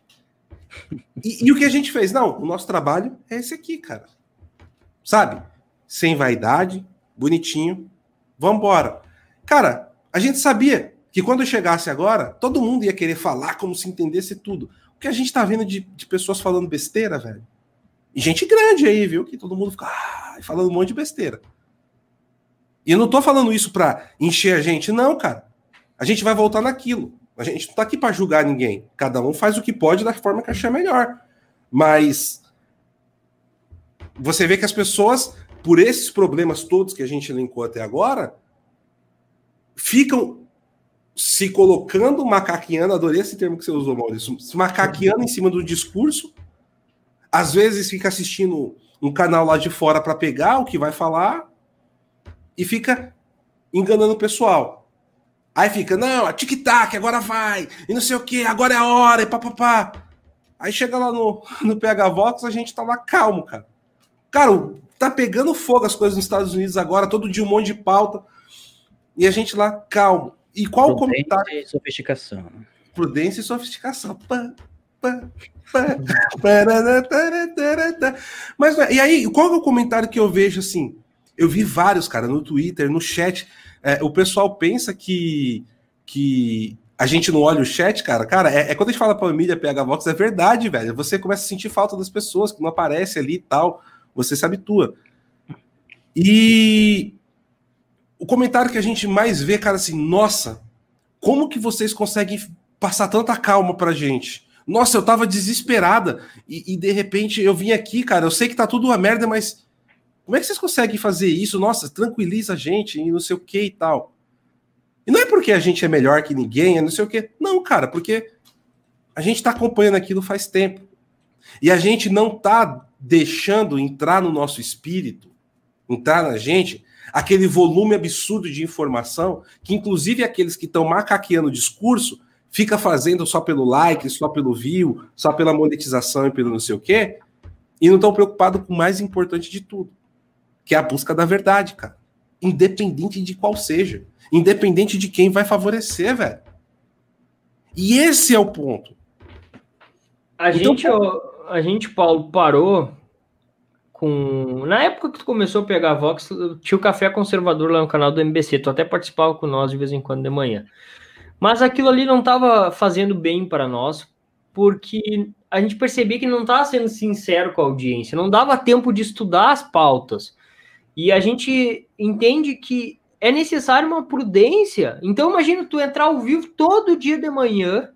Speaker 2: E, e, o que a gente fez? Não, o nosso trabalho é esse aqui, cara. Sabe? Sem vaidade, bonitinho. Vambora. Cara, a gente sabia que quando chegasse agora, todo mundo ia querer falar como se entendesse tudo. O que a gente tá vendo de, de pessoas falando besteira, velho. E gente grande aí, viu? Que todo mundo fica ah, falando um monte de besteira. E eu não tô falando isso para encher a gente, não, cara. A gente vai voltar naquilo. A gente não tá aqui para julgar ninguém. Cada um faz o que pode da forma que achar melhor. Mas você vê que as pessoas, por esses problemas todos que a gente elencou até agora, ficam se colocando macaqueando, adorei esse termo que você usou, Maurício, macaqueando em cima do discurso, às vezes fica assistindo um canal lá de fora para pegar o que vai falar, e fica enganando o pessoal. Aí fica, não, tic-tac, agora vai, e não sei o que, agora é a hora, e papapá. Aí chega lá no, no PH Vox, a gente tá lá calmo, cara. Cara, tá pegando fogo as coisas nos Estados Unidos agora, todo dia um monte de pauta, e a gente lá calmo. E qual
Speaker 3: Prudência
Speaker 2: o comentário?
Speaker 3: E sofisticação.
Speaker 2: Prudência e sofisticação. Pá, pá, pá, Mas, e aí, qual é o comentário que eu vejo assim? Eu vi vários, cara, no Twitter, no chat. É, o pessoal pensa que, que a gente não olha o chat, cara. Cara, é, é quando a gente fala pra mídia PH Vox, é verdade, velho. Você começa a sentir falta das pessoas que não aparecem ali e tal. Você se habitua. E o comentário que a gente mais vê, cara, assim, nossa, como que vocês conseguem passar tanta calma pra gente? Nossa, eu tava desesperada e, e de repente eu vim aqui, cara. Eu sei que tá tudo uma merda, mas como é que vocês conseguem fazer isso? Nossa, tranquiliza a gente e não sei o que e tal. E não é porque a gente é melhor que ninguém, é não sei o que. Não, cara, porque a gente está acompanhando aquilo faz tempo. E a gente não está deixando entrar no nosso espírito, entrar na gente, aquele volume absurdo de informação que, inclusive, aqueles que estão macaqueando o discurso fica fazendo só pelo like, só pelo view, só pela monetização e pelo não sei o quê, e não estão preocupados com o mais importante de tudo, que é a busca da verdade, cara. Independente de qual seja. Independente de quem vai favorecer, velho. E esse é o ponto.
Speaker 1: A então, gente, a gente, Paulo, parou com. Na época que tu começou a pegar a Vox, tinha o Café Conservador lá no canal do MBC. Tu até participava com nós de vez em quando de manhã. Mas aquilo ali não estava fazendo bem para nós, porque a gente percebia que não estava sendo sincero com a audiência, não dava tempo de estudar as pautas. E a gente entende que é necessário uma prudência. Então, imagina tu entrar ao vivo todo dia de manhã.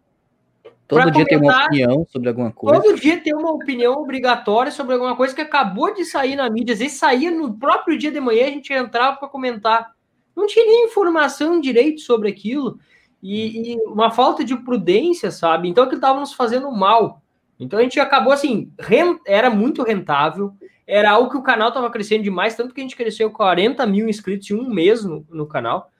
Speaker 3: Todo dia ter uma opinião sobre alguma coisa.
Speaker 1: Todo dia ter uma opinião obrigatória sobre alguma coisa que acabou de sair na mídia. Às vezes saía no próprio dia de manhã, a gente entrava para comentar. Não tinha nem informação direito sobre aquilo. E, e, uma falta de prudência, sabe? Então aquilo estava nos fazendo mal. Então a gente acabou assim, rent... era muito rentável, era algo que o canal estava crescendo demais, tanto que a gente cresceu 40 mil inscritos em um mês no, no canal.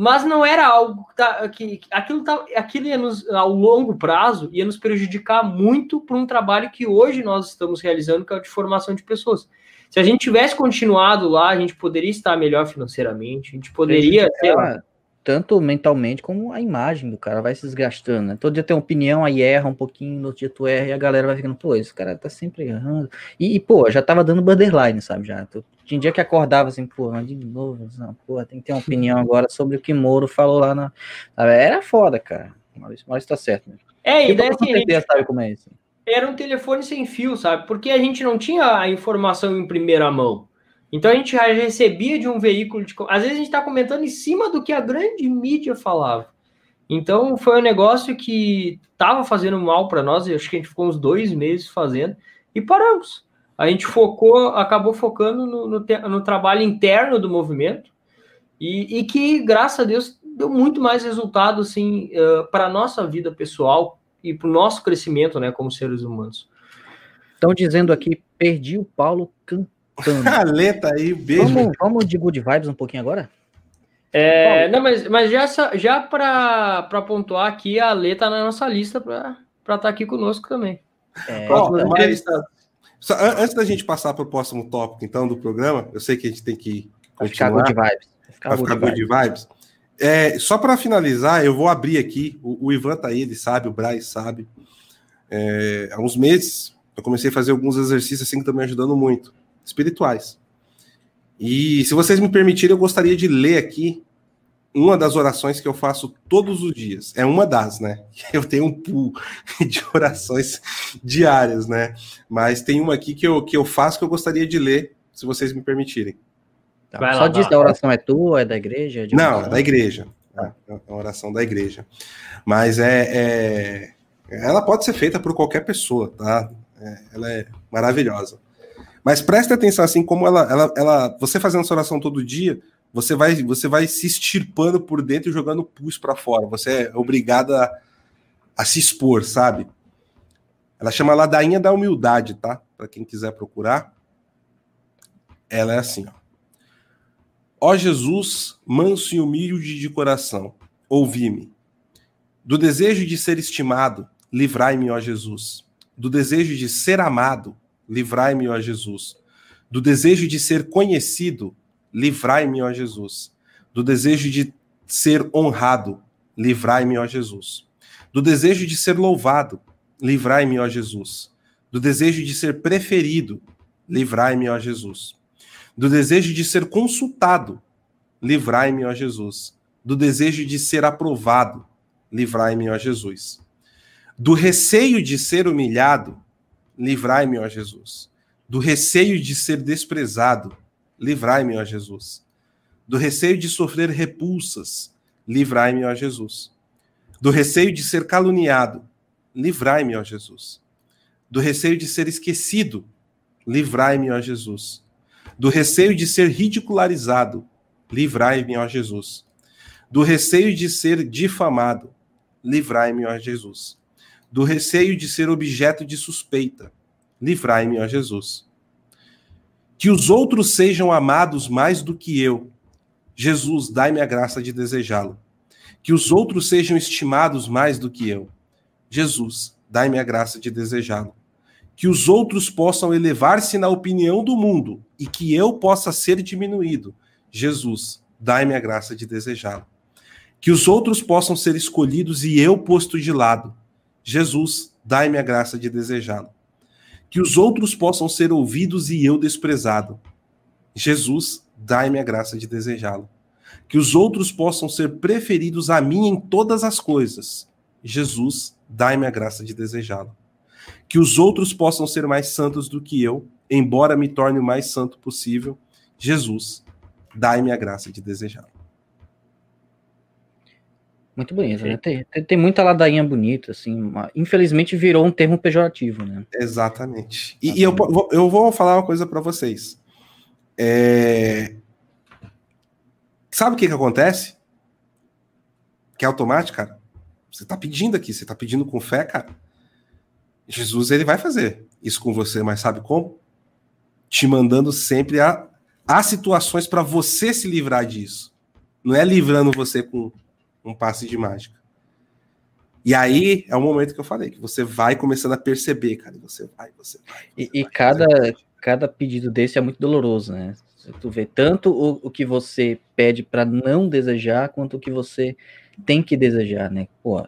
Speaker 1: Mas não era algo tá, que aquilo, tá, aquilo ia nos, ao longo prazo ia nos prejudicar muito para um trabalho que hoje nós estamos realizando, que é o de formação de pessoas. Se a gente tivesse continuado lá, a gente poderia estar melhor financeiramente, a gente poderia, sei lá,
Speaker 3: tanto mentalmente como a imagem do cara vai se desgastando, né? Todo dia tem uma opinião, aí erra um pouquinho, no outro dia tu erra e a galera vai ficando, pô, esse cara tá sempre errando. E, e pô, já tava dando borderline, sabe? Já. Tinha dia que acordava assim, pô, de novo, não, pô, tem que ter uma opinião agora sobre o que Moro falou lá na. Sabe? Era foda, cara. Maurício, Maurício tá certo, né?
Speaker 1: É, e daí assim.
Speaker 3: Sabe como é isso?
Speaker 1: Era um telefone sem fio, sabe? Porque a gente não tinha a informação em primeira mão. Então a gente já recebia de um veículo de. Às vezes a gente está comentando em cima do que a grande mídia falava. Então foi um negócio que estava fazendo mal para nós, acho que a gente ficou uns dois meses fazendo e paramos. A gente focou, acabou focando no, no, no trabalho interno do movimento e, e, que, graças a Deus, deu muito mais resultado assim, uh, para a nossa vida pessoal e para o nosso crescimento né, como seres humanos.
Speaker 3: Estão dizendo aqui, perdi o Paulo cantando
Speaker 2: a Leta aí, beijo.
Speaker 3: Vamos, vamos de good vibes um pouquinho agora?
Speaker 1: É, não, mas, mas já, já para pontuar aqui, a Lê tá na nossa lista para estar tá aqui conosco também.
Speaker 2: É, próxima então, Só, antes da gente passar para o próximo tópico, então, do programa, eu sei que a gente tem que
Speaker 3: continuar. Ficar good vibes.
Speaker 2: Ficar, good, ficar good vibes. vibes. É, só para finalizar, eu vou abrir aqui. O, o, Ivan tá aí, ele sabe, o Braz sabe. É, há uns meses eu comecei a fazer alguns exercícios assim que estão me ajudando muito espirituais. E se vocês me permitirem, eu gostaria de ler aqui uma das orações que eu faço todos os dias. É uma das, né? Eu tenho um pool de orações diárias, né? Mas tem uma aqui que eu, que eu faço que eu gostaria de ler, se vocês me permitirem.
Speaker 3: Tá. Só lá, diz que a oração é tua, é da igreja? É
Speaker 2: Não, é da igreja. É, é a oração da igreja. Mas é, é, Ela pode ser feita por qualquer pessoa, tá? É, ela é maravilhosa. Mas preste atenção, assim como ela, ela, ela, você fazendo essa oração todo dia, você vai, você vai se extirpando por dentro e jogando pus para fora. Você é obrigado a, a, se expor, sabe? Ela chama Ladainha da Humildade, tá? Para quem quiser procurar. Ela é assim, ó. Ó Jesus, manso e humilde de coração, ouvi-me. Do desejo de ser estimado, livrai-me, ó Jesus. Do desejo de ser amado, livrai-me, ó Jesus. Do desejo de ser conhecido, livrai-me, ó Jesus. Do desejo de ser honrado, livrai-me, ó Jesus. Do desejo de ser louvado, livrai-me, ó Jesus. Do desejo de ser preferido, livrai-me, ó Jesus. Do desejo de ser consultado, livrai-me, ó Jesus. Do desejo de ser aprovado, livrai-me, ó Jesus. Do receio de ser humilhado, livrai-me, ó Jesus. Do receio de ser desprezado, livrai-me, ó Jesus. Do receio de sofrer repulsas, livrai-me, ó Jesus. Do receio de ser caluniado, livrai-me, ó Jesus. Do receio de ser esquecido, livrai-me, ó Jesus. Do receio de ser ridicularizado, livrai-me, ó Jesus. Do receio de ser difamado, livrai-me, ó Jesus do receio de ser objeto de suspeita. Livrai-me, ó Jesus. Que os outros sejam amados mais do que eu. Jesus, dai-me a graça de desejá-lo. Que os outros sejam estimados mais do que eu. Jesus, dai-me a graça de desejá-lo. Que os outros possam elevar-se na opinião do mundo e que eu possa ser diminuído. Jesus, dai-me a graça de desejá-lo. Que os outros possam ser escolhidos e eu posto de lado. Jesus, dai-me a graça de desejá-lo. Que os outros possam ser ouvidos e eu desprezado. Jesus, dai-me a graça de desejá-lo. Que os outros possam ser preferidos a mim em todas as coisas. Jesus, dai-me a graça de desejá-lo. Que os outros possam ser mais santos do que eu, embora me torne o mais santo possível. Jesus, dai-me a graça de desejá-lo.
Speaker 3: Muito bonito, né? Tem, tem, muita ladainha bonita, assim. Infelizmente virou um termo pejorativo, né?
Speaker 2: Exatamente. E, e eu, eu vou falar uma coisa para vocês. É... Sabe o que que acontece? Que é automático, cara. Você tá pedindo aqui, você tá pedindo com fé, cara. Jesus, ele vai fazer isso com você, mas sabe como? te mandando sempre a, a situações para você se livrar disso. Não é livrando você com um passe de mágica. E aí é o momento que eu falei, que você vai começando a perceber, cara. Você vai, você vai. Você
Speaker 3: e,
Speaker 2: vai,
Speaker 3: cada, cada pedido desse é muito doloroso, né? Tu vê tanto o, o que você pede para não desejar, quanto o que você tem que desejar, né? Pô,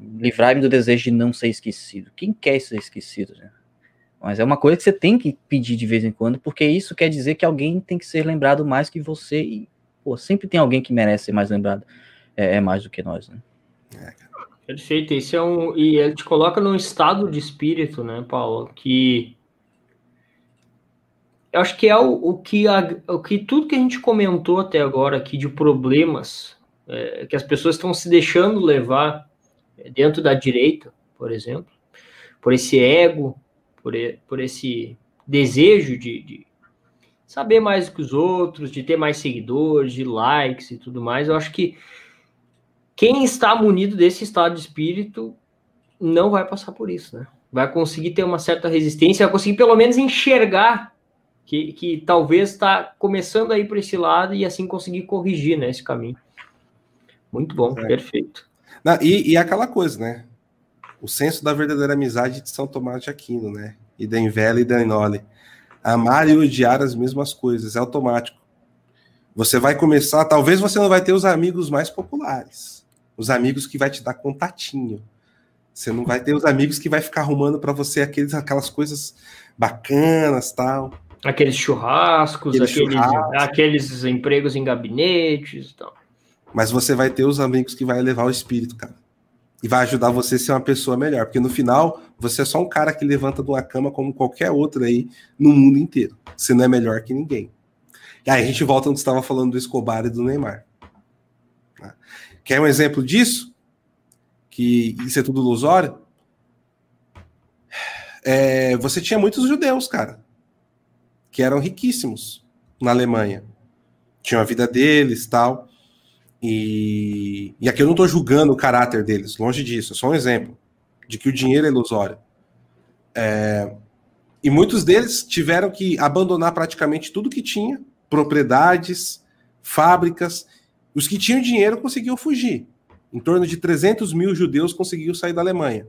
Speaker 3: livrar-me do desejo de não ser esquecido. Quem quer ser esquecido, né? Mas é uma coisa que você tem que pedir de vez em quando, porque isso quer dizer que alguém tem que ser lembrado mais que você. E, pô, sempre tem alguém que merece ser mais lembrado. É, é mais do que nós, né?
Speaker 1: É, Perfeito. Esse é um. E ele te coloca num estado de espírito, né, Paulo? Que. Eu acho que é o, o, que, a, o que tudo que a gente comentou até agora aqui de problemas é, que as pessoas estão se deixando levar dentro da direita, por exemplo, por esse ego, por, por esse desejo de, de saber mais do que os outros, de ter mais seguidores, de likes e tudo mais. Eu acho que quem está munido desse estado de espírito não vai passar por isso, né? Vai conseguir ter uma certa resistência, vai conseguir pelo menos enxergar que, que talvez está começando a ir por esse lado e assim conseguir corrigir né, esse caminho. Muito bom, é. perfeito.
Speaker 2: Não, e, e aquela coisa, né? O senso da verdadeira amizade de São Tomás de Aquino, né? E da Invela e da Inole. Amar e odiar as mesmas coisas, é automático. Você vai começar, talvez você não vai ter os amigos mais populares, os amigos que vai te dar contatinho. Você não vai ter os amigos que vai ficar arrumando para você aqueles, aquelas coisas bacanas, tal.
Speaker 1: Aqueles churrascos, aqueles, aqueles, churrascos. aqueles empregos em gabinetes, tal.
Speaker 2: Mas você vai ter os amigos que vai elevar o espírito, cara. E vai ajudar você a ser uma pessoa melhor. Porque no final, você é só um cara que levanta de uma cama como qualquer outro aí no mundo inteiro. Você não é melhor que ninguém. E aí a gente volta onde estava falando do Escobar e do Neymar. Quer um exemplo disso? Que isso é tudo ilusório? É, você tinha muitos judeus, cara, que eram riquíssimos na Alemanha. Tinham a vida deles tal. E, e aqui eu não estou julgando o caráter deles, longe disso, é só um exemplo de que o dinheiro é ilusório. É, e muitos deles tiveram que abandonar praticamente tudo que tinha, propriedades, fábricas. Os que tinham dinheiro conseguiam fugir. Em torno de 300 mil judeus conseguiram sair da Alemanha.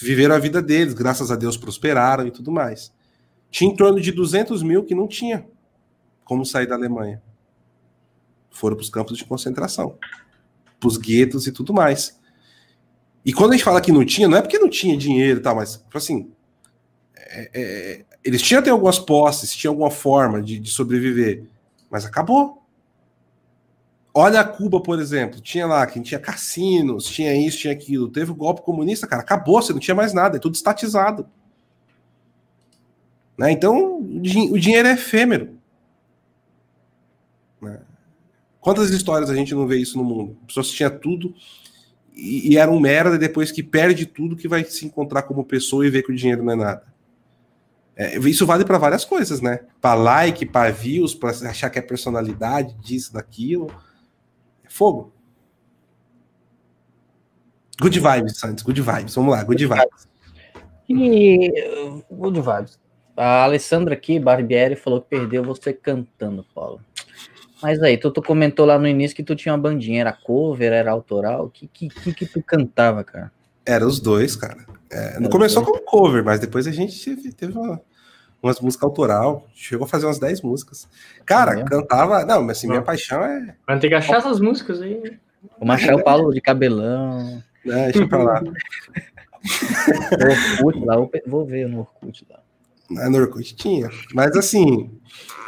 Speaker 2: Viveram a vida deles, graças a Deus prosperaram e tudo mais. Tinha em torno de 200 mil que não tinha como sair da Alemanha foram para os campos de concentração, para os guetos e tudo mais. E quando a gente fala que não tinha, não é porque não tinha dinheiro e tal, mas tipo assim, é, é, eles tinham até algumas posses, tinham alguma forma de, de sobreviver, mas acabou. Olha Cuba, por exemplo, tinha lá, quem tinha cassinos, tinha isso, tinha aquilo, teve o golpe comunista, cara, acabou, você não tinha mais nada, é tudo estatizado. Né? Então, o dinheiro é efêmero. Né? Quantas histórias a gente não vê isso no mundo? A pessoa tinha tudo e, e, era um merda, depois que perde tudo, que vai se encontrar como pessoa e ver que o dinheiro não é nada. É, isso vale para várias coisas, né? Para like, para views, para achar que é personalidade disso, daquilo. Fogo. Good vibes, Santos, good vibes. Vamos lá, good vibes.
Speaker 3: E good vibes. A Alessandra aqui, Barbieri, falou que perdeu você cantando, Paulo. Mas aí, tu, tu, comentou lá no início que tu tinha uma bandinha, era cover, era autoral? O que, que, que, que tu cantava, cara?
Speaker 2: Era os dois, cara. É, não começou dois. como cover, mas depois a gente teve, teve uma, umas músicas autoral. Chegou a fazer umas 10 músicas. Cara, é cantava. Não, mas assim, minha paixão é.
Speaker 1: Vai ter que achar essas músicas aí.
Speaker 3: Achar o Paulo de cabelão.
Speaker 2: É, deixa pra lá.
Speaker 3: Orkut lá, vou ver no Orkut lá.
Speaker 2: Na no Orkut tinha. Mas assim,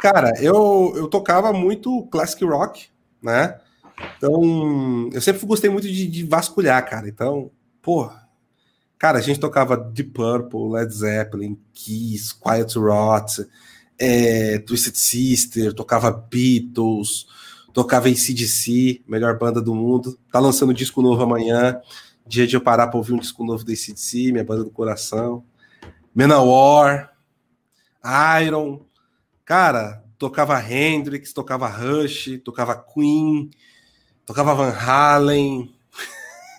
Speaker 2: cara, eu, eu tocava muito classic rock, né? Então, eu sempre gostei muito de, de vasculhar, cara. Então, pô, cara, a gente tocava Deep Purple, Led Zeppelin, Kiss, Quiet Rot, é, Twisted Sister, tocava Beatles, tocava ACDC, melhor banda do mundo. Tá lançando disco novo amanhã. Dia de eu parar pra ouvir um disco novo da ACDC, minha banda do coração. Manowar, Iron, cara, tocava Hendrix, tocava Rush, tocava Queen, tocava Van Halen.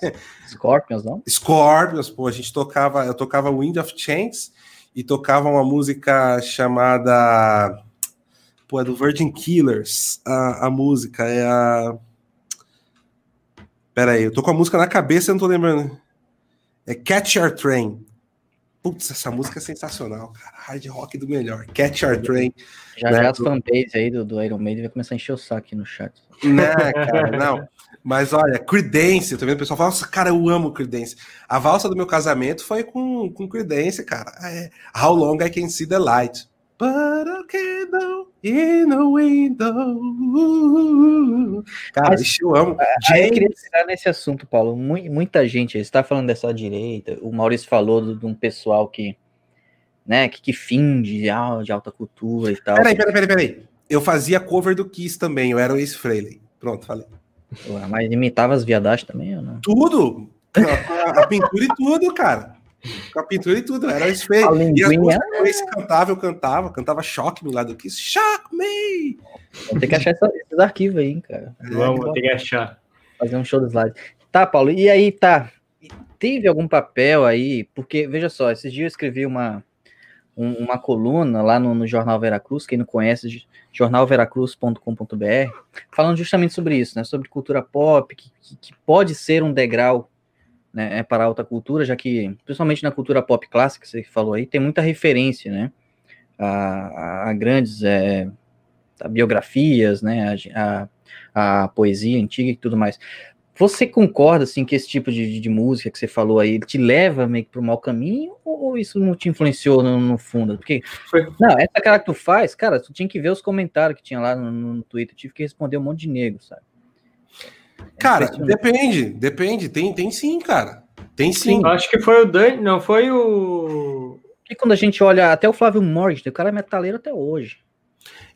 Speaker 3: Scorpions, não?
Speaker 2: Scorpions, pô, a gente tocava, eu tocava Wind of Change e tocava uma música chamada. Pô, é do Virgin Killers. A, a música é a. Pera aí, eu tô com a música na cabeça e não tô lembrando. É Catch Your Train. Putz, essa música é sensacional, cara. Hard rock do melhor. Catch Our Train.
Speaker 3: Já né? já as fanbase aí do, do Iron Maiden vai começar a encher o saco aqui no chat.
Speaker 2: Não, cara, não. Mas olha, Credence, tô vendo o pessoal falar, nossa, cara, eu amo Credence. A valsa do meu casamento foi com, com Credence, cara. É, How Long I Can See the Light. But a candle in the window. Cara, Mas, eu amo.
Speaker 3: Aí eu queria tirar nesse assunto, Paulo. Muita gente, você está falando dessa direita, o Maurício falou de um pessoal que, né, que, que finge de, alta cultura e tal.
Speaker 2: Peraí, peraí, peraí, peraí. Eu fazia cover do Kiss também, eu era o Ace Frehley. Pronto, falei.
Speaker 3: Mas imitava as viadagens também, ou não?
Speaker 2: Tudo! A, a, pintura e tudo, cara. Com a pintura e tudo, era isso feio. E as músicas cantava, eu cantava, cantava choque no lado do Kiss. Shock me!
Speaker 3: Vou ter que achar esses arquivos aí, cara.
Speaker 1: É, Vamos, ter que achar.
Speaker 3: Fazer um show de slide. Tá, Paulo, e aí, tá. Teve algum papel aí? Porque, veja só, esses dias eu escrevi uma, um, uma coluna lá no, no, Jornal Veracruz, quem não conhece, jornalveracruz.com.br, falando justamente sobre isso, né, sobre cultura pop, que, que, pode ser um degrau né, é para a alta cultura, já que, principalmente na cultura pop clássica, que você falou aí, tem muita referência, né, a, a grandes é, a biografias, né, a, a, a, poesia antiga e tudo mais. Você concorda, assim, que esse tipo de, de música que você falou aí, te leva meio que para o mau caminho, ou, isso não te influenciou no, no fundo? Porque, Foi. não, essa cara que tu faz, cara, tu tinha que ver os comentários que tinha lá no, no Twitter, tive que responder um monte de negro, sabe?
Speaker 2: É cara, depende, depende, tem, tem sim, cara. Tem sim. sim.
Speaker 1: Acho que foi o Dani, não foi o.
Speaker 3: E quando a gente olha até o Flávio Morgan, o cara é metaleiro até hoje.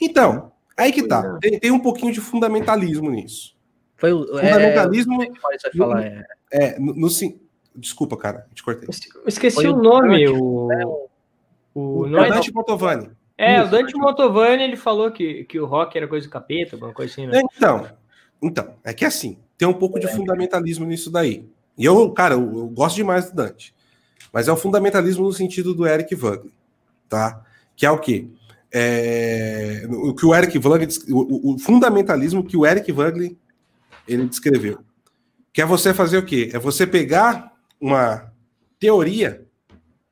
Speaker 2: Então, aí que tá. Tem, tem um pouquinho de fundamentalismo nisso.
Speaker 3: Foi o
Speaker 2: é, fundamentalismo.
Speaker 3: É, vai falar,
Speaker 2: é. é no, no, desculpa, cara, te cortei.
Speaker 1: Esqueci Foi o nome. O, o,
Speaker 2: o, o é Dante Motovani.
Speaker 1: É, Isso, o Dante Motovani ele falou que, que o rock era coisa do capeta, alguma coisa assim, né?
Speaker 2: Então, então, é que assim, tem um pouco de fundamentalismo nisso daí. E eu, cara, eu, eu gosto demais do Dante. Mas é o fundamentalismo no sentido do Eric Wagner, tá? Que é o quê? É, o que o Eric Wagner, o, o fundamentalismo que o Eric Wagner ele descreveu. Que é você fazer o quê? É você pegar uma teoria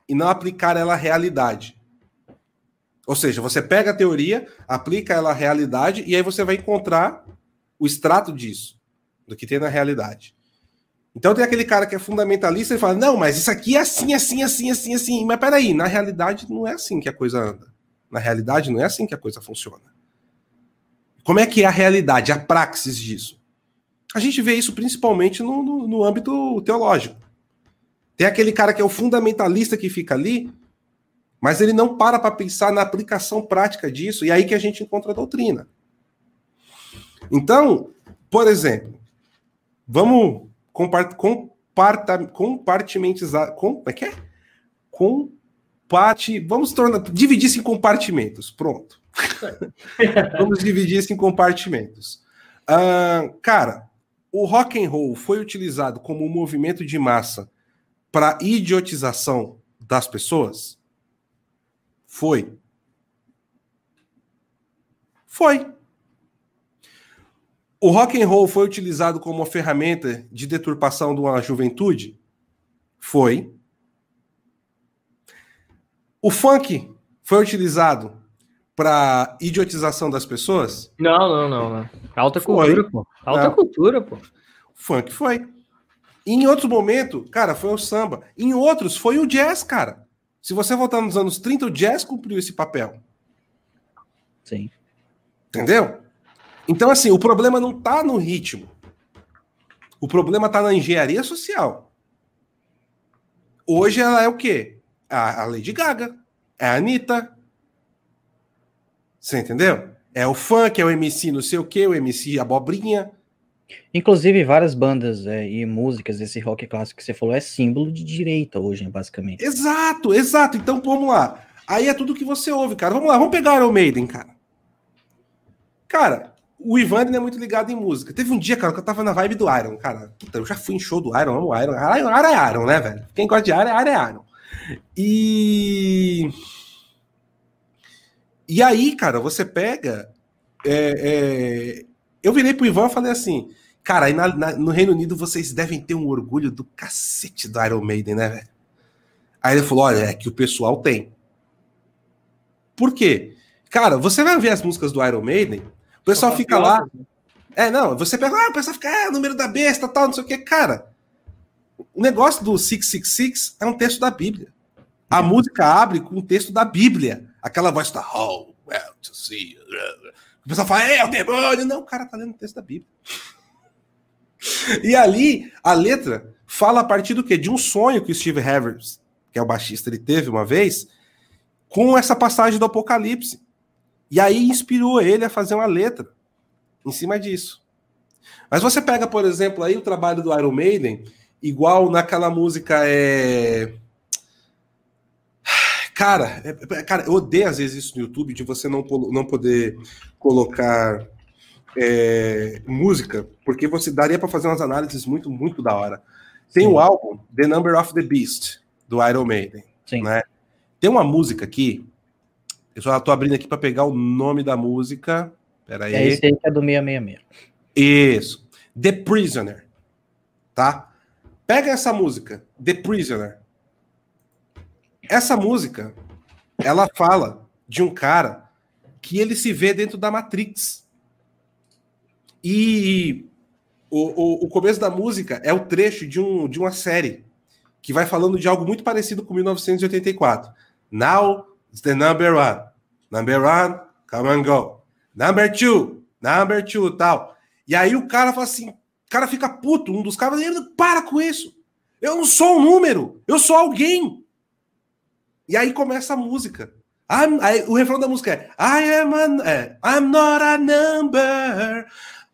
Speaker 2: e não aplicar ela à realidade. Ou seja, você pega a teoria, aplica ela à realidade e aí você vai encontrar o extrato disso, do que tem na realidade. Então tem aquele cara que é fundamentalista e fala: não, mas isso aqui é assim, assim, assim, assim, assim. Mas peraí, na realidade não é assim que a coisa anda. Na realidade não é assim que a coisa funciona. Como é que é a realidade, a praxis disso? A gente vê isso principalmente no, no, no âmbito teológico. Tem aquele cara que é o fundamentalista que fica ali, mas ele não para para pensar na aplicação prática disso, e é aí que a gente encontra a doutrina. Então, por exemplo, vamos comparta, comparta, compartimentizar. Com, como é que é? Comparte, vamos tornar, dividir isso em compartimentos. Pronto. vamos dividir isso em compartimentos. Uh, cara, o rock and roll foi utilizado como um movimento de massa para idiotização das pessoas? Foi. Foi. O rock and roll foi utilizado como uma ferramenta de deturpação de uma juventude? Foi. O funk foi utilizado para idiotização das pessoas?
Speaker 1: Não, não, não, não. Alta foi. cultura, pô. Alta não. cultura, pô.
Speaker 2: Funk foi. Em outro momento, cara, foi o samba. Em outros, foi o jazz, cara. Se você voltar nos anos 30, o jazz cumpriu esse papel.
Speaker 3: Sim.
Speaker 2: Entendeu? Então, assim, o problema não tá no ritmo. O problema tá na engenharia social. Hoje ela é o quê? A Lady Gaga, é a Anitta, você entendeu? É o funk, é o MC não sei o que, o MC abobrinha.
Speaker 3: Inclusive, várias bandas é, e músicas desse rock clássico que você falou é símbolo de direita hoje, basicamente.
Speaker 2: Exato, exato. Então vamos lá. Aí é tudo que você ouve, cara. Vamos lá, vamos pegar Iron Maiden, cara. Cara, o Ivan não é muito ligado em música. Teve um dia, cara, que eu tava na vibe do Iron, cara. Puta, eu já fui em show do Iron, amo Iron. Iron, Iron é Iron, né, velho? Quem gosta de Iron, Iron é Iron. E. E aí, cara, você pega. É, é... Eu virei pro Ivan e falei assim: Cara, aí na, na, no Reino Unido vocês devem ter um orgulho do cacete do Iron Maiden, né, velho? Aí ele falou: Olha, é que o pessoal tem. Por quê? Cara, você vai ver as músicas do Iron Maiden, o pessoal fica lá. É, não, você pega, ah, o pessoal fica, é, número da besta, tal, não sei o que. Cara, o negócio do 666 é um texto da Bíblia. A música abre com um texto da Bíblia. Aquela voz tá, oh, well, to see. O pessoal fala, é o demônio. Não, o cara tá lendo o texto da Bíblia. E ali, a letra fala a partir do quê? De um sonho que o Steve Havers, que é o baixista, ele teve uma vez, com essa passagem do Apocalipse. E aí inspirou ele a fazer uma letra em cima disso. Mas você pega, por exemplo, aí o trabalho do Iron Maiden, igual naquela música é. Cara, é, é, cara, eu odeio às vezes isso no YouTube de você não, não poder colocar é, música, porque você daria para fazer umas análises muito, muito da hora. Tem Sim. o álbum The Number of the Beast, do Iron Maiden. Sim. Né? Tem uma música aqui, eu só estou abrindo aqui para pegar o nome da música. Pera aí.
Speaker 3: É esse aí que é do 666.
Speaker 2: Isso. The Prisoner. Tá? Pega essa música, The Prisoner. Essa música, ela fala de um cara que ele se vê dentro da Matrix. E o, o, o, começo da música é o trecho de, um, de uma série que vai falando de algo muito parecido com 1984. Now is the number one. Number one, come and go. Number two, number two, tal. E aí o cara fala assim, o cara fica puto, um dos caras, para com isso. Eu não sou um número, eu sou alguém. E aí começa a música. Aí, o refrão da música é I am a, é, I'm not a number.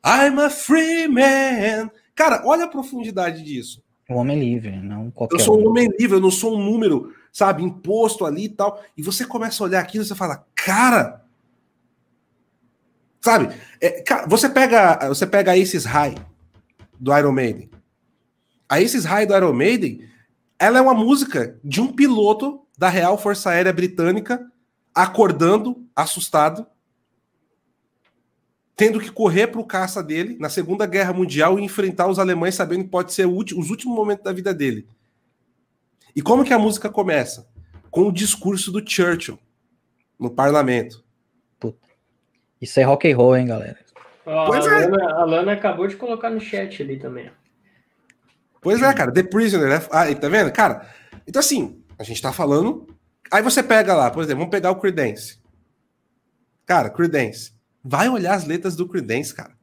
Speaker 2: I'm a free man. Cara, olha a profundidade disso.
Speaker 3: Um homem livre, não qualquer
Speaker 2: Eu sou um homem livre, eu não sou um número, sabe, imposto ali e tal. E você começa a olhar aquilo e você fala, cara. Sabe? É, você pega você pega Aces High do Iron Maiden. A Aces High do Iron Maiden, ela é uma música de um piloto da Real Força Aérea Britânica acordando, assustado, tendo que correr para o caça dele na Segunda Guerra Mundial e enfrentar os alemães, sabendo que pode ser último, os últimos momentos da vida dele. E como que a música começa? Com o discurso do Churchill no parlamento.
Speaker 3: Puta. Isso é rock and roll, hein, galera?
Speaker 1: Oh, pois a, é. Lana, a Lana acabou de colocar no chat ali também.
Speaker 2: Pois é, cara. The Prisoner, né? Ah, tá vendo? Cara, então assim, a gente tá falando. Aí você pega lá, por exemplo, vamos pegar o Creedence. Cara, Creedence. Vai olhar as letras do Creedence, cara.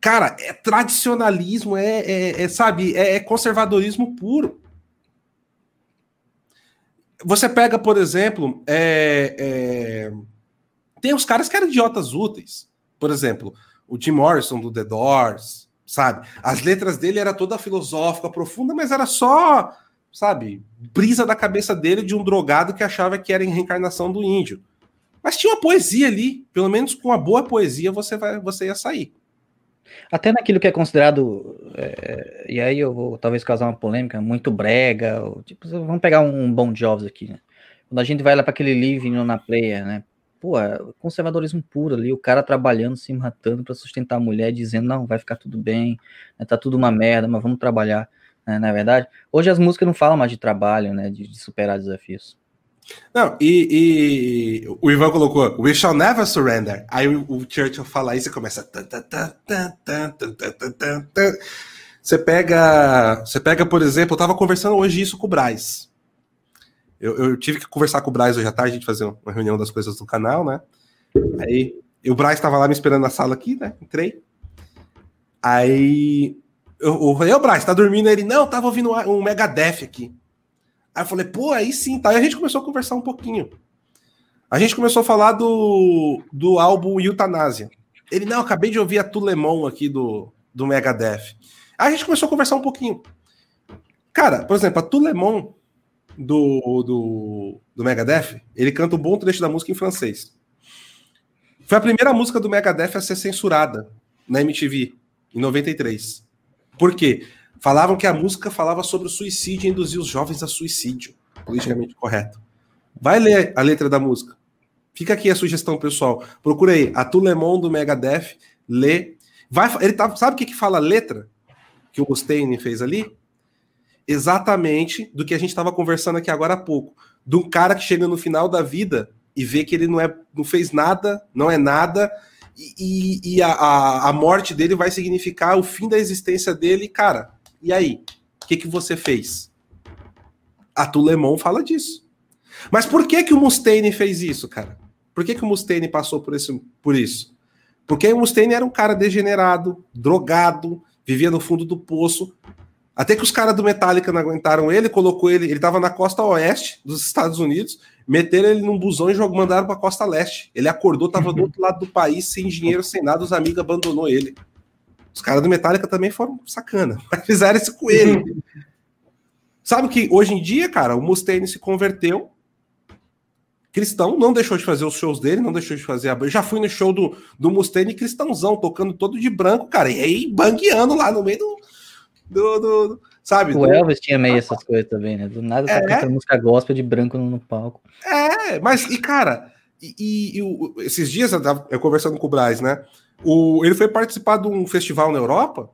Speaker 2: Cara, é tradicionalismo, é, é, é sabe, é, é, conservadorismo puro. Você pega, por exemplo, é, é, tem os caras que eram idiotas úteis. Por exemplo, o Jim Morrison do The Doors, sabe? As letras dele era toda filosófica, profunda, mas era só, sabe, brisa da cabeça dele de um drogado que achava que era a reencarnação do índio. Mas tinha uma poesia ali, pelo menos com uma boa poesia você, vai, você ia sair.
Speaker 3: Até naquilo que é considerado, é, e aí eu vou talvez causar uma polêmica, muito brega, ou, tipo, vamos pegar um Bon Jobs aqui, né? Quando a gente vai lá para aquele living na player, né? Pô, é conservadorismo puro ali, o cara trabalhando, se matando para sustentar a mulher, dizendo, não, vai ficar tudo bem, né, tá tudo uma merda, mas vamos trabalhar, né, na é verdade. Hoje as músicas não falam mais de trabalho, né, de, de superar desafios.
Speaker 2: Não, e, e, o Ivan colocou We shall never surrender. Aí o, Churchill fala isso e começa. Você pega. Você pega, por exemplo, eu tava conversando hoje isso com o Braz. Eu, eu tive que conversar com o Braz hoje à tarde, a gente fazer uma reunião das coisas do canal, né? Aí o Braz estava lá me esperando na sala aqui, né? Entrei. Aí eu, falei, ô Braz, tá dormindo? Ele, não, tava ouvindo um Megadeth aqui. Aí eu falei, pô, aí sim, tá. Aí a gente começou a conversar um pouquinho. A gente começou a falar do, do álbum Eutanásia. Ele, não, acabei de ouvir a Tulemon aqui do, do Megadeth. Aí a gente começou a conversar um pouquinho. Cara, por exemplo, a Tulemon do, do, do Megadeth, ele canta um bom trecho da música em francês. Foi a primeira música do Megadeth a ser censurada na MTV, em 93. Por quê? Falavam que a música falava sobre o suicídio e induzia os jovens a suicídio. politicamente correto. Vai ler a letra da música. Fica aqui a sugestão, pessoal. Procura aí, a Tulemon do Megadeth, lê. Vai, ele tá, sabe o que, que fala a letra que o Mustaine fez ali? Exatamente do que a gente estava conversando aqui agora há pouco. De um cara que chega no final da vida e vê que ele não, é, não fez nada, não é nada, e, e a, a, a, morte dele vai significar o fim da existência dele. Cara, e aí? O que, que você fez? A Tulemon fala disso. Mas por que, que o Mustaine fez isso, cara? Por que, que o Mustaine passou por, esse, por isso? Porque o Mustaine era um cara degenerado, drogado, vivia no fundo do poço. Até que os caras do Metallica não aguentaram ele, colocou ele, ele tava na costa oeste dos Estados Unidos, meteram ele num busão e jogaram, mandaram pra costa leste. Ele acordou, tava do outro lado do país, sem dinheiro, sem nada, os amigos abandonou ele. Os caras do Metallica também foram sacana, mas fizeram isso com ele. Sabe que hoje em dia, cara, o Mustaine se converteu cristão, não deixou de fazer os shows dele, não deixou de fazer a. Eu já fui no show do, do Mustaine cristãozão, tocando todo de branco, cara, e aí bangueando lá no meio do. Do, do sabe?
Speaker 3: O Elvis tinha meio essas coisas também, né? Do nada tá é. cantando música gospel de branco no, no, palco.
Speaker 2: É, mas, e cara, e, e, e esses dias eu, tava, eu conversando com o Braz, né? O, ele foi participar de um festival na Europa.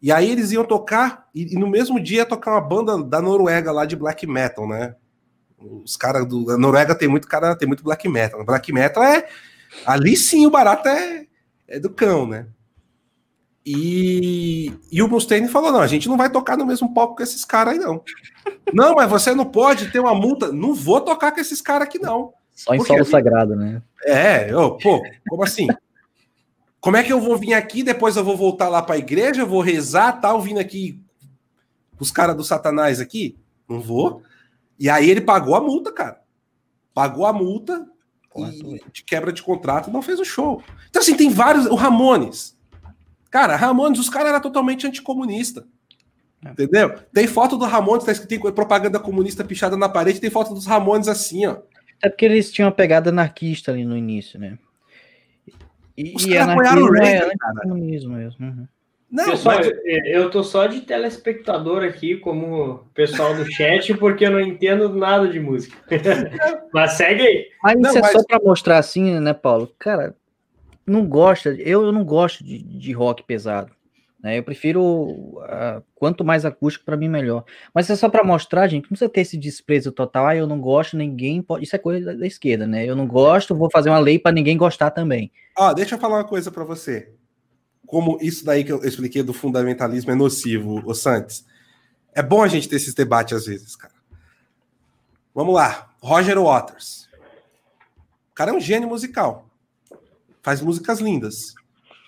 Speaker 2: E aí eles iam tocar, e, e no mesmo dia ia tocar uma banda da Noruega lá de black metal, né? Os caras da Noruega tem muito cara, tem muito black metal. Black metal é. Ali sim o barato é, é do cão, né? E, e o Mustaine falou: não, a gente não vai tocar no mesmo palco com esses caras aí, não. não, mas você não pode ter uma multa. Não vou tocar com esses caras aqui, não.
Speaker 3: Só em solo sagrado, né?
Speaker 2: É, eu, pô, como assim? Como é que eu vou vir aqui, depois eu vou voltar lá para a igreja, vou rezar, tal, vindo aqui os caras do Satanás aqui? Não vou. E aí ele pagou a multa, cara. Pagou a multa e, de quebra de contrato não fez o show. Então, assim, tem vários. O Ramones. Cara, Ramones, os caras eram totalmente anticomunista. É. Entendeu? Tem foto do Ramones, tá escrito tem propaganda comunista pichada na parede, tem foto dos Ramones assim, ó.
Speaker 3: É porque eles tinham uma pegada anarquista ali no início, né?
Speaker 2: E, os caras apoiaram o Reagan, é cara.
Speaker 1: mesmo. Uhum. Não, pessoal, mas... eu tô só de telespectador aqui, como pessoal do chat, porque eu não entendo nada de música. mas segue aí.
Speaker 3: Mas não, isso é mas... só para mostrar assim, né, Paulo? Cara, não gosta, eu, não gosto de, de rock pesado. Né? Eu prefiro uh, quanto mais acústico para mim melhor. Mas é só para mostrar, gente, não precisa ter esse desprezo total. Ah, eu não gosto, ninguém pode. Isso é coisa da, da esquerda, né? Eu não gosto, vou fazer uma lei para ninguém gostar também.
Speaker 2: Ó, deixa eu falar uma coisa para você como isso daí que eu expliquei do fundamentalismo é nocivo, o Santos. É bom a gente ter esses debates às vezes, cara. Vamos lá. Roger Waters. O cara é um gênio musical. Faz músicas lindas.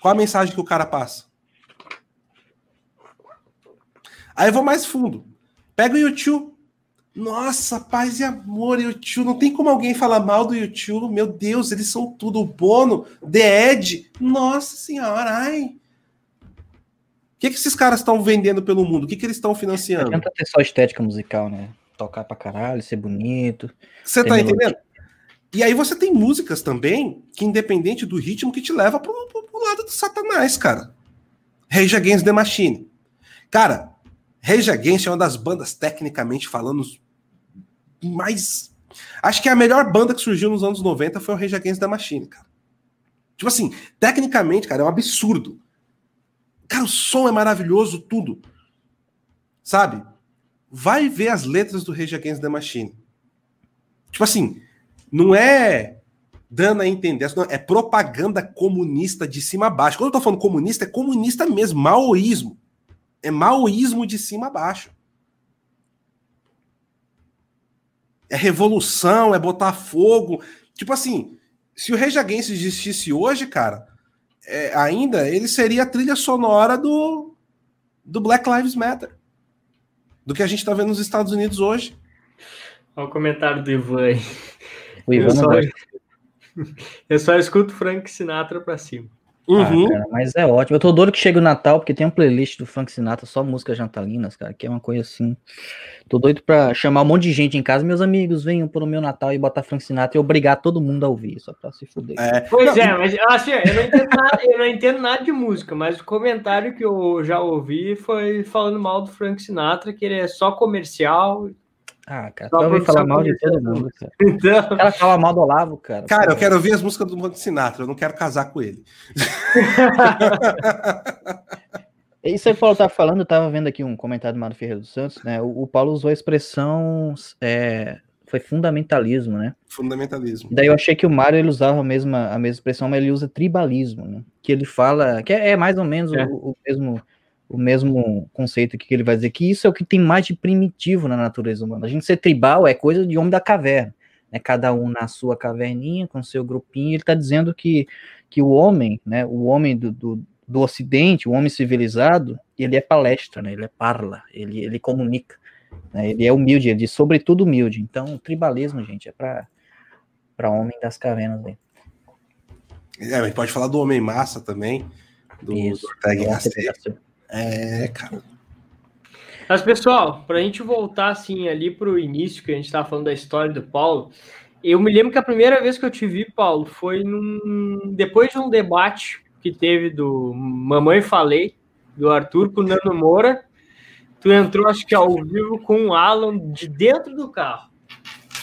Speaker 2: Qual a mensagem que o cara passa? Aí eu vou mais fundo. Pega o YouTube. Nossa, paz e amor, YouTube. Não tem como alguém falar mal do YouTube. Meu Deus, eles são tudo. O Bono, The Ed. Nossa senhora, ai. O que, que esses caras estão vendendo pelo mundo? O que, que eles estão financiando? Não
Speaker 3: adianta ter só estética musical, né? Tocar pra caralho, ser bonito.
Speaker 2: Você tá entendendo? E aí você tem músicas também que, independente do ritmo, que te leva pro, pro, pro lado do satanás, cara. Rage Against the Machine. Cara, Rage Against é uma das bandas, tecnicamente falando, mais. Acho que a melhor banda que surgiu nos anos 90 foi o Rage Against the Machine, cara. Tipo assim, tecnicamente, cara, é um absurdo. Cara, o som é maravilhoso, tudo. Sabe? Vai ver as letras do Rage Against the Machine. Tipo assim, não é dando a entender, é propaganda comunista de cima a baixo. Quando eu tô falando comunista, é comunista mesmo, maoísmo. É maoísmo de cima a baixo. É revolução, é botar fogo. Tipo assim, se o Against existisse hoje, cara, é, ainda ele seria a trilha sonora do, do Black Lives Matter. Do que a gente tá vendo nos Estados Unidos hoje.
Speaker 1: Olha o comentário do Ivan aí. O Ivan eu, só, eu só escuto Frank Sinatra pra cima.
Speaker 3: Uhum. Ah, cara, mas é ótimo. Eu tô doido que chega o Natal, porque tem um playlist do Frank Sinatra, só músicas jantalinas, cara, que é uma coisa assim. Tô doido pra chamar um monte de gente em casa, meus amigos, venham pro meu Natal e botar Frank Sinatra e obrigar todo mundo a ouvir, só pra se fuder.
Speaker 1: É. Pois é, mas assim, eu não, entendo nada, eu não entendo nada de música, mas o comentário que eu já ouvi foi falando mal do Frank Sinatra, que ele é só comercial.
Speaker 3: Ah, cara, só ouvi falar mal de todo mundo, cara. Então... O cara fala mal do Olavo, cara.
Speaker 2: Cara, eu quero ouvir as músicas do Frank Sinatra, eu não quero casar com ele.
Speaker 3: Isso aí o Paulo tá falando, eu tava vendo aqui um comentário do Mário Ferreira dos Santos, né? O, o Paulo usou a expressão é, foi fundamentalismo, né?
Speaker 2: Fundamentalismo.
Speaker 3: Daí eu achei que o Mário ele usava a mesma, a mesma expressão, mas ele usa tribalismo, né? Que ele fala, que é, é mais ou menos é. O, o, mesmo o mesmo conceito que ele vai dizer que isso é o que tem mais de primitivo na natureza humana. A gente ser tribal é coisa de homem da caverna, né? Cada um na sua caverninha, com seu grupinho. Ele está dizendo que, que o homem, né? O homem do, do, do Ocidente, o homem civilizado, ele é palestra, né? Ele é parla, ele, ele comunica. Né? Ele é humilde, ele diz, sobretudo humilde. Então, o tribalismo, gente, é para homem das cavernas. Aí.
Speaker 2: É, a gente pode falar do homem massa também, do, Isso, do Ortega É, cara.
Speaker 1: Mas, pessoal, para a gente voltar assim ali para o início, que a gente estava falando da história do Paulo, eu me lembro que a primeira vez que eu te vi, Paulo, foi num... depois de um debate que teve do Mamãe Falei, do Arthur com o Nano Moura, tu entrou, acho que ao vivo com o Alan de dentro do carro.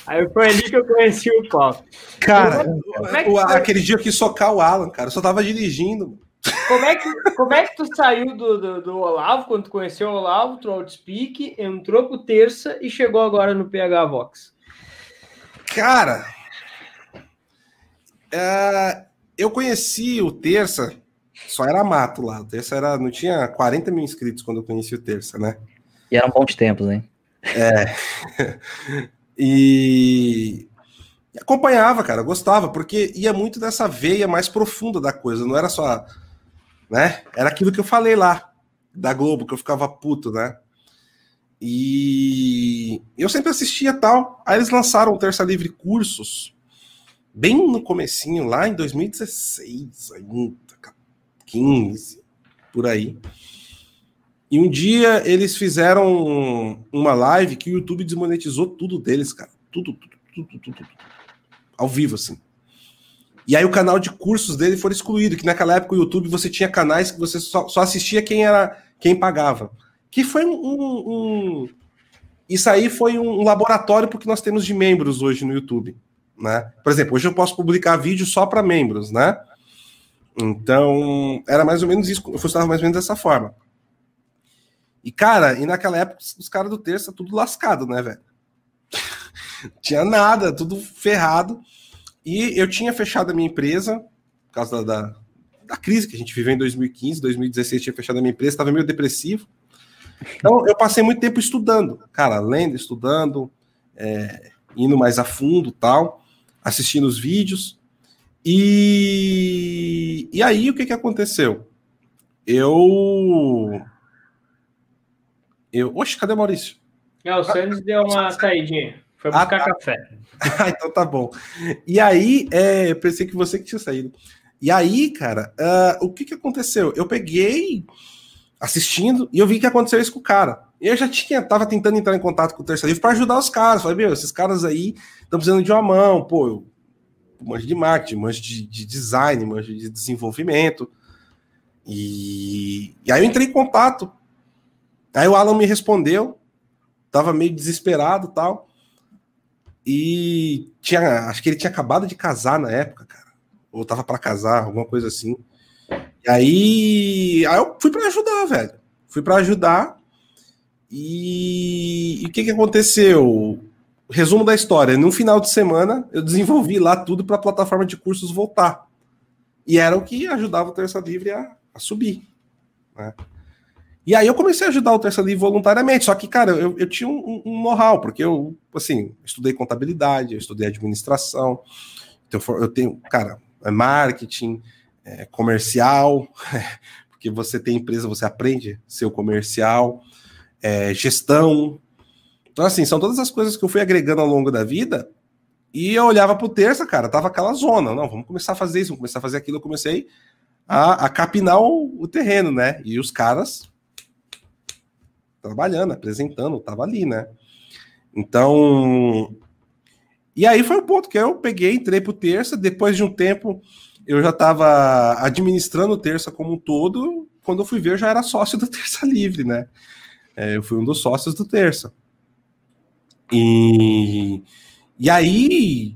Speaker 1: Aí foi ali que eu conheci o Paulo.
Speaker 2: Cara, é, é aquele dia eu quis socar o Alan, cara, eu só tava dirigindo.
Speaker 1: Como é que, como é que tu saiu do, do, do Olavo, quando tu conheceu o Olavo, tu Outspeak, entrou pro Terça e chegou agora no PH Vox?
Speaker 2: Cara, é, eu conheci o Terça só era mato lá. O Terça era, não tinha 40 mil inscritos quando eu conheci o Terça, né?
Speaker 3: E eram bons tempos, hein?
Speaker 2: É. e... e acompanhava, cara, gostava, porque ia muito dessa veia mais profunda da coisa, não era só, né? Era aquilo que eu falei lá da Globo, que eu ficava puto, né? E eu sempre assistia tal. Aí eles lançaram o Terça Livre Cursos, bem no comecinho, lá em 2016 ainda, 15, por aí. E um dia eles fizeram uma live que o YouTube desmonetizou tudo deles, cara. Tudo, tudo, tudo, tudo, tudo. Ao vivo, assim. E aí o canal de cursos dele foi excluído, que naquela época o YouTube você tinha canais que você só, só assistia quem era quem pagava. Que foi um, um, Isso aí foi um laboratório porque nós temos de membros hoje no YouTube. Né? Por exemplo, hoje eu posso publicar vídeo só para membros, né? Então, era mais ou menos isso, eu funcionava mais ou menos dessa forma. E, cara, e naquela época, os caras do terça, tudo lascado, né, velho? tinha nada, tudo ferrado. E eu tinha fechado a minha empresa, por causa da, da, da crise que a gente viveu em 2015, 2016, tinha fechado a minha empresa, estava meio depressivo. Então, eu passei muito tempo estudando, cara, lendo, estudando, é, indo mais a fundo tal, assistindo os vídeos. E, e aí o que, que aconteceu? Eu. Eu. Oxe, cadê o Maurício?
Speaker 1: É, o Santos ah, deu uma saidinha. Foi buscar ah, tá. café.
Speaker 2: Ah, então tá bom. E aí, é, eu pensei que você que tinha saído. E aí, cara, uh, o que, que aconteceu? Eu peguei assistindo e eu vi que aconteceu isso com o cara. Eu já tinha, tava tentando entrar em contato com o Terça Livre para ajudar os caras. Falei, meu, esses caras aí estão precisando de uma mão, pô, eu manjo de marketing, manjo de, de design, manjo de desenvolvimento. E, e aí eu entrei em contato. Aí o Alan me respondeu, tava meio desesperado tal. E tinha, acho que ele tinha acabado de casar na época, cara. Ou tava para casar, alguma coisa assim. E aí, aí eu fui para ajudar, velho. Fui para ajudar. E, e o que que aconteceu? resumo da história: no final de semana, eu desenvolvi lá tudo para a plataforma de cursos voltar. E era o que ajudava o Terça Livre a, a subir. Né? E aí eu comecei a ajudar o Terça Livre voluntariamente. Só que, cara, eu, eu tinha um, um know-how, porque eu, assim, estudei contabilidade, eu estudei administração. Então, eu tenho, cara, é marketing, é comercial, porque você tem empresa, você aprende o comercial, é, gestão, então, assim, são todas as coisas que eu fui agregando ao longo da vida. E eu olhava pro terça, cara, tava aquela zona. Não, vamos começar a fazer isso, vamos começar a fazer aquilo. Eu comecei a, a capinar o, o terreno, né? E os caras trabalhando, apresentando, tava ali, né? Então. E aí foi o ponto que eu peguei, entrei pro terça. Depois de um tempo, eu já estava administrando o terça como um todo. Quando eu fui ver, eu já era sócio do Terça Livre, né? É, eu fui um dos sócios do Terça. E, e aí,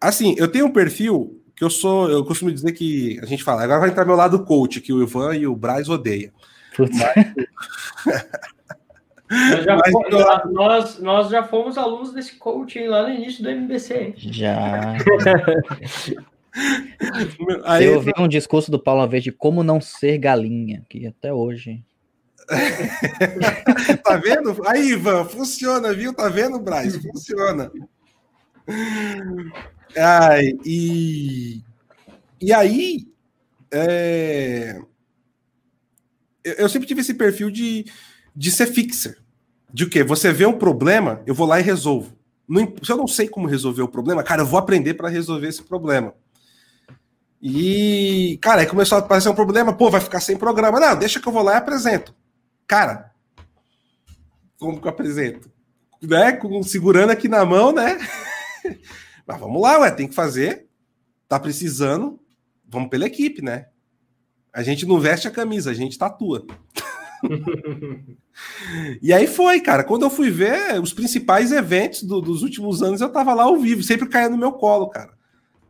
Speaker 2: assim, eu tenho um perfil que eu sou, eu costumo dizer que a gente fala, agora vai entrar meu lado coach, que o Ivan e o Braz odeia.
Speaker 1: Nós já, Mas, fomos, nós, nós já fomos alunos desse coaching lá no início do MBC.
Speaker 3: Já. Aí, eu ouvi um discurso do Paulo uma vez de como não ser galinha, que até hoje.
Speaker 2: tá vendo? Aí, Ivan, funciona, viu? Tá vendo, Braz? Funciona. Ai, e, e aí, é, eu sempre tive esse perfil de, de ser fixer. De o quê? Você vê um problema, eu vou lá e resolvo. Não, se eu não sei como resolver o problema, cara, eu vou aprender para resolver esse problema. E, cara, aí começou a aparecer um problema, pô, vai ficar sem programa. Não, deixa que eu vou lá e apresento. Cara, como que eu apresento? Né? Com, segurando aqui na mão, né? Mas vamos lá, ué, tem que fazer. Tá precisando, vamos pela equipe, né? A gente não veste a camisa, a gente tatua. e aí foi, cara. Quando eu fui ver os principais eventos do, dos últimos anos, eu tava lá ao vivo, sempre caia no meu colo, cara.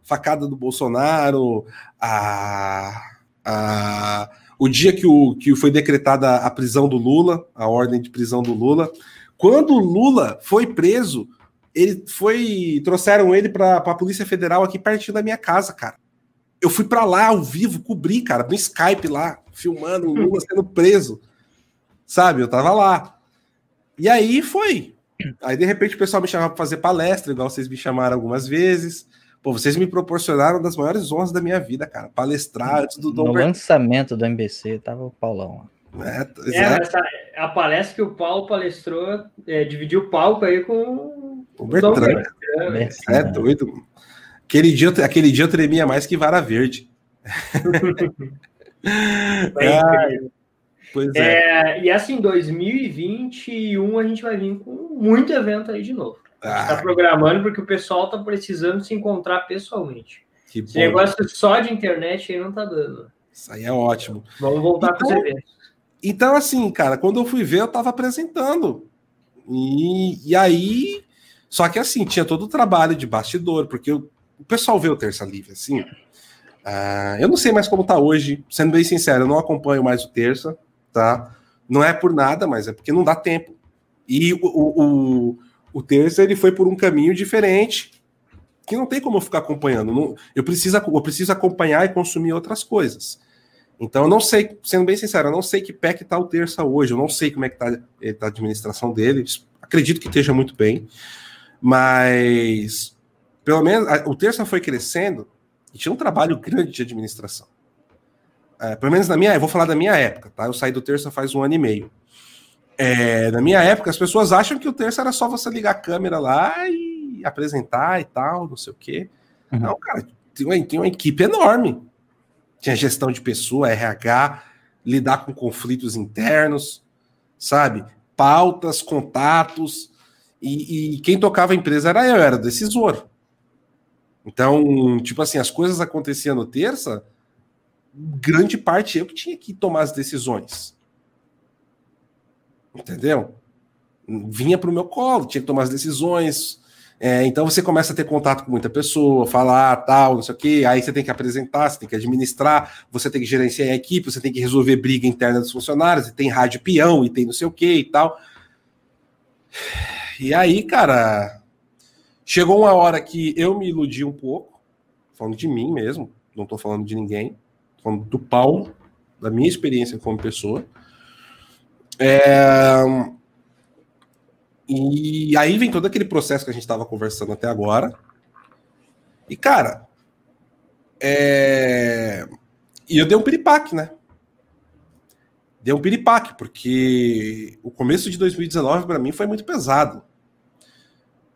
Speaker 2: Facada do Bolsonaro, a, a, o dia que, o, que foi decretada a prisão do Lula, a ordem de prisão do Lula. Quando o Lula foi preso, ele foi. Trouxeram ele para a Polícia Federal aqui pertinho da minha casa, cara. Eu fui para lá ao vivo, cobri, cara, no Skype lá, filmando o Lula sendo preso. Sabe? Eu tava lá. E aí foi. Aí, de repente, o pessoal me chamava para fazer palestra, igual vocês me chamaram algumas vezes. Pô, vocês me proporcionaram uma das maiores honras da minha vida, cara. Palestrar antes do
Speaker 3: Dom No Ber... lançamento do MBC, tava o Paulão lá.
Speaker 1: É, é essa, a palestra que o Paulo palestrou, é, dividiu o palco aí com
Speaker 2: o Bertrand. É doido. Aquele dia, aquele dia eu tremia mais que vara verde.
Speaker 1: é, pois é. é. E assim, 2021 a gente vai vir com muito evento aí de novo. Está ah, programando porque o pessoal está precisando se encontrar pessoalmente. Que Esse negócio só de internet aí não tá dando.
Speaker 2: Isso aí é ótimo.
Speaker 1: Vamos voltar então, para os eventos.
Speaker 2: Então, assim, cara, quando eu fui ver, eu estava apresentando. E, e aí só que assim, tinha todo o trabalho de bastidor, porque o, o pessoal vê o Terça Livre, assim. Uh, eu não sei mais como tá hoje, sendo bem sincero, eu não acompanho mais o Terça, tá? Não é por nada, mas é porque não dá tempo. E o, o, o, o Terça, ele foi por um caminho diferente, que não tem como eu ficar acompanhando. Não, eu, preciso, eu preciso acompanhar e consumir outras coisas. Então, eu não sei, sendo bem sincero, eu não sei que pé que tá o Terça hoje, eu não sei como é que tá, tá a administração dele, acredito que esteja muito bem. Mas, pelo menos, o Terça foi crescendo e tinha um trabalho grande de administração. É, pelo menos na minha, eu vou falar da minha época, tá? Eu saí do Terça faz um ano e meio. É, na minha época, as pessoas acham que o Terça era só você ligar a câmera lá e apresentar e tal, não sei o quê. Uhum. Não, cara, tem uma, tem uma equipe enorme. Tinha gestão de pessoa, RH, lidar com conflitos internos, sabe? Pautas, contatos, e, e, quem tocava a empresa era eu, era decisor. Então, tipo assim, as coisas aconteciam no terça, grande parte eu que tinha que tomar as decisões. Entendeu? Vinha para o meu colo, tinha que tomar as decisões. É, então você começa a ter contato com muita pessoa, falar tal, não sei o quê, aí você tem que apresentar, você tem que administrar, você tem que gerenciar a equipe, você tem que resolver briga interna dos funcionários, e tem rádio peão, e tem não sei o quê e tal. E aí, cara, chegou uma hora que eu me iludi um pouco, falando de mim mesmo, não tô falando de ninguém, falando do Paulo, da minha experiência como pessoa. É... E aí vem todo aquele processo que a gente estava conversando até agora. E, cara, é... e eu dei um piripaque, né? Deu um piripaque, porque o começo de 2019 para mim foi muito pesado.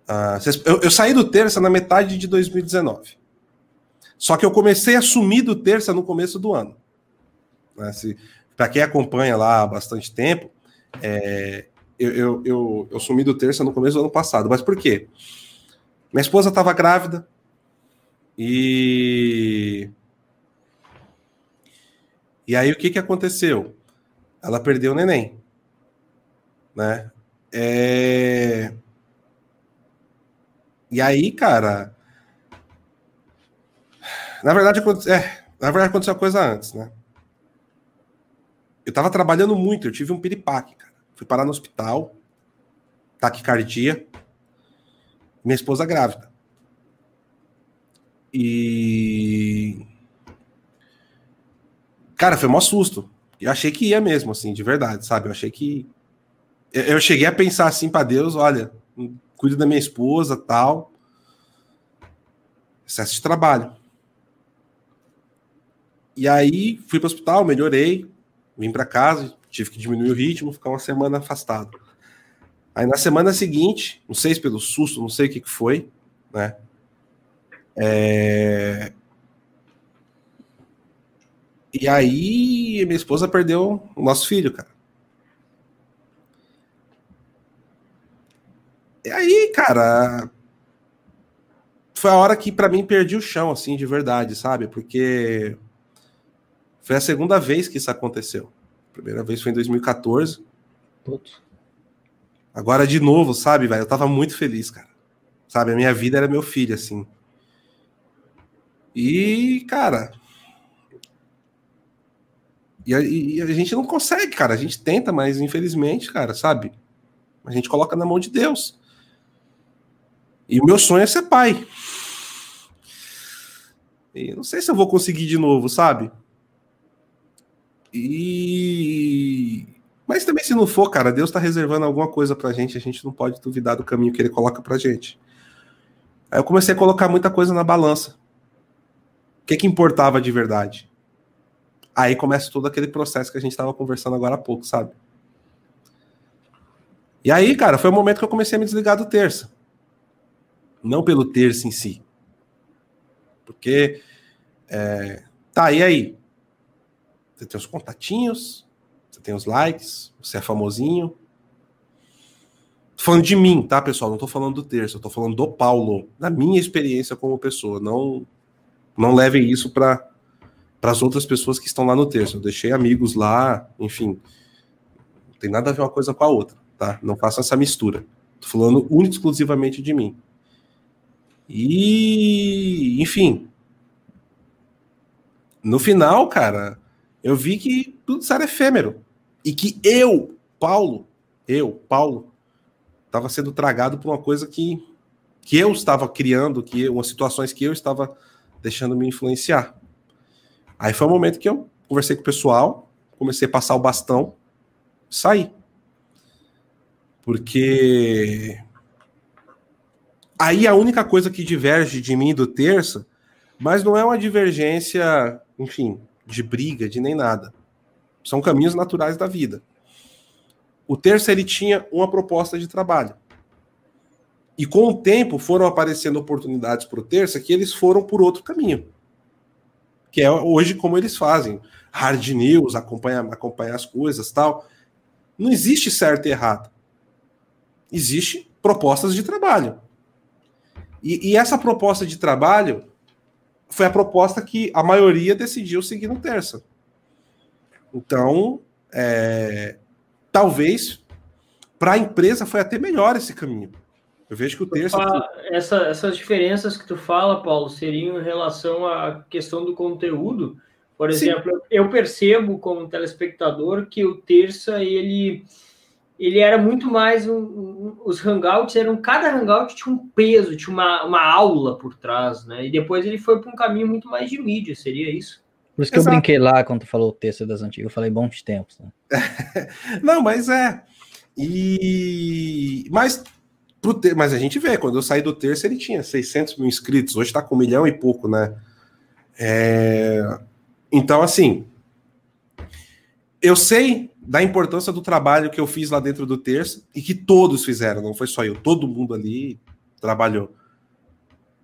Speaker 2: Uh, eu, eu, saí do terça na metade de 2019. Só que eu comecei a sumir do terça no começo do ano. Né, Para quem acompanha lá há bastante tempo, é, eu, eu, eu, eu, sumi do terça no começo do ano passado. Mas por quê? Minha esposa estava grávida e. E aí o que, que aconteceu? Ela perdeu o neném. Né? É... E aí, cara. Na verdade, é, na verdade aconteceu a coisa antes, né? Eu tava trabalhando muito, eu tive um piripaque, cara. Fui parar no hospital, taquicardia, minha esposa grávida. E. Cara, foi um susto. Eu achei que ia mesmo, assim, de verdade, sabe? Eu achei que. Eu cheguei a pensar assim para Deus: olha, cuida da minha esposa tal. Excesso de trabalho. E aí fui para o hospital, melhorei, vim para casa, tive que diminuir o ritmo, ficar uma semana afastado. Aí na semana seguinte, não sei se pelo susto, não sei o que, que foi, né? É... E aí minha esposa perdeu o nosso filho, cara. E aí, cara, foi a hora que para mim perdi o chão, assim, de verdade, sabe? Porque foi a segunda vez que isso aconteceu. A primeira vez foi em 2014. Putz. Agora de novo, sabe, velho? Eu tava muito feliz, cara. Sabe, a minha vida era meu filho, assim. E, cara. E a, e a gente não consegue, cara. A gente tenta, mas infelizmente, cara, sabe? A gente coloca na mão de Deus. E o meu sonho é ser pai. E não sei se eu vou conseguir de novo, sabe? E. Mas também, se não for, cara, Deus está reservando alguma coisa pra gente, a gente não pode duvidar do caminho que ele coloca pra gente. Aí eu comecei a colocar muita coisa na balança. O que, que importava de verdade? Aí começa todo aquele processo que a gente estava conversando agora há pouco, sabe? E aí, cara, foi o momento que eu comecei a me desligar do terça. Não pelo terço em si. Porque. É, tá, e aí? Você tem os contatinhos, você tem os likes, você é famosinho. Tô falando de mim, tá, pessoal? Não tô falando do terço, eu tô falando do Paulo, da minha experiência como pessoa. Não, não levem isso para as outras pessoas que estão lá no terço. Eu deixei amigos lá, enfim. Não tem nada a ver uma coisa com a outra, tá? Não façam essa mistura. Tô falando único exclusivamente de mim. E, enfim. No final, cara, eu vi que tudo isso era efêmero. E que eu, Paulo, eu, Paulo, estava sendo tragado por uma coisa que, que eu estava criando, que umas situações que eu estava deixando me influenciar. Aí foi o momento que eu conversei com o pessoal, comecei a passar o bastão, saí. Porque aí a única coisa que diverge de mim do terça, mas não é uma divergência, enfim, de briga, de nem nada. São caminhos naturais da vida. O terço ele tinha uma proposta de trabalho. E com o tempo foram aparecendo oportunidades para o terça que eles foram por outro caminho. Que é hoje como eles fazem. Hard news, acompanhar, acompanhar as coisas tal. Não existe certo e errado. Existe propostas de trabalho. E, e essa proposta de trabalho foi a proposta que a maioria decidiu seguir no terça. Então, é, talvez para a empresa foi até melhor esse caminho. Eu vejo que o terça.
Speaker 1: Essa, essas diferenças que tu fala, Paulo, seriam em relação à questão do conteúdo. Por exemplo, Sim. eu percebo como telespectador que o terça ele ele era muito mais um, um, os hangouts eram cada hangout tinha um peso, tinha uma, uma aula por trás, né? E depois ele foi para um caminho muito mais de mídia, seria isso?
Speaker 3: Por isso que Exato. eu brinquei lá quando tu falou o texto das antigas, eu falei bons tempos. Né?
Speaker 2: Não, mas é. E mas pro ter... mas a gente vê, quando eu saí do terço ele tinha 600 mil inscritos, hoje está com um milhão e pouco, né? É... Então assim, eu sei da importância do trabalho que eu fiz lá dentro do terço e que todos fizeram, não foi só eu, todo mundo ali trabalhou.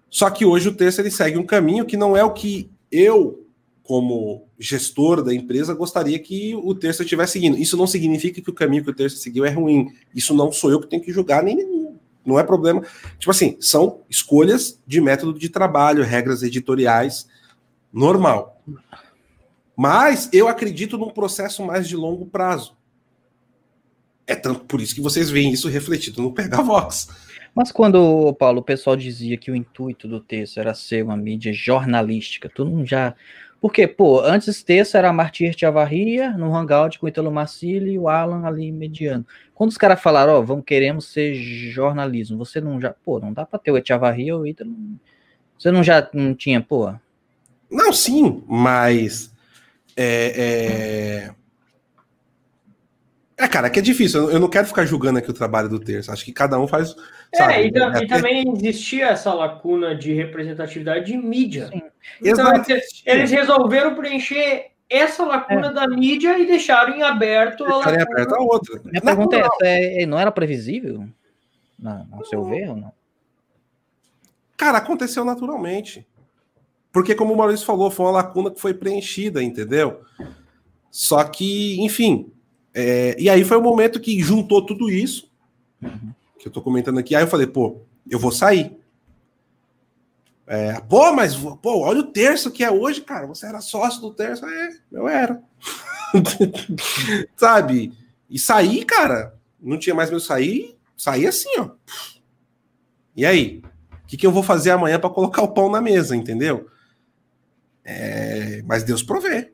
Speaker 2: Só que hoje o terço ele segue um caminho que não é o que eu, como gestor da empresa, gostaria que o terço estivesse seguindo. Isso não significa que o caminho que o terço seguiu é ruim. Isso não sou eu que tenho que julgar, nem não é problema. Tipo assim, são escolhas de método de trabalho, regras editoriais, normal. Mas eu acredito num processo mais de longo prazo. É tanto por isso que vocês veem isso refletido no Pegavox.
Speaker 3: Mas quando, Paulo, o pessoal dizia que o intuito do texto era ser uma mídia jornalística, tu não já. Porque, pô, antes esse texto era Martir Tiavarria, no Hangout com o Italo Marcili e o Alan ali mediano. Quando os caras falaram, ó, oh, vamos, queremos ser jornalismo, você não já. Pô, não dá pra ter o Tiavarria ou o Italo. Você não já não tinha, pô?
Speaker 2: Não, sim, mas. É, é... É, cara, é que é difícil. Eu não quero ficar julgando aqui o trabalho do terço. Acho que cada um faz.
Speaker 1: É, sabe, é, e, é, e também existia essa lacuna de representatividade de mídia. Sim. Então, eles resolveram preencher essa lacuna é. da mídia e deixaram em aberto
Speaker 2: a lacuna. aberto a outra.
Speaker 3: Minha não, pergunta não. é, não era previsível? Não, no seu ver ou não?
Speaker 2: Cara, aconteceu naturalmente. Porque, como o Maurício falou, foi uma lacuna que foi preenchida, entendeu? Só que, enfim, é, e aí foi o momento que juntou tudo isso, que eu tô comentando aqui. Aí eu falei, pô, eu vou sair. É, pô, mas pô, olha o terço que é hoje, cara. Você era sócio do terço? É, eu era. Sabe? E sair, cara, não tinha mais meu sair, sair assim, ó. E aí? O que, que eu vou fazer amanhã para colocar o pão na mesa, entendeu? É, mas Deus provê.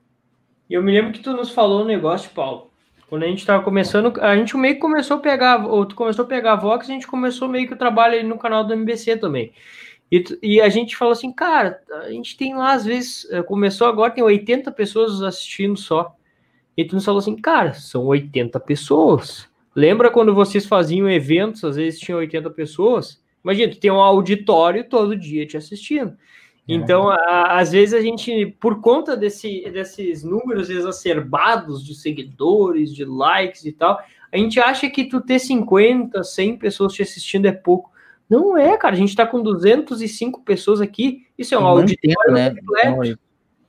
Speaker 1: Eu me lembro que tu nos falou um negócio, Paulo, quando a gente estava começando, a gente meio que começou a pegar, ou tu começou a pegar a Vox, a gente começou meio que o trabalho no canal do MBC também. E, e, a gente falou assim, cara, a gente tem lá, às vezes, eh, começou agora, tem 80 pessoas assistindo só. E tu nos falou assim, cara, são 80 pessoas. Lembra quando vocês faziam eventos, às vezes tinha 80 pessoas? Imagina, tu tem um auditório todo dia te assistindo. Então, a, às vezes a gente, por conta desse, desses números exacerbados de seguidores, de likes e tal, a gente acha que tu ter 50, 100 pessoas te assistindo é pouco. Não é, cara. A gente tá com 205 pessoas aqui. Isso é um auditório
Speaker 3: né?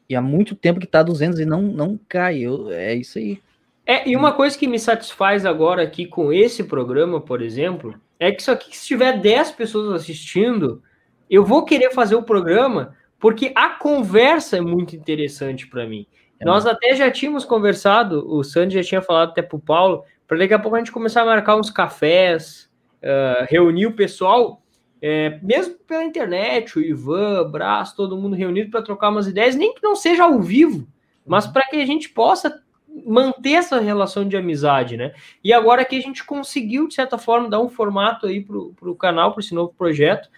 Speaker 3: e há muito tempo que tá 200 e não, não cai. Eu, é isso aí.
Speaker 1: É, e uma coisa que me satisfaz agora aqui com esse programa, por exemplo, é que só que se tiver 10 pessoas assistindo, eu vou querer fazer o programa porque a conversa é muito interessante para mim. É. Nós até já tínhamos conversado, o Sandy já tinha falado até para o Paulo, para daqui a pouco a gente começar a marcar uns cafés, uh, reunir o pessoal, é, mesmo pela internet, o Ivan, o Brás, todo mundo reunido para trocar umas ideias, nem que não seja ao vivo, mas para que a gente possa manter essa relação de amizade, né? E agora que a gente conseguiu, de certa forma, dar um formato aí para o canal, para esse novo projeto,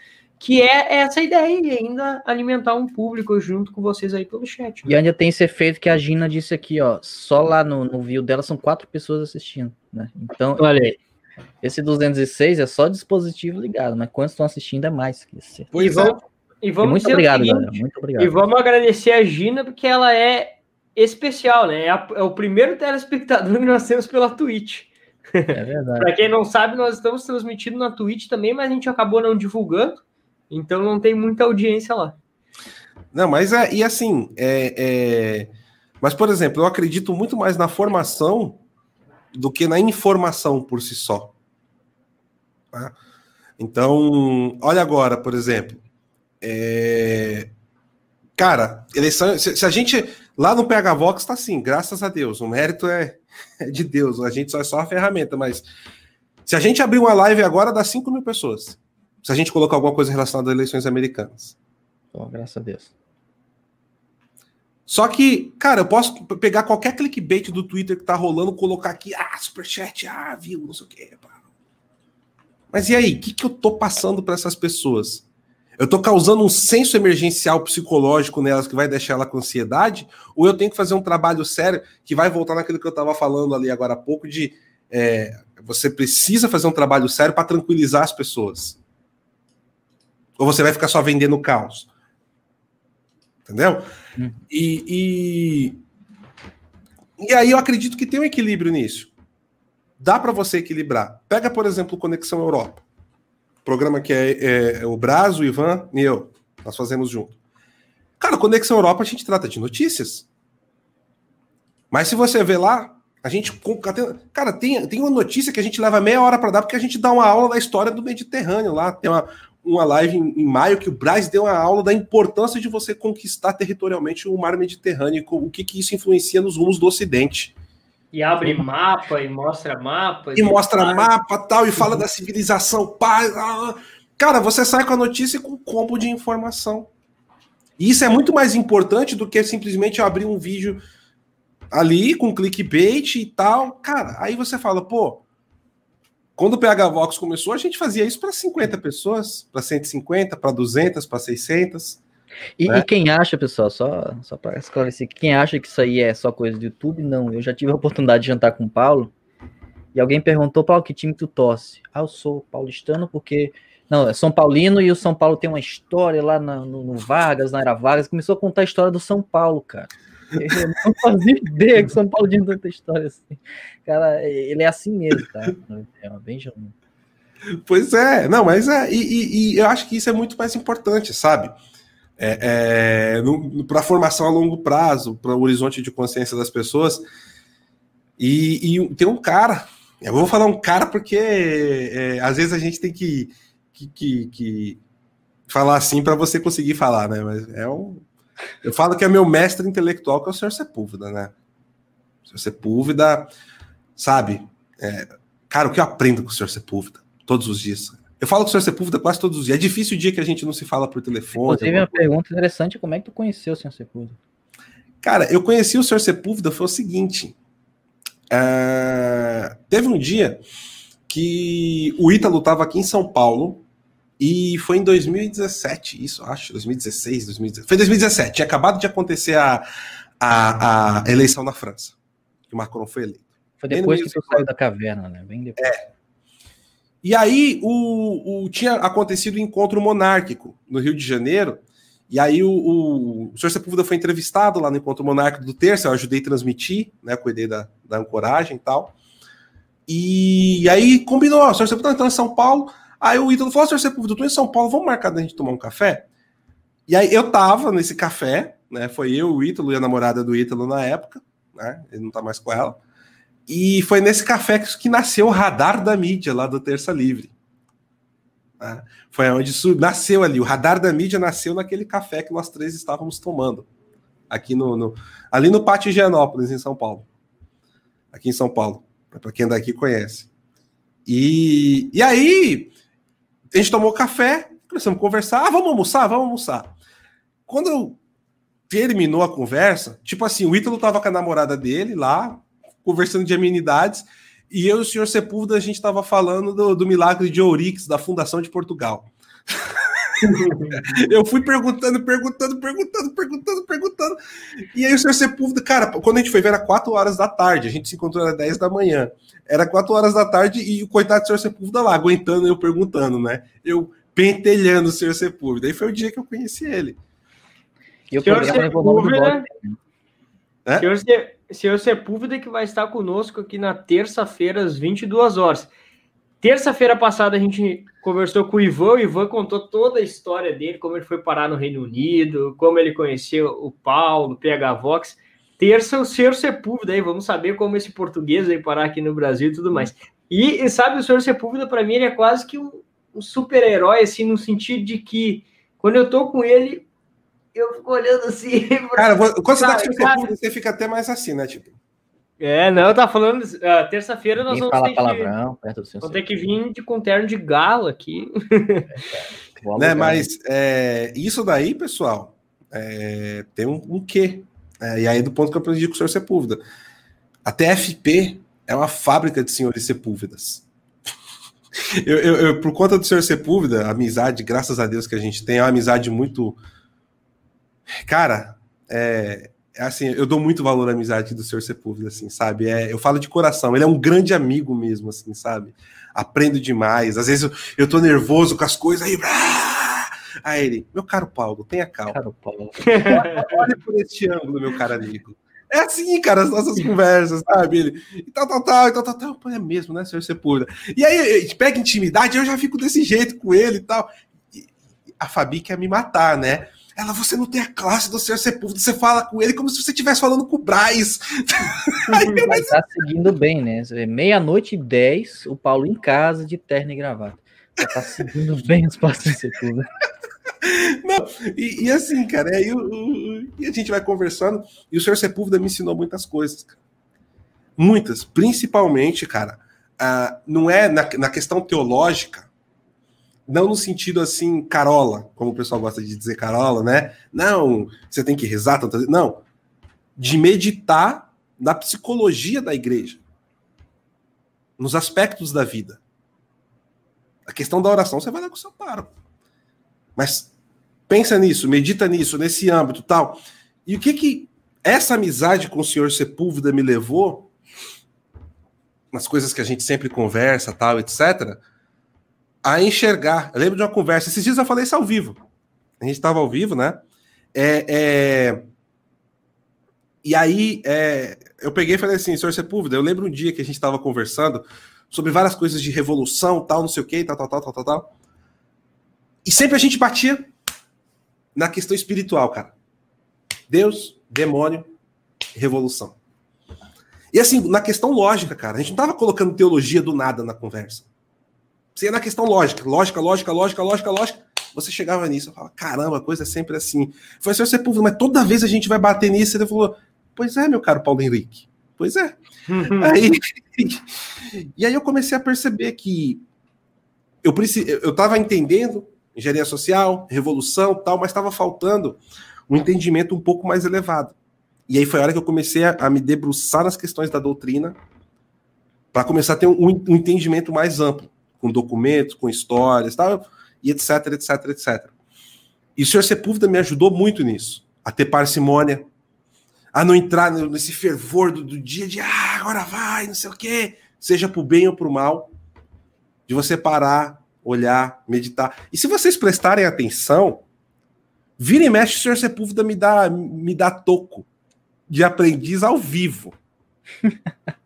Speaker 1: que é essa ideia e ainda alimentar um público junto com vocês aí pelo chat.
Speaker 3: Né? E ainda tem esse efeito que a Gina disse aqui, ó, só lá no, no view dela são quatro pessoas assistindo, né? Então,
Speaker 1: Olha
Speaker 3: esse 206 é só dispositivo ligado, mas quantos estão assistindo é mais que esse.
Speaker 1: Pois e é. vamos, e vamos
Speaker 3: muito obrigado, seguinte, galera, muito obrigado.
Speaker 1: E vamos agradecer a Gina porque ela é especial, né? É, a, é o primeiro telespectador que nós temos pela Twitch. É verdade. Para quem não sabe, nós estamos transmitindo na Twitch também, mas a gente acabou não divulgando. Então não tem muita audiência lá.
Speaker 2: Não, mas é, e assim, é, é, mas por exemplo, eu acredito muito mais na formação do que na informação por si só. Tá? Então, olha agora, por exemplo, é... cara, eleição, se, se, a gente lá no PH Vox tá assim, graças a Deus, o mérito é, é de Deus, a gente só é só a ferramenta, mas se a gente abrir uma live agora, dá 5 mil pessoas se a gente colocar alguma coisa relacionada às eleições americanas.
Speaker 3: Oh, graças a Deus.
Speaker 2: Só que, cara, eu posso pegar qualquer clickbait do Twitter que tá rolando, colocar aqui, ah, superchat, ah, viu, não sei o quê. Mas e aí, o que, que eu tô passando para essas pessoas? Eu tô causando um senso emergencial psicológico nelas que vai deixar ela com ansiedade? Ou eu tenho que fazer um trabalho sério que vai voltar naquilo que eu tava falando ali agora há pouco de é, você precisa fazer um trabalho sério para tranquilizar as pessoas. Ou você vai ficar só vendendo caos? Entendeu? Hum. E, e, e aí eu acredito que tem um equilíbrio nisso. Dá para você equilibrar. Pega, por exemplo, Conexão Europa. Programa que é, é, é o Brasil, o Ivan e eu. Nós fazemos junto. Cara, Conexão Europa a gente trata de notícias. Mas se você vê lá, a gente. Cara, tem, tem uma notícia que a gente leva meia hora para dar, porque a gente dá uma aula da história do Mediterrâneo lá. Tem uma, uma live em, em, maio que o Braz deu uma aula da importância de você conquistar territorialmente o mar Mediterrâneo, o que, que isso influencia nos rumos do Ocidente.
Speaker 1: E abre mapa e mostra mapa.
Speaker 2: E mostra mapa tal, e fala da civilização. Pá, ah, cara, você sai com a notícia com um combo de informação. E isso é muito mais importante do que simplesmente abrir um vídeo ali com clickbait e tal. Cara, aí você fala, pô, quando o PH Vox começou, a gente fazia isso para 50 pessoas, para 150, para 200, para 600.
Speaker 3: E, né? e, quem acha, pessoal, só, só para esclarecer, quem acha que isso aí é só coisa do YouTube, não. Eu já tive a oportunidade de jantar com o Paulo e alguém perguntou, Paulo, que time tu torce? Ah, eu sou paulistano porque. Não, é São Paulino e o São Paulo tem uma história lá no, no Vargas, na Era Vargas. Começou a contar a história do São Paulo, cara. Eu não fazia ideia que São Paulo tinha tanta história assim. Cara, ele é assim mesmo, tá? É bem genuíno.
Speaker 2: Pois é, não, mas é, e, e, e, eu acho que isso é muito mais importante, sabe? É, é, para a formação a longo prazo, para o horizonte de consciência das pessoas. E, e, tem um cara, eu vou falar um cara porque é, às vezes a gente tem que, que, que, que falar assim para você conseguir falar, né? Mas é um. Eu falo que é meu mestre intelectual, que é o Sr. Sepúlveda, né? O Sr. Sepúlveda, sabe? É, cara, o que eu aprendo com o Sr. Sepúlveda todos os dias? Eu falo com o Sr. Sepúlveda quase todos os dias. É difícil o dia que a gente não se fala por telefone.
Speaker 3: Inclusive, uma pergunta interessante: como é que tu conheceu o Sr. Sepúlveda?
Speaker 2: Cara, eu conheci o Sr. Sepúlveda foi o seguinte. Uh, teve um dia que o Ítalo estava aqui em São Paulo e foi em 2017, isso, acho, 2016, 2017. Foi 2017, tinha acabado de acontecer a, a, a eleição na França, que o Macron foi eleito.
Speaker 3: Foi depois que tu saiu da caverna, né? Bem depois.
Speaker 2: É, e aí o, o, tinha acontecido o um encontro monárquico no Rio de Janeiro, e aí o, o, o senhor Sepúlveda foi entrevistado lá no encontro monárquico do terço, eu ajudei a transmitir, né, cuidei da, da ancoragem e tal. E, e aí combinou, o senhor Sepúlveda entrou em São Paulo, aí o Ítalo falou, Sepúlveda, eu tô em São Paulo, vamos marcar da gente tomar um café? E aí eu tava nesse café, né, foi eu, o Ítalo e a namorada do Ítalo na época, né, ele não tá mais com ela, e foi nesse café que nasceu o radar da mídia lá do Terça Livre. Né? Foi onde nasceu ali. O radar da mídia nasceu naquele café que nós três estávamos tomando. Aqui no, no ali no Pátio Higienópolis, em São Paulo. Aqui em São Paulo. Para quem daqui conhece. E, e aí, a gente tomou café, começamos a conversar. Ah, vamos almoçar, vamos almoçar. Quando terminou a conversa, tipo assim, o Ítalo tava com a namorada dele lá, conversando de amenidades, e eu e o senhor Sepúlveda, a gente estava falando do, do, milagre de Ourix, da Fundação de Portugal. eu fui perguntando, perguntando, perguntando, perguntando, perguntando. E aí o senhor Sepúlveda, cara, quando a gente foi ver, era 4 horas da tarde, a gente se encontrou às 10 da manhã. Era 4 horas da tarde e o coitado do senhor Sepúlveda lá, aguentando eu perguntando, né? Eu pentelhando o senhor Sepúlveda. Aí foi o dia que eu conheci ele.
Speaker 3: E o senhor Sepúlveda...
Speaker 1: É? Senhor, senhor Sepúlveda que vai estar conosco aqui na terça-feira, às 22 horas. Terça-feira passada a gente conversou com o Ivan, o Ivan contou toda a história dele, como ele foi parar no Reino Unido, como ele conheceu o Paulo, o PH Vox. Terça, o senhor Sepúlveda aí, vamos saber como esse português veio parar aqui no Brasil e tudo mais. E, e sabe, o senhor Sepúlveda, para mim, ele é quase que um, um super-herói, assim, no sentido de que quando eu tô com ele, eu fico olhando assim.
Speaker 2: Cara, quando você tá com cara... você fica até mais assim, né? Tipo.
Speaker 1: É, não, tá falando. Uh, Terça-feira nós vamos ter,
Speaker 3: palavrão, que, perto
Speaker 1: do vamos ter que vir de, com terno de galo aqui.
Speaker 2: É, né, mas é, isso daí, pessoal, é, tem um, um quê? É, e aí, do ponto que eu aprendi com o senhor Sepúlveda. A TFP é uma fábrica de senhores Sepúlvedas. eu, eu, eu, por conta do senhor Sepúlveda, a amizade, graças a Deus que a gente tem, é uma amizade muito Cara, é, é, assim, eu dou muito valor à amizade do Senhor Sepúlveda, assim, sabe? É, eu falo de coração, ele é um grande amigo mesmo, assim, sabe? Aprendo demais. Às vezes eu, eu tô nervoso com as coisas aí. Aí ele, meu caro Paulo, tenha calma. Caro Paulo. Olha por este ângulo, meu caro amigo. É assim, cara, as nossas conversas, sabe? Ele, e tal, tal, tal, e tal, tal, tal. É mesmo, né, senhor Sepúlveda? E aí, pega intimidade, eu já fico desse jeito com ele e tal. E a Fabi quer me matar, né? Ela, você não tem a classe do Senhor Sepúlveda, você fala com ele como se você estivesse falando com o Braz.
Speaker 3: Mas tá seguindo bem, né? Meia-noite e dez, o Paulo em casa, de terno e gravata. Tá seguindo bem os passos do Sepúlveda.
Speaker 2: Não, e, e, assim, cara, aí o, o, e a gente vai conversando, e o Senhor Sepúlveda me ensinou muitas coisas, cara. Muitas. Principalmente, cara, uh, não é na, na questão teológica, não no sentido assim, carola, como o pessoal gosta de dizer carola, né? Não, você tem que rezar tanto. Não. De meditar na psicologia da igreja, nos aspectos da vida. A questão da oração você vai dar com o seu paro. Mas pensa nisso, medita nisso, nesse âmbito tal. E o que que essa amizade com o senhor Sepúlveda me levou, nas coisas que a gente sempre conversa, tal, etc., a enxergar. Eu lembro de uma conversa, esses dias eu falei isso ao vivo. A gente estava ao vivo, né? É, é... E aí é... eu peguei e falei assim, senhor Sepúlveda, eu lembro um dia que a gente estava conversando sobre várias coisas de revolução, tal, não sei o que, tal, tal, tal, tal, tal, tal. E sempre a gente batia na questão espiritual, cara. Deus, demônio, revolução. E assim, na questão lógica, cara, a gente não estava colocando teologia do nada na conversa. Você ia na questão lógica, lógica, lógica, lógica, lógica, lógica. Você chegava nisso, eu falava, caramba, a coisa é sempre assim. Foi assim, você, pô, mas toda vez a gente vai bater nisso. Ele falou, pois é, meu caro Paulo Henrique. Pois é. aí, e aí eu comecei a perceber que eu eu estava entendendo engenharia social, revolução, tal, mas estava faltando um entendimento um pouco mais elevado. E aí foi a hora que eu comecei a, a me debruçar nas questões da doutrina para começar a ter um, um, entendimento mais amplo, com documentos, com histórias, tal, e etc, etc, etc. E o senhor Sepúlveda me ajudou muito nisso, a ter parcimônia, a não entrar nesse fervor do, do dia de ah, agora vai, não sei o quê, seja para o bem ou para o mal, de você parar, olhar, meditar. E se vocês prestarem atenção, vira e mexe, o senhor Sepúlveda me dá, me dá toco de aprendiz ao vivo.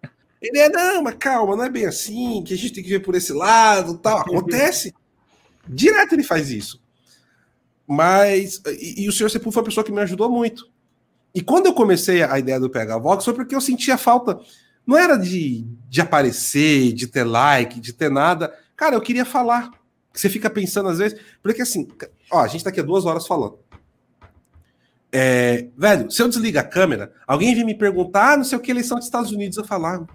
Speaker 2: Ele é, não, mas calma, não é bem assim, que a gente tem que ver por esse lado, tal. Acontece. Direto ele faz isso. Mas, e, e o senhor Sepúlveda foi uma pessoa que me ajudou muito. E quando eu comecei a ideia do PH Vox, foi porque eu sentia falta, não era de, de aparecer, de ter like, de ter nada, Cara, eu queria falar. Você fica pensando às vezes, porque assim, ó, a gente tá aqui há duas horas falando. É, velho, se eu desligar a câmera, alguém vem me perguntar, ah, não sei o que, eleição dos Estados Unidos, eu falar. Ah.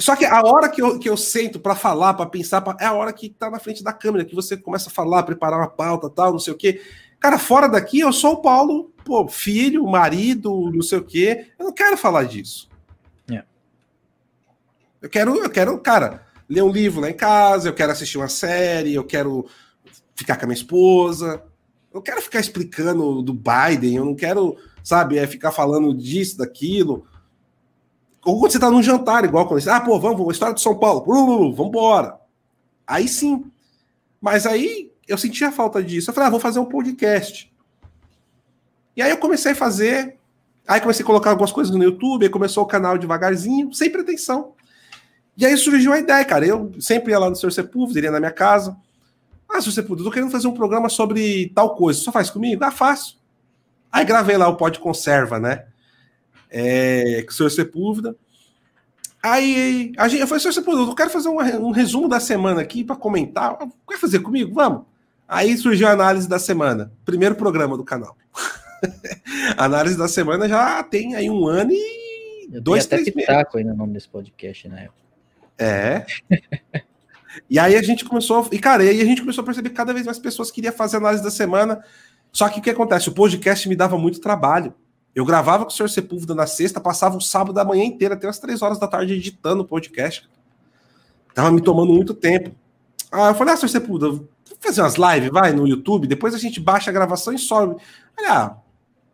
Speaker 2: Só que a hora que eu, que eu sento para falar, para pensar, pra, é a hora que tá na frente da câmera, que você começa a falar, preparar uma pauta, tal, não sei o que. Cara, fora daqui, eu sou o Paulo, pô, filho, marido, não sei o que. Eu não quero falar disso. Eu quero, eu quero, cara, ler um livro lá em casa, eu quero assistir uma série, eu quero ficar com a minha esposa. Eu quero ficar explicando do Biden, eu não quero, sabe, é ficar falando disso, daquilo. Ou quando você tá num jantar, igual quando você, ah, pô, vamos, vamos, história de São Paulo, vamos embora. Aí sim. Mas aí eu senti a falta disso. Eu falei, ah, vou fazer um podcast. E aí eu comecei a fazer. Aí comecei a colocar algumas coisas no YouTube, aí começou o canal devagarzinho, sem pretensão. E aí surgiu a ideia, cara. Eu sempre ia lá no Sr. Sepúlveda, iria na minha casa. Ah, Sr. Sepúlveda, eu tô querendo fazer um programa sobre tal coisa. Só faz comigo? Ah, faço. Aí gravei lá o Pod Conserva, né? É, com o Sr. Sepúlveda. Aí a gente, eu falei, Sr. Sepúlveda, eu quero fazer um, um resumo da semana aqui para comentar. Quer fazer comigo? Vamos. Aí surgiu a análise da semana. Primeiro programa do canal. análise da semana já tem aí um ano e
Speaker 3: eu
Speaker 2: dois,
Speaker 3: até
Speaker 2: três
Speaker 3: meses. aí no nome desse podcast na né? época.
Speaker 2: É. e aí a gente começou, e cara, aí a gente começou a perceber que cada vez mais pessoas queriam fazer análise da semana. Só que o que acontece? O podcast me dava muito trabalho. Eu gravava com o Sr. Sepúlveda na sexta, passava o sábado da manhã inteira, até as três horas da tarde, editando o podcast. Tava me tomando muito tempo. Ah, eu falei, ah, Sr. Sepúlveda, fazer umas lives, vai, no YouTube, depois a gente baixa a gravação e sobe. Olha, ah,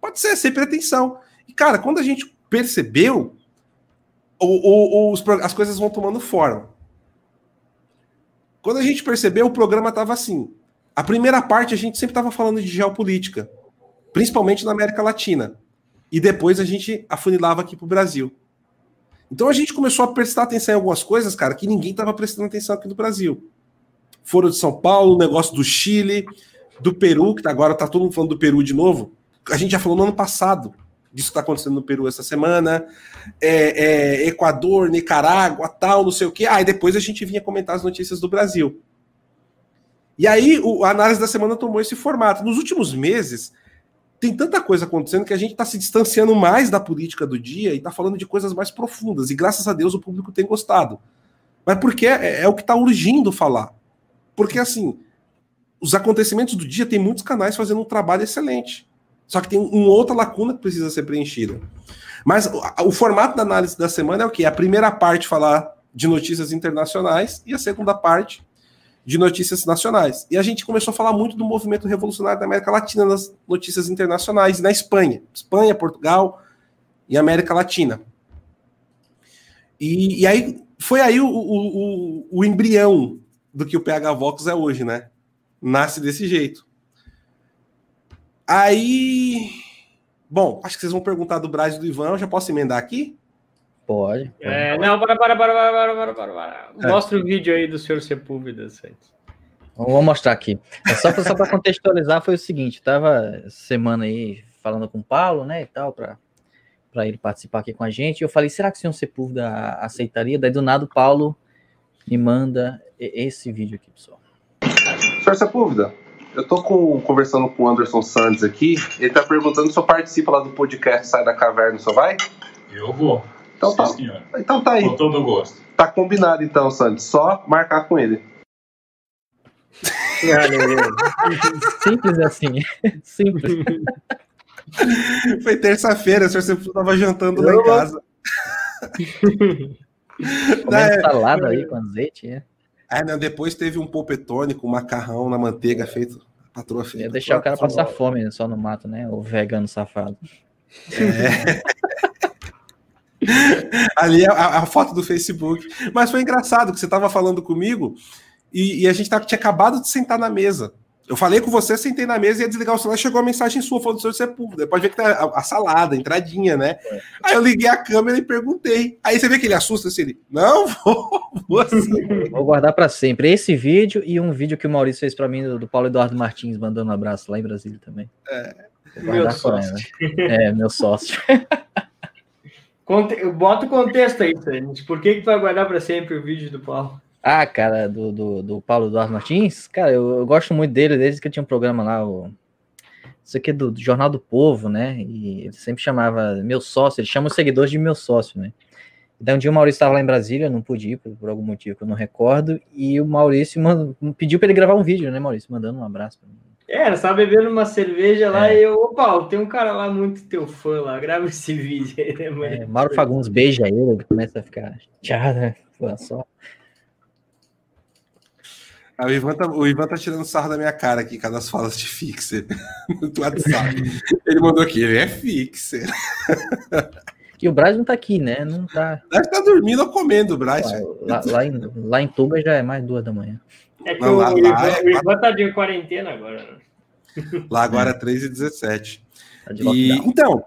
Speaker 2: pode ser, sem pretensão. E, cara, quando a gente percebeu, o, o, os, as coisas vão tomando forma. Quando a gente percebeu, o programa estava assim. A primeira parte a gente sempre estava falando de geopolítica, principalmente na América Latina. E depois a gente afunilava aqui para o Brasil. Então a gente começou a prestar atenção em algumas coisas, cara, que ninguém estava prestando atenção aqui no Brasil. Foro de São Paulo, negócio do Chile, do Peru, que agora está todo mundo falando do Peru de novo. A gente já falou no ano passado disso que está acontecendo no Peru essa semana, é, é, Equador, Nicarágua, tal, não sei o quê. Ah, e depois a gente vinha comentar as notícias do Brasil. E aí o, a análise da semana tomou esse formato. Nos últimos meses, tem tanta coisa acontecendo que a gente está se distanciando mais da política do dia e está falando de coisas mais profundas. E graças a Deus o público tem gostado. Mas porque é, é o que está urgindo falar. Porque assim, os acontecimentos do dia tem muitos canais fazendo um trabalho excelente. Só que tem uma outra lacuna que precisa ser preenchida. Mas o, o formato da análise da semana é o quê? A primeira parte falar de notícias internacionais e a segunda parte de notícias nacionais. E a gente começou a falar muito do movimento revolucionário da América Latina nas notícias internacionais, na Espanha. Espanha, Portugal e América Latina. E, e aí foi aí o, o, o, o embrião do que o PH Vox é hoje, né? Nasce desse jeito. Aí. Bom, acho que vocês vão perguntar do Brasil do Ivan, eu já posso emendar aqui?
Speaker 3: Pode.
Speaker 1: É, não, para, para, para, para, para, para, para. É. Mostra o vídeo aí do senhor Sepúlveda, Santos.
Speaker 3: Vou mostrar aqui. É só para contextualizar, foi o seguinte: tava semana aí falando com o Paulo, né, e tal, para para ele participar aqui com a gente. Eu falei, será que o senhor Sepúlveda aceitaria? Daí do nada o Paulo me manda esse vídeo aqui, pessoal.
Speaker 2: Senhor Sepúlveda, eu tô com, conversando com o Anderson Santos aqui. Ele tá perguntando se eu participo lá do podcast Sai da Caverna, só vai?
Speaker 4: Eu vou.
Speaker 2: Então Sim, tá. Então tá aí.
Speaker 4: Com todo gosto.
Speaker 2: Tá combinado então, Santos. Só marcar com ele.
Speaker 3: Simples assim. Simples.
Speaker 2: Foi terça-feira, o senhor sempre estava jantando lá em casa.
Speaker 3: Comendo é, salada aí com azeite, é.
Speaker 2: É, não, depois teve um polpetone com macarrão na manteiga feito. A patroa
Speaker 3: feita. Ia deixar o cara passar fome só no mato, né? O vegano safado. É.
Speaker 2: Ali é a, a, foto do Facebook. Mas foi engraçado que você estava falando comigo e, e a gente tava, tinha acabado de sentar na mesa. Eu falei com você, sentei na mesa e ia desligar o celular, chegou a mensagem sua falando do seu sepulcro. Pode ver que tá a, a, salada, a entradinha, né? É. Aí eu liguei a câmera e perguntei. Aí você vê que ele assusta assim, ele, não, vou,
Speaker 3: vou assim. Vou guardar para sempre esse vídeo e um vídeo que o Maurício fez para mim do, do, Paulo Eduardo Martins, mandando um abraço lá em Brasília também. É,
Speaker 1: meu sócio.
Speaker 3: é, meu sócio.
Speaker 1: Conte... Bota o contexto aí, Sandy. Por que, que tu vai guardar para sempre o vídeo do Paulo?
Speaker 3: Ah, cara, do, do, do Paulo Eduardo Martins, cara, eu, eu, gosto muito dele desde que eu tinha um programa lá, o, isso aqui é do, do, Jornal do Povo, né? E ele sempre chamava meu sócio, ele chama os seguidores de meu sócio, né? Daí um dia o Maurício estava lá em Brasília, não pude ir por, por, algum motivo que eu não recordo, e o Maurício mandou, pediu para ele gravar um vídeo, né, Maurício? Mandando um abraço para mim.
Speaker 1: É, estava bebendo uma cerveja lá é. e eu, Paulo, tem um cara lá muito teu fã lá, grava esse vídeo aí, né,
Speaker 3: mano? É, Mauro Fagundes beija ele, ele começa a ficar chateado, né? Só.
Speaker 2: Ah, o, Ivan tá, o Ivan tá tirando sarro da minha cara aqui, cada as falas de fixer no WhatsApp. ele mandou aqui, ele é fixer.
Speaker 3: Que o Braz não tá aqui, né? Não tá.
Speaker 2: Deve estar tá dormindo ou comendo, o Braz.
Speaker 3: Lá, lá, em, lá em Tuba já é mais duas da manhã.
Speaker 1: É que não, lá, o, Ivan, é... o Ivan tá de quarentena agora, né?
Speaker 2: Lá agora é 3 e 17. Tá e, então,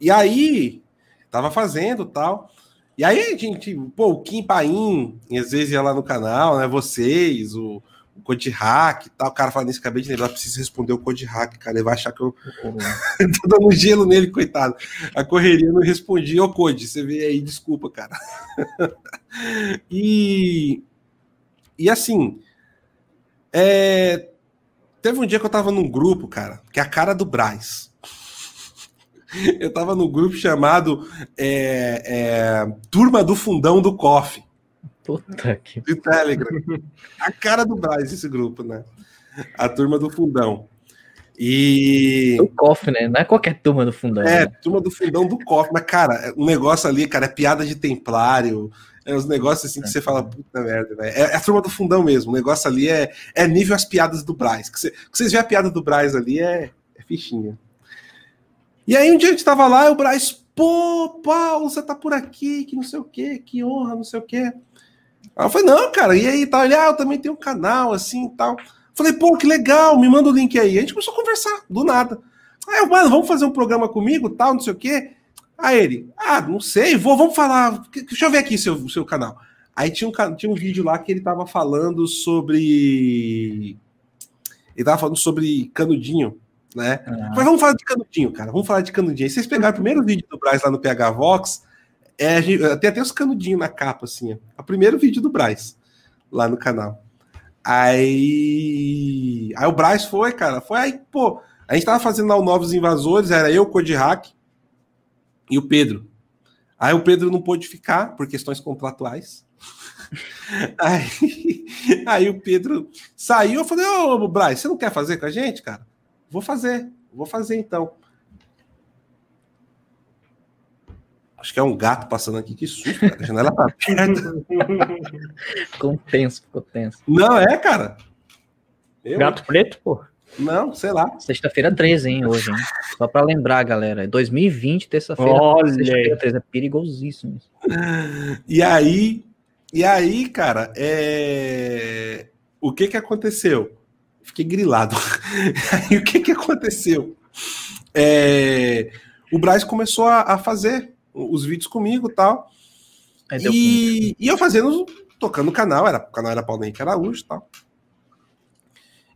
Speaker 2: e aí, tava fazendo tal. E aí a gente, pô, o Kim Paim, às vezes ia lá no canal, né? Vocês, o, o Code Hack e tal. O cara fala nisso, acabei de lembrar, preciso responder o Code Hack, cara. Ele vai achar que eu tô dando gelo nele, coitado. A correria não respondi. Ô, Code, você vê aí, desculpa, cara. e, e assim, é, teve um dia que eu tava num grupo, cara, que é a cara do Braz. Eu tava no grupo chamado é, é, Turma do Fundão do Coffee.
Speaker 3: Puta que.
Speaker 2: De Telegram. A cara do Braz, esse grupo, né? A turma do fundão. E.
Speaker 3: O COF, né? Não é qualquer turma do fundão.
Speaker 2: É, né? turma do fundão do COF. Mas, cara, o um negócio ali, cara, é piada de templário. É uns negócios assim que você fala, puta merda, né? É, é, a turma do fundão mesmo. O negócio ali é, é nível as piadas do Braz. Que, você, vocês veem a piada do Braz ali é, é fichinha. E aí um dia a gente tava lá e o Braz, pô, Paulo, você tá por aqui, que não sei o quê, que honra, não sei o quê. Aí eu falei, não, cara, e aí tal? Ele, ah, eu também tenho um canal assim e tal. Falei, pô, que legal, me manda o link aí. A gente começou a conversar, do nada. Aí eu, mano, vamos fazer um programa comigo, tal, não sei o quê. Aí ele, ah, não sei, vou, vamos falar. Deixa eu ver aqui seu, seu canal. Aí tinha um, tinha um vídeo lá que ele tava falando sobre. Ele tava falando sobre canudinho, né? Ah. Mas vamos falar de canudinho, cara. Vamos falar de canudinho. Aí vocês pegaram o primeiro vídeo do Braz lá no PH Vox, é, tem até os canudinhos na capa, assim. É o primeiro vídeo do Braz, lá no canal. Aí. Aí o Braz foi, cara. Foi aí, pô. A gente tava fazendo lá o Novos Invasores, era eu, Code Hack e o Pedro. Aí o Pedro não pôde ficar por questões contratuais. Aí, aí o Pedro saiu, eu falei, ô, oh, Braz, você não quer fazer com a gente, cara? Vou fazer, vou fazer então. Acho que é um gato passando aqui, que susto, cara. A janela tá aberta.
Speaker 3: ficou tenso, ficou tenso.
Speaker 2: Não, é, cara.
Speaker 1: Eu... Gato preto, pô.
Speaker 2: Não, sei lá.
Speaker 3: Sexta-feira 13, hein, hoje, hein? Só para lembrar, galera. 2020, terça-feira.
Speaker 1: Olha. Sexta-feira 13,
Speaker 3: é perigosíssimo isso.
Speaker 2: E aí, e aí, cara, é... o que que aconteceu? Fiquei grilado. aí, o que que aconteceu? É... O Braz começou a, a fazer os vídeos comigo tal, e tal. E eu fazendo, tocando o canal, era, o canal era Paulo Henrique Araújo e tal.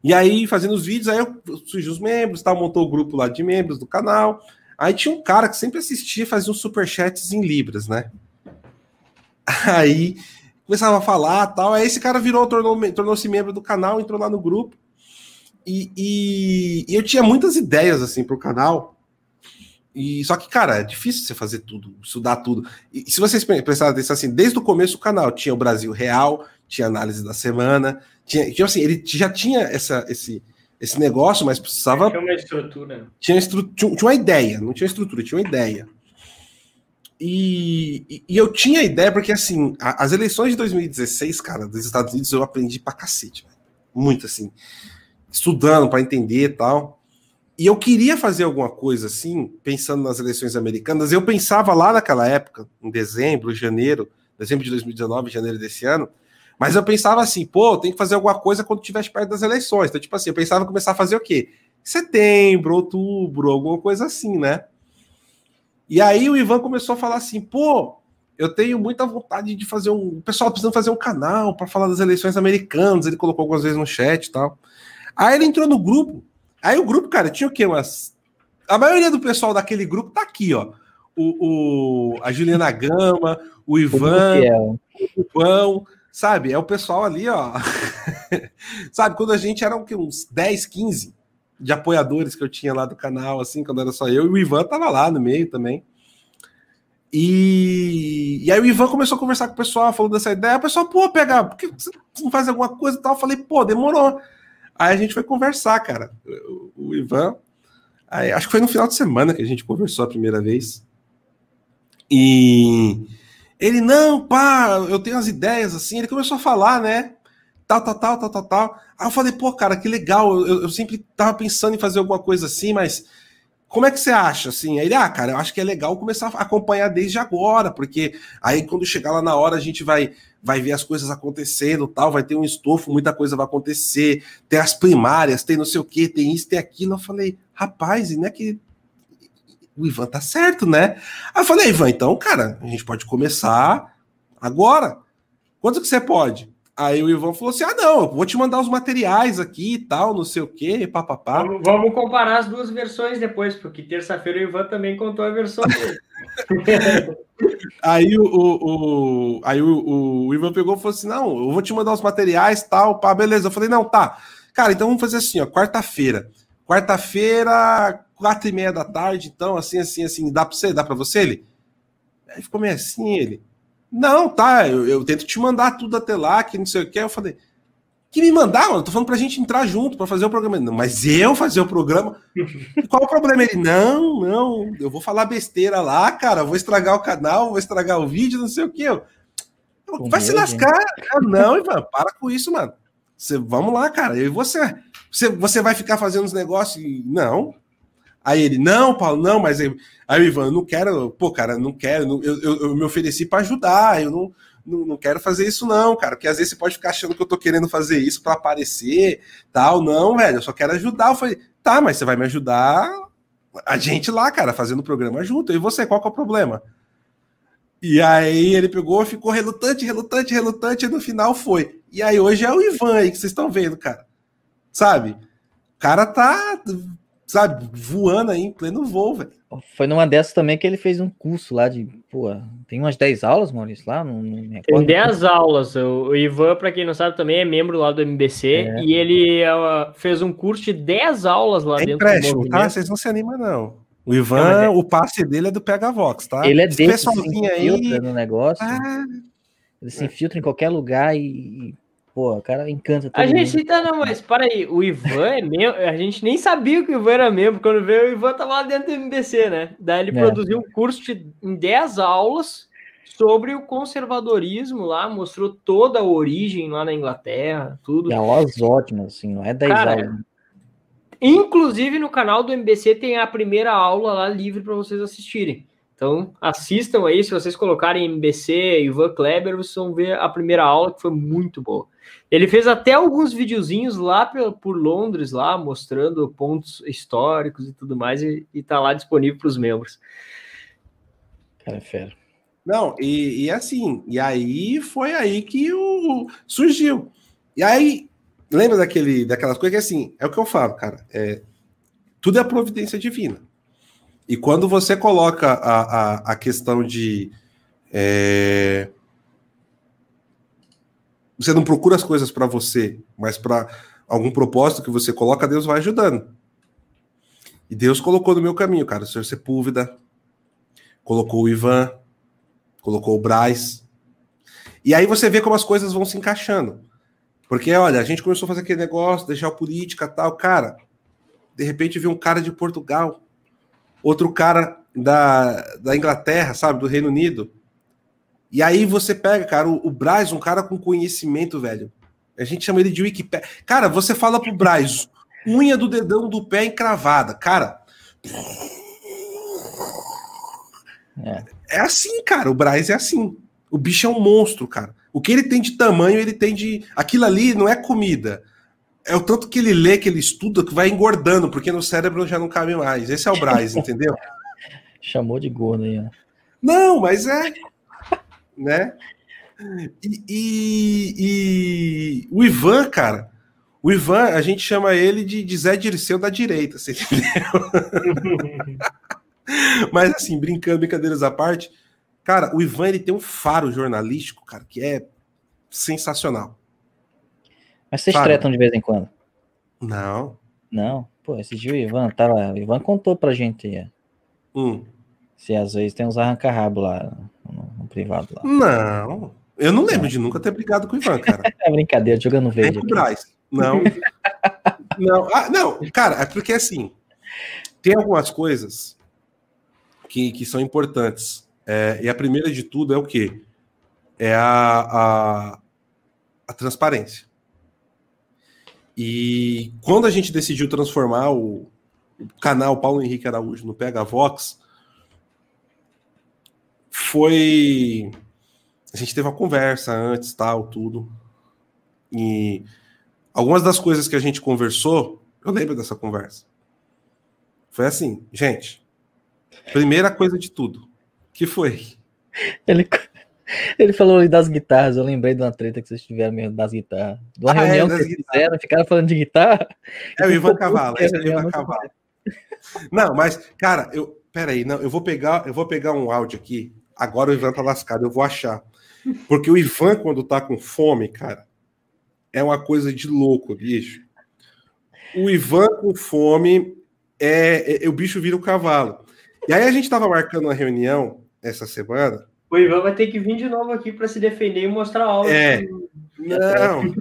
Speaker 2: E aí, fazendo os vídeos, aí eu surgi os membros, tal, montou o grupo lá de membros do canal. Aí tinha um cara que sempre assistia fazia uns superchats em Libras, né? Aí começava a falar tal. Aí esse cara virou, tornou-se tornou membro do canal, entrou lá no grupo. E, e, e, eu tinha muitas ideias assim para o canal. E só que, cara, é difícil você fazer tudo, estudar tudo. E se vocês prestarem atenção assim, desde o começo do canal tinha o Brasil Real, tinha análise da semana, tinha, tipo assim, ele já tinha essa, esse, esse negócio, mas precisava.
Speaker 1: Tinha uma estrutura.
Speaker 2: Tinha, estru, tinha, tinha uma ideia, não tinha estrutura, tinha uma ideia. E, e, eu tinha ideia, porque assim, a, as eleições de 2016, cara, dos Estados Unidos, eu aprendi pra cacete, muito assim, estudando para entender e tal. E eu queria fazer alguma coisa assim, pensando nas eleições americanas. Eu pensava lá naquela época, em dezembro, janeiro, dezembro de 2019, janeiro desse ano, mas eu pensava assim, pô, tem que fazer alguma coisa quando estiver perto das eleições. Então, tipo assim, eu pensava em começar a fazer o quê? Setembro, outubro, alguma coisa assim, né? E aí o Ivan começou a falar assim, pô, eu tenho muita vontade de fazer um. O pessoal precisando fazer um canal para falar das eleições americanas. Ele colocou algumas vezes no chat e tal. Aí ele entrou no grupo. Aí o grupo, cara, tinha o quê? Umas. A maioria do pessoal daquele grupo tá aqui, ó. O, o a Juliana Gama, o Ivan, o João, Sabe, é o pessoal ali, ó. Sabe, quando a gente era uns 10, 15 de apoiadores que eu tinha lá do canal, assim, quando era só eu, e o Ivan tava lá no meio também. E, e aí o Ivan começou a conversar com o pessoal, falou dessa ideia. O pessoal, pô, pega, por que você não faz alguma coisa e tal? Eu falei, pô, demorou. Aí a gente foi conversar, cara. O, o Ivan. Aí, acho que foi no final de semana que a gente conversou a primeira vez. E ele, não, pá, eu tenho as ideias assim. Ele começou a falar, né? Tal, tal, tal, tal, tal, tal. Aí eu falei, pô, cara, que legal. Eu, eu sempre tava pensando em fazer alguma coisa assim, mas como é que você acha? Assim, aí ele, ah, cara, eu acho que é legal começar a acompanhar desde agora, porque aí quando chegar lá na hora a gente vai vai ver as coisas acontecendo, tal, vai ter um estofo, muita coisa vai acontecer, tem as primárias, tem não sei o que, tem isso, tem aquilo. Eu falei, rapaz, e não é que o Ivan tá certo, né? Aí eu falei, Ivan, então, cara, a gente pode começar agora. Quanto que você pode? Aí o Ivan falou assim: ah, não, eu vou te mandar os materiais aqui e tal, não sei o quê, papapá.
Speaker 1: Vamos, vamos comparar as duas versões depois, porque terça-feira o Ivan também contou a versão dele.
Speaker 2: aí o, o, o aí o, o, Ivan pegou e falou assim: não, eu vou te mandar os materiais tal, pá, beleza. Eu falei: não, tá. Cara, então vamos fazer assim, ó, quarta-feira. Quarta-feira, quatro e meia da tarde, então, assim, assim, assim, dá para você? Dá para você? Ele? Aí ficou meio assim, ele. Não, tá, eu, eu, tento te mandar tudo até lá, que não sei o que. Eu falei, que me mandar, mano? Eu tô falando pra gente entrar junto para fazer o programa. Não, mas eu fazer o programa? Qual o problema? Ele, não, não, eu vou falar besteira lá, cara, vou estragar o canal, vou estragar o vídeo, não sei o que. Eu, vai se lascar. não, Ivan, para com isso, mano. Você, vamos lá, cara, eu e você. Você, você vai ficar fazendo os negócios? Não, Aí ele, não, Paulo, não, mas aí, aí o Ivan, eu não quero, pô, cara, não quero, eu, eu, eu me ofereci para ajudar, eu não, não, não, quero fazer isso, não, cara, porque às vezes você pode ficar achando que eu tô querendo fazer isso para aparecer, tal, não, velho, eu só quero ajudar. Eu falei, tá, mas você vai me ajudar a gente lá, cara, fazendo o programa junto, e você, qual que é o problema? E aí ele pegou, ficou relutante, relutante, relutante, e no final foi. E aí hoje é o Ivan aí que vocês estão vendo, cara. Sabe? O cara tá sabe, voando aí em pleno voo, velho.
Speaker 3: Foi numa dessas também que ele fez um curso lá de, pô, tem umas 10 aulas, Maurício, lá? Não,
Speaker 1: não tem 10 aulas. O, Ivan, para quem não sabe, também é membro lá do MBC é. e ele uh, fez um curso de 10 aulas lá é dentro
Speaker 2: empréstimo, do tá? Vocês não se animam, não. O Ivan, não, é... o passe dele é do Pega Vox, tá?
Speaker 3: Ele é desse, pessoalzinho aí no negócio. Ah, ele se infiltra em qualquer lugar e, Pô, o cara encanta
Speaker 1: A gente tá, não, mas para aí, o Ivan é membro, a gente nem sabia que o Ivan era membro, quando veio o Ivan tava lá dentro do MBC, né? Daí ele é. produziu um curso de, em 10 aulas sobre o conservadorismo lá, mostrou toda a origem lá na Inglaterra, tudo.
Speaker 3: E aulas ótimas, assim, não é 10 cara, aulas.
Speaker 1: Inclusive no canal do MBC tem a primeira aula lá livre para vocês assistirem. Então, assistam aí, se vocês colocarem MBC, Ivan Kleber, vocês vão ver a primeira aula, que foi muito boa. Ele fez até alguns videozinhos lá por Londres, lá, mostrando pontos históricos e tudo mais, e, e tá lá disponível para os membros.
Speaker 3: Cara, é fera.
Speaker 2: Não, e, e assim, e aí foi aí que o surgiu. E aí, lembra daquele, daquelas coisas que assim, é o que eu falo, cara, é, tudo é providência divina. E quando você coloca a, a, a questão de. É... Você não procura as coisas para você, mas para algum propósito que você coloca, Deus vai ajudando. E Deus colocou no meu caminho, cara, o senhor Sepúlveda, colocou o Ivan, colocou o Braz. E aí você vê como as coisas vão se encaixando. Porque, olha, a gente começou a fazer aquele negócio, deixar política tal, cara. De repente viu um cara de Portugal outro cara da, da Inglaterra, sabe, do Reino Unido. E aí você pega, cara, o, o Braz, um cara com conhecimento, velho. A gente chama ele de Wikipedia. Cara, você fala pro Braz, unha do dedão do pé encravada. Cara. É. é assim, cara. O Braz é assim. O bicho é um monstro, cara. O que ele tem de tamanho, ele tem de. Aquilo ali não é comida é o tanto que ele lê, que ele estuda, que vai engordando, porque no cérebro já não cabe mais. Esse é o Braz, entendeu?
Speaker 3: Chamou de gordo aí, ó.
Speaker 2: Não, mas é. Né? E, e, e, o Ivan, cara, o Ivan, a gente chama ele de, de Zé Dirceu da direita, você entendeu? mas assim, brincando, brincadeiras à parte, cara, o Ivan ele tem um faro jornalístico, cara, que é sensacional.
Speaker 3: Mas vocês tretam de vez em quando?
Speaker 2: Não.
Speaker 3: Não? Pô, esse dia o Ivan tava. O Ivan contou pra gente.
Speaker 2: Hum.
Speaker 3: Se às vezes tem uns arranca-rabo lá no, no, privado lá.
Speaker 2: Não. Eu não lembro de nunca ter brigado com o Ivan, cara.
Speaker 3: é brincadeira, jogando verde.
Speaker 2: com o Braz. Não. não. Ah, não, cara, é porque assim. Tem algumas coisas que, que são importantes. É, e a primeira de tudo é o quê? É a, a, a transparência. E quando a gente decidiu transformar o, o canal Paulo Henrique Araújo no Pega Vox, foi. A gente teve uma conversa antes, tal, tudo. E algumas das coisas que a gente conversou, eu lembro dessa conversa. Foi assim, gente. Primeira coisa de tudo. que foi?
Speaker 3: Ele, ele falou das guitarras, eu lembrei de uma treta que vocês tiveram mesmo das guitarras. De uma ah, é, reunião é, que vocês fizeram, ficaram falando de guitarra.
Speaker 2: É o Ivan Cavalo, é o Ivan Cavalo. Não, mas, cara, eu. Peraí, não, eu vou pegar, eu vou pegar um áudio aqui. Agora o Ivan tá lascado, eu vou achar. Porque o Ivan, quando tá com fome, cara, é uma coisa de louco, bicho. O Ivan com fome é, é, o bicho vira o cavalo. E aí a gente tava marcando uma reunião essa semana
Speaker 1: o Ivan vai ter que vir de novo aqui para se defender e mostrar a aula.
Speaker 2: É. Não.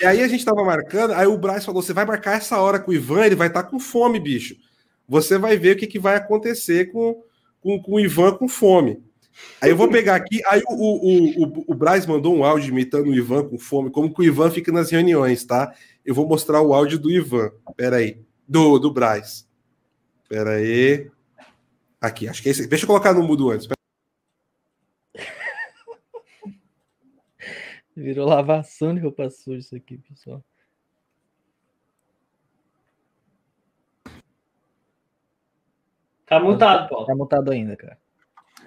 Speaker 2: e aí a gente tava marcando, aí o Braz falou: você vai marcar essa hora com o Ivan, ele vai estar tá com fome, bicho. Você vai ver o que, que vai acontecer com, com, com o Ivan com fome. Aí eu vou pegar aqui, aí o, o, o, o Braz mandou um áudio imitando o Ivan com fome, como que o Ivan fica nas reuniões, tá? Eu vou mostrar o áudio do Ivan. Pera aí. Do, do Braz. Pera aí. Aqui, acho que é esse. Deixa eu colocar no mudo antes.
Speaker 3: Virou lavação de roupa suja isso aqui, pessoal.
Speaker 1: Tá mutado, Paulo.
Speaker 3: Tá mutado ainda, cara.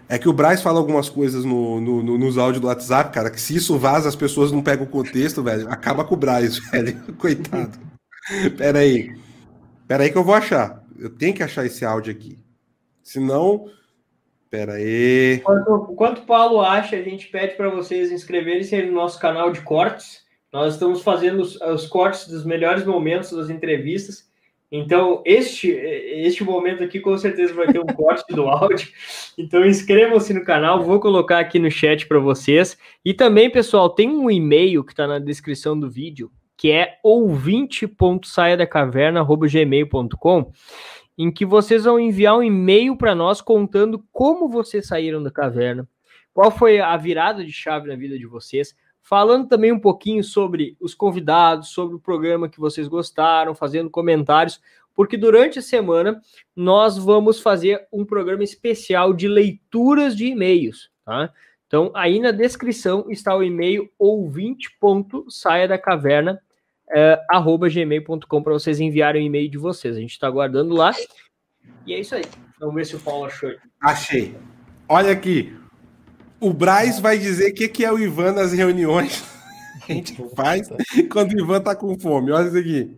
Speaker 2: É que o Braz fala algumas coisas no, no, no, nos áudios do WhatsApp, cara, que se isso vaza, as pessoas não pegam o contexto, velho. Acaba com o Braz, velho. Coitado. Pera aí. Pera aí que eu vou achar. Eu tenho que achar esse áudio aqui. Senão. Pera aí.
Speaker 1: Enquanto, enquanto o Paulo acha, a gente pede para vocês inscreverem-se no nosso canal de cortes. Nós estamos fazendo os, os cortes dos melhores momentos das entrevistas. Então, este, este momento aqui com certeza vai ter um corte do áudio. Então, inscrevam-se no canal, vou colocar aqui no chat para vocês. E também, pessoal, tem um e-mail que está na descrição do vídeo, que é ouvinte.saiadacaverna.gmail.com, em que vocês vão enviar um e-mail para nós contando como vocês saíram da caverna, qual foi a virada de chave na vida de vocês, falando também um pouquinho sobre os convidados, sobre o programa que vocês gostaram, fazendo comentários, porque durante a semana nós vamos fazer um programa especial de leituras de e-mails, tá? Então, aí na descrição está o e-mail ouvinte.saiadacaverna é, arroba gmail.com para vocês enviarem o e-mail de vocês. A gente está aguardando lá. E é isso aí. Vamos ver se o Paulo achou.
Speaker 2: Achei. Olha aqui, o Braz vai dizer o que, que é o Ivan nas reuniões que a gente faz quando o Ivan tá com fome. Olha isso aqui.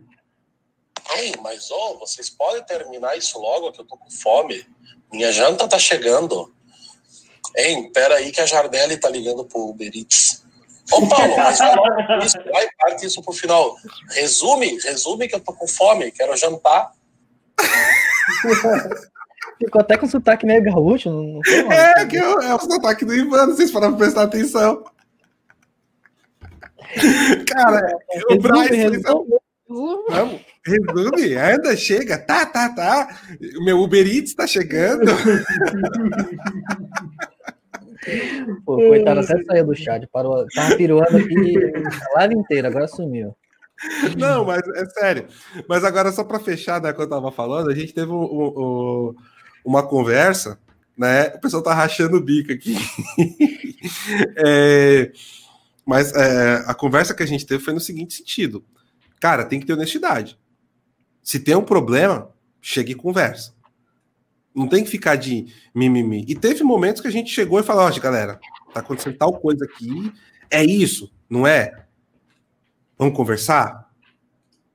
Speaker 4: Ei, mas oh, vocês podem terminar isso logo, que eu tô com fome. Minha janta tá chegando. Ei, pera aí que a Jardelli tá ligando pro Uber Eats. Ô, Paulo, mas vai, isso, vai, parte isso pro final. Resume, resume que eu tô com fome, quero jantar.
Speaker 3: Ficou até com sotaque meio gaúcho. Não,
Speaker 2: é, que eu, é o sotaque do Ivan, vocês foram prestar atenção. Cara, o Bryce. Vamos, resume, anda, chega, tá, tá, tá. O meu Uber Eats tá chegando.
Speaker 3: Pô, coitado, até saiu do chat, parou, tava piruando aqui a live inteira, agora sumiu.
Speaker 2: Não, mas é sério. Mas agora, só para fechar, né, que eu tava falando, a gente teve um, um, uma conversa, né? O pessoal tá rachando o bico aqui. é, mas é, a conversa que a gente teve foi no seguinte sentido: cara, tem que ter honestidade. Se tem um problema, chegue e conversa. Não tem que ficar de mimimi. E teve momentos que a gente chegou e falou: ó, galera, tá acontecendo tal coisa aqui, é isso, não é? Vamos conversar?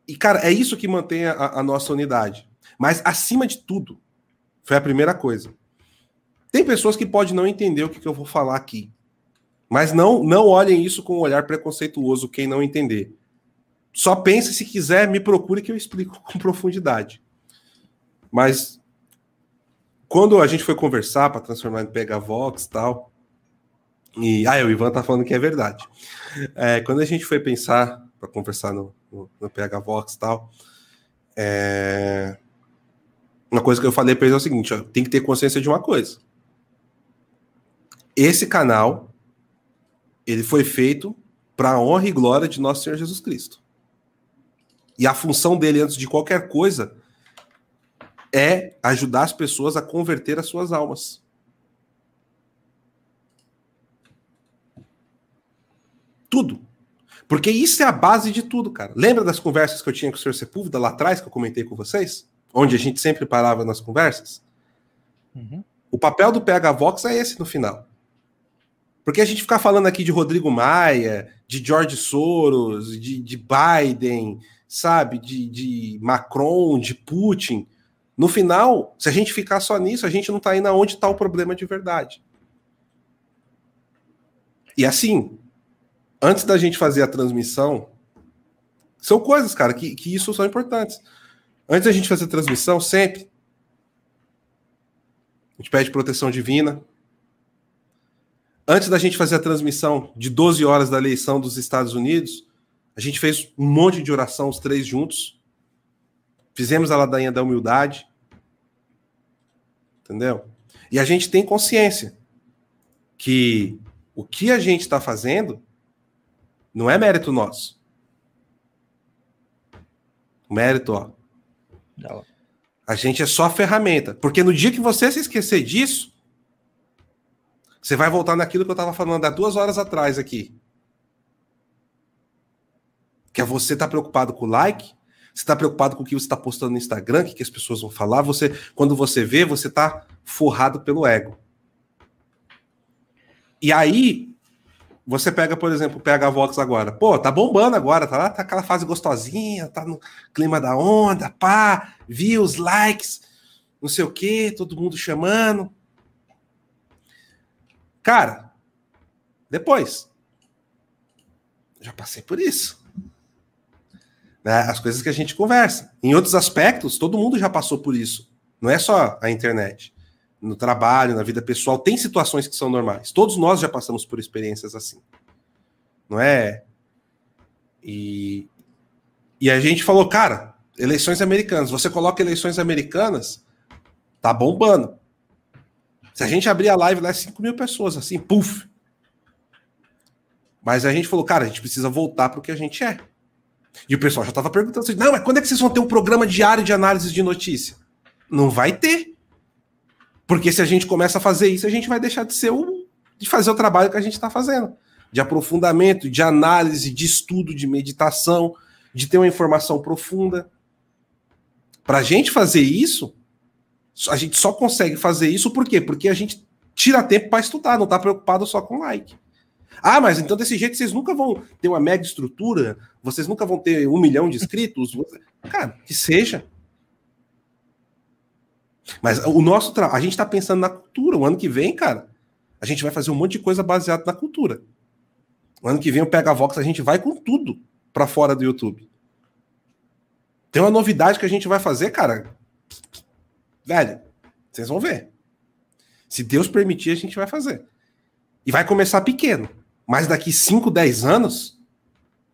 Speaker 2: E, cara, é isso que mantém a, a nossa unidade. Mas, acima de tudo, foi a primeira coisa. Tem pessoas que podem não entender o que, que eu vou falar aqui. Mas não, não olhem isso com um olhar preconceituoso, quem não entender. Só pense se quiser, me procure que eu explico com profundidade. Mas quando a gente foi conversar para transformar em Pega Vox e tal, e ah, o Ivan tá falando que é verdade. É, quando a gente foi pensar para conversar no, no, no PH Vox e tal, é, uma coisa que eu falei para eles é o seguinte: ó, tem que ter consciência de uma coisa. Esse canal ele foi feito para a honra e glória de nosso Senhor Jesus Cristo. E a função dele, antes de qualquer coisa, é ajudar as pessoas a converter as suas almas. Tudo. Porque isso é a base de tudo, cara. Lembra das conversas que eu tinha com o Sr. Sepúlveda lá atrás, que eu comentei com vocês? Onde a gente sempre parava nas conversas, uhum. o papel do PH Vox é esse no final. Porque a gente ficar falando aqui de Rodrigo Maia, de George Soros, de, de Biden, sabe, de, de, Macron, de Putin, no final, se a gente ficar só nisso, a gente não está indo aonde está o problema de verdade. E assim, antes da gente fazer a transmissão, são coisas, cara, que, que isso são importantes. Antes da gente fazer a transmissão, sempre, a gente pede proteção divina. Antes da gente fazer a transmissão de 12 horas da eleição dos Estados Unidos, a gente fez um monte de oração, os três juntos. Fizemos a ladainha da humildade. Entendeu? E a gente tem consciência que o que a gente está fazendo não é mérito nosso. O mérito, ó, a gente é só ferramenta. Porque no dia que você se esquecer disso, você vai voltar naquilo que eu estava falando há duas horas atrás aqui. Que é você estar tá preocupado com o like, você está preocupado com o que você está postando no Instagram, o que, que as pessoas vão falar. Você, quando você vê, você está forrado pelo ego. E aí, você pega, por exemplo, o PH Vox agora. Pô, tá bombando agora, tá lá, tá aquela fase gostosinha, tá no clima da onda, pá, views, likes, não sei o quê, todo mundo chamando. Cara, depois. Já passei por isso. Né? As coisas que a gente conversa. Em outros aspectos, todo mundo já passou por isso. Não é só a internet no trabalho, na vida pessoal, tem situações que são normais. Todos nós já passamos por experiências assim. Não é? E, e a gente falou, cara, eleições americanas. Você coloca eleições americanas, tá bombando. Se a gente abrir a live lá, é 5 mil pessoas, assim, puf. Mas a gente falou, cara, a gente precisa voltar para o que a gente é. E o pessoal já estava perguntando assim, não, mas quando é que vocês vão ter um programa diário de análise de notícia? Não vai ter. Porque se a gente começa a fazer isso, a gente vai deixar de ser o de fazer o trabalho que a gente está fazendo, de aprofundamento, de análise, de estudo, de meditação, de ter uma informação profunda. Para a gente fazer isso, a gente só consegue fazer isso por quê? Porque a gente tira tempo para estudar, não está preocupado só com like. Ah, mas então desse jeito vocês nunca vão ter uma mega estrutura, vocês nunca vão ter um milhão de inscritos. Cara, que seja. Mas o nosso trabalho, a gente está pensando na cultura. O ano que vem, cara, a gente vai fazer um monte de coisa baseada na cultura. O ano que vem o Pega Vox, a gente vai com tudo para fora do YouTube. Tem uma novidade que a gente vai fazer, cara. Velho, vocês vão ver. Se Deus permitir, a gente vai fazer. E vai começar pequeno. Mas daqui 5, 10 anos,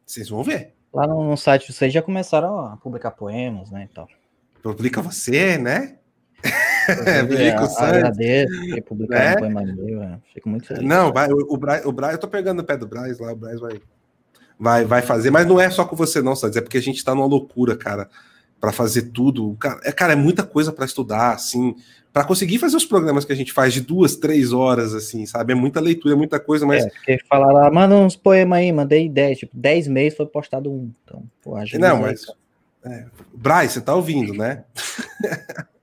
Speaker 2: vocês vão ver.
Speaker 3: Lá no, site vocês já começaram a publicar poemas, né? Então.
Speaker 2: Publica você, né?
Speaker 3: Fico agradeço publicar é? um poema meu, é. fico muito feliz.
Speaker 2: Não, vai, o, o, Braz, o Braz, eu tô pegando o pé do Braz lá, o Braz vai, vai, vai fazer, mas não é só com você não, Santos, é porque a gente tá numa loucura, cara, para fazer tudo. Cara, é, cara, é muita coisa para estudar, assim, para conseguir fazer os programas que a gente faz de duas, três horas, assim, sabe? É muita leitura, é muita coisa, mas. É,
Speaker 3: porque falar lá, manda uns poemas aí, mandei dez, tipo, dez meses foi postado um. Então, pô,
Speaker 2: Não, mas. É, Braz, você tá ouvindo, né?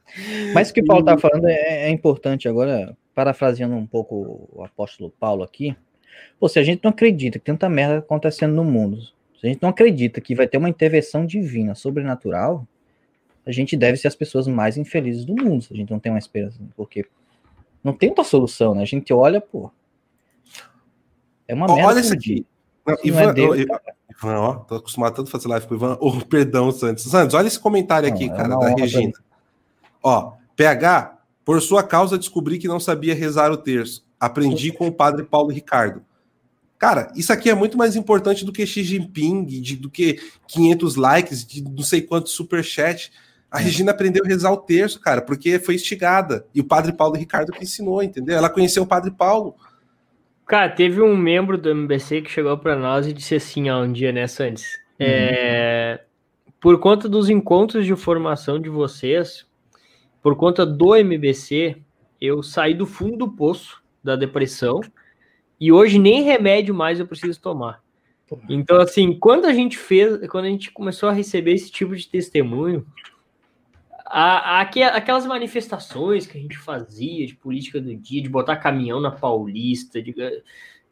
Speaker 3: Mas o que o Paulo está falando é, é, importante agora, parafraseando um pouco o apóstolo Paulo aqui. Pô, se a gente não acredita que tanta merda acontecendo no mundo, se a gente não acredita que vai ter uma intervenção divina, sobrenatural, a gente deve ser as pessoas mais infelizes do mundo, se a gente não tem uma esperança, porque não tem outra solução, né? A gente olha, pô. É uma merda.
Speaker 2: Olha isso aqui. Não, Ivan, é Deus, Ivan, ó, tô acostumado tanto a fazer live com o Ivan. Oh, perdão, Santos. Santos, olha esse comentário não, aqui, é cara, da Regina. Ó, PH, por sua causa descobri que não sabia rezar o terço. Aprendi com o padre Paulo Ricardo. Cara, isso aqui é muito mais importante do que Xi Jinping, de, do que 500 likes, de não sei quantos superchat. A é. Regina aprendeu a rezar o terço, cara, porque foi instigada. E o padre Paulo Ricardo que ensinou, entendeu? Ela conheceu o padre Paulo.
Speaker 1: Cara, teve um membro do MBC que chegou para nós e disse assim, ó, um dia, né, Santos? Uhum. É, por conta dos encontros de formação de vocês, por conta do MBC, eu saí do fundo do poço da depressão e hoje nem remédio mais eu preciso tomar. Então, assim, quando a gente fez, quando a gente começou a receber esse tipo de testemunho, a, a, aquelas manifestações que a gente fazia de política do dia, de botar caminhão na Paulista, de,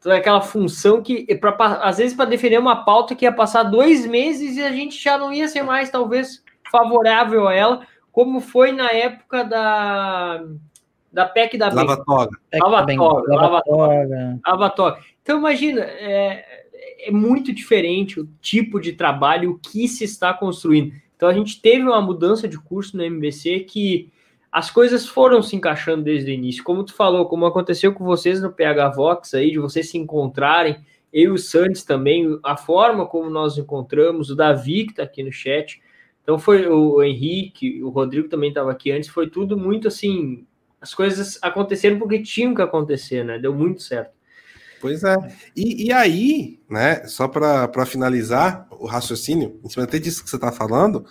Speaker 1: toda aquela função que, pra, às vezes, para defender uma pauta que ia passar dois meses e a gente já não ia ser mais, talvez, favorável a ela, como foi na época da, da PEC da
Speaker 2: Lava Toga.
Speaker 1: Lava Toga. Lava Toga. Lava Toga. Então, imagina, é, é muito diferente o tipo de trabalho, o que se está construindo. Então, a gente teve uma mudança de curso no MBC que as coisas foram se encaixando desde o início. Como tu falou, como aconteceu com vocês no PH Vox aí, de vocês se encontrarem, eu e o Santos também, a forma como nós encontramos, o Davi que está aqui no chat, então foi o Henrique, o Rodrigo também estava aqui antes, foi tudo muito assim, as coisas aconteceram porque tinham que acontecer, né? Deu muito certo.
Speaker 2: Pois é. E, e aí, né, só para finalizar o raciocínio, em cima até disso que você está falando,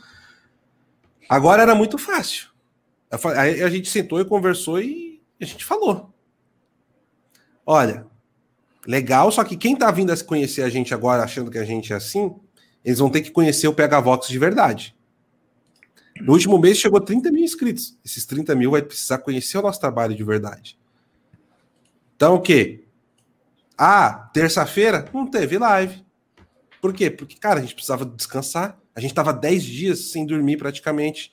Speaker 2: agora era muito fácil. Aí a gente sentou e conversou e a gente falou. Olha, legal, só que quem está vindo a conhecer a gente agora achando que a gente é assim, eles vão ter que conhecer o PH Vox de verdade. No último mês chegou 30 mil inscritos. Esses 30 mil vai precisar conhecer o nosso trabalho de verdade. Então, o quê? Ah, terça-feira não teve live. Por quê? Porque, cara, a gente precisava descansar. A gente estava 10 dias sem dormir praticamente.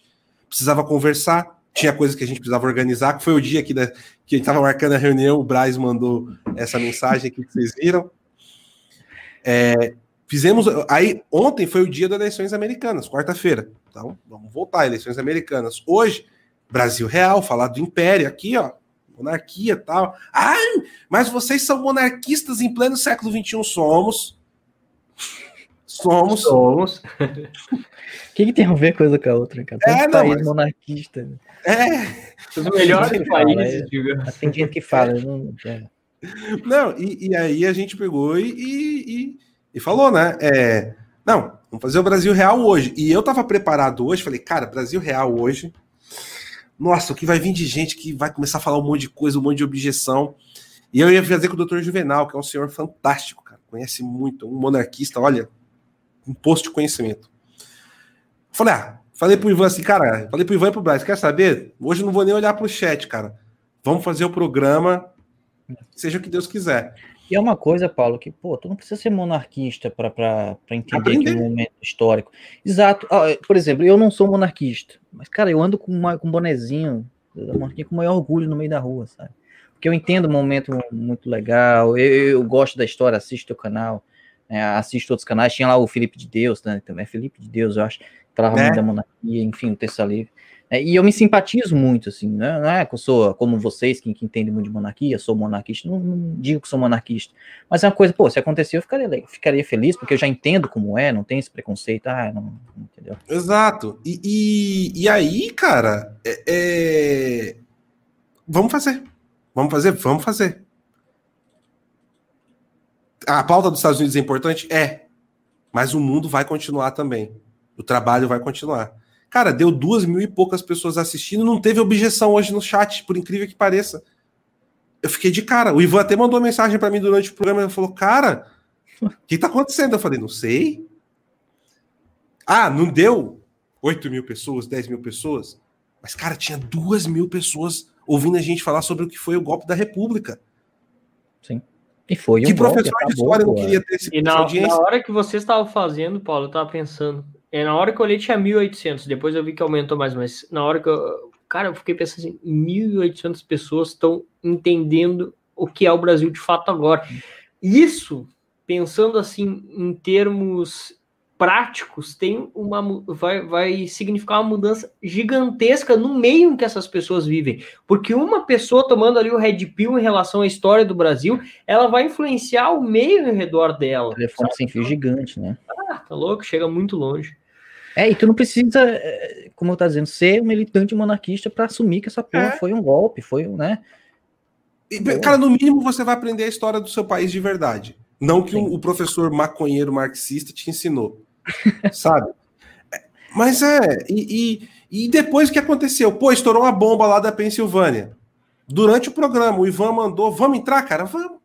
Speaker 2: Precisava conversar. Tinha coisas que a gente precisava organizar, que foi o dia que, da, que a gente estava marcando a reunião, o Braz mandou essa mensagem aqui que vocês viram. É, fizemos. Aí, ontem foi o dia das eleições americanas, quarta-feira. Então, vamos voltar, eleições americanas. Hoje, Brasil Real, falar do Império, aqui, ó, monarquia e tal. Ai, mas vocês são monarquistas em pleno século XXI. Somos. Somos.
Speaker 1: Somos.
Speaker 3: O que, que, tem a ver coisa com a outra, cara? Tanto é, não, país mas... monarquista.
Speaker 2: É.
Speaker 1: Os melhores países,
Speaker 3: é, Tem gente que fala. Não, é.
Speaker 2: não e, e, aí a gente pegou e, e, e falou, né? É, não, vamos fazer o Brasil Real hoje. E eu tava preparado hoje, falei, cara, Brasil Real hoje. Nossa, o que vai vir de gente que vai começar a falar um monte de coisa, um monte de objeção. E eu ia fazer com o doutor Juvenal, que é um senhor fantástico, cara. Conhece muito, um monarquista, olha, um posto de conhecimento. Falei, ah, falei pro Ivan assim, cara, falei pro Ivan e pro Braz, quer saber? Hoje eu não vou nem olhar pro chat, cara. Vamos fazer o programa, seja o que Deus quiser.
Speaker 3: E é uma coisa, Paulo, que, pô, tu não precisa ser monarquista para entender que é um momento histórico. Exato. Ah, por exemplo, eu não sou monarquista, mas, cara, eu ando com, uma, com um bonezinho da monarquia com o maior orgulho no meio da rua, sabe? Porque eu entendo o momento muito legal, eu, eu gosto da história, assisto o canal, né, assisto outros canais, tinha lá o Felipe de Deus, né, também, é Felipe de Deus, eu acho, falava é. muito da monarquia, enfim, o Terça Livre. É, e eu me simpatizo muito, assim, né? não é que eu sou como vocês, que, que entendem muito de monarquia, sou monarquista, não, não, digo que sou monarquista, mas é uma coisa, pô, se acontecer eu ficaria, ficaria feliz, porque eu já entendo como é, não tem esse preconceito, ah, não, entendeu?
Speaker 2: Exato, e, e, e aí, cara, é, é... vamos fazer, vamos fazer, vamos fazer. A pauta dos Estados Unidos é importante? É, mas o mundo vai continuar também, o trabalho vai continuar. Cara, deu duas mil e poucas pessoas assistindo, não teve objeção hoje no chat, por incrível que pareça. Eu fiquei de cara. O Ivan até mandou mensagem para mim durante o programa. Ele falou: Cara, o que tá acontecendo? Eu falei: Não sei. Ah, não deu 8 mil pessoas, 10 mil pessoas. Mas, cara, tinha duas mil pessoas ouvindo a gente falar sobre o que foi o golpe da República.
Speaker 3: Sim. E foi
Speaker 2: um que golpe, professor de história não queria ter
Speaker 1: esse E na, na hora que você estava fazendo, Paulo, eu estava pensando, é, na hora que eu olhei tinha 1.800, depois eu vi que aumentou mais, mas na hora que eu. Cara, eu fiquei pensando assim: 1.800 pessoas estão entendendo o que é o Brasil de fato agora. Isso, pensando assim em termos práticos, tem uma vai, vai significar uma mudança gigantesca no meio em que essas pessoas vivem. Porque uma pessoa tomando ali o Red Pill em relação à história do Brasil, ela vai influenciar o meio ao redor dela.
Speaker 3: Telefone sem fio gigante, né?
Speaker 1: Ah, tá louco, chega muito longe.
Speaker 3: É, e tu não precisa, é, como eu tá dizendo, ser um militante monarquista para assumir que essa porra é. foi um golpe, foi um, né?
Speaker 2: E, cara, no mínimo você vai aprender a história do seu país de verdade. Não que o, o, professor maconheiro marxista te ensinou. Sabe? Mas é. E, e, e, depois o que aconteceu? Pô, estourou uma bomba lá da Pensilvânia. Durante o programa, o Ivan mandou: vamos entrar, cara? Vamos.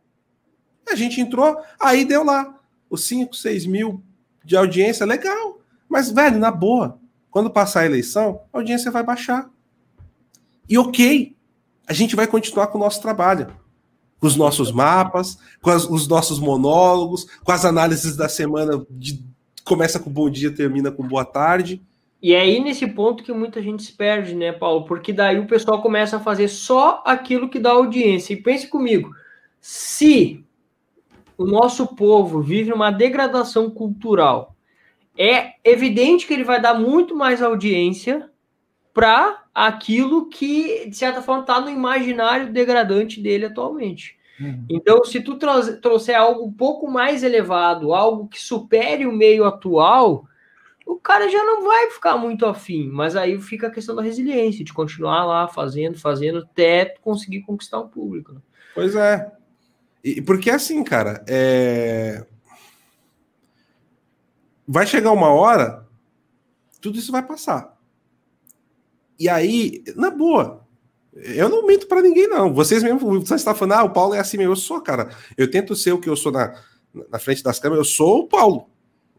Speaker 2: A gente entrou, aí deu lá os 5, 6 mil de audiência, legal. Mas, velho, na boa, quando passar a eleição, a audiência vai baixar. E ok, a gente vai continuar com o nosso trabalho. Com os nossos mapas, com as, os nossos monólogos, com as análises da semana, de, começa com bom dia, termina com boa tarde.
Speaker 1: E é aí nesse ponto que muita gente se perde, né, Paulo? Porque daí o pessoal começa a fazer só aquilo que dá audiência. E pense comigo, se o nosso povo vive uma degradação cultural é evidente que ele vai dar muito mais audiência para aquilo que, de certa forma, está no imaginário degradante dele atualmente. Uhum. Então, se tu trouxer algo um pouco mais elevado, algo que supere o meio atual, o cara já não vai ficar muito afim. Mas aí fica a questão da resiliência, de continuar lá fazendo, fazendo, até conseguir conquistar o público. Né?
Speaker 2: Pois é. E porque assim, cara, é vai chegar uma hora, tudo isso vai passar. E aí, na boa, eu não minto para ninguém, não. Vocês mesmo, você está falando, ah, o Paulo é assim mesmo. Eu sou, cara. Eu tento ser o que eu sou na, na frente das câmeras. Eu sou o Paulo.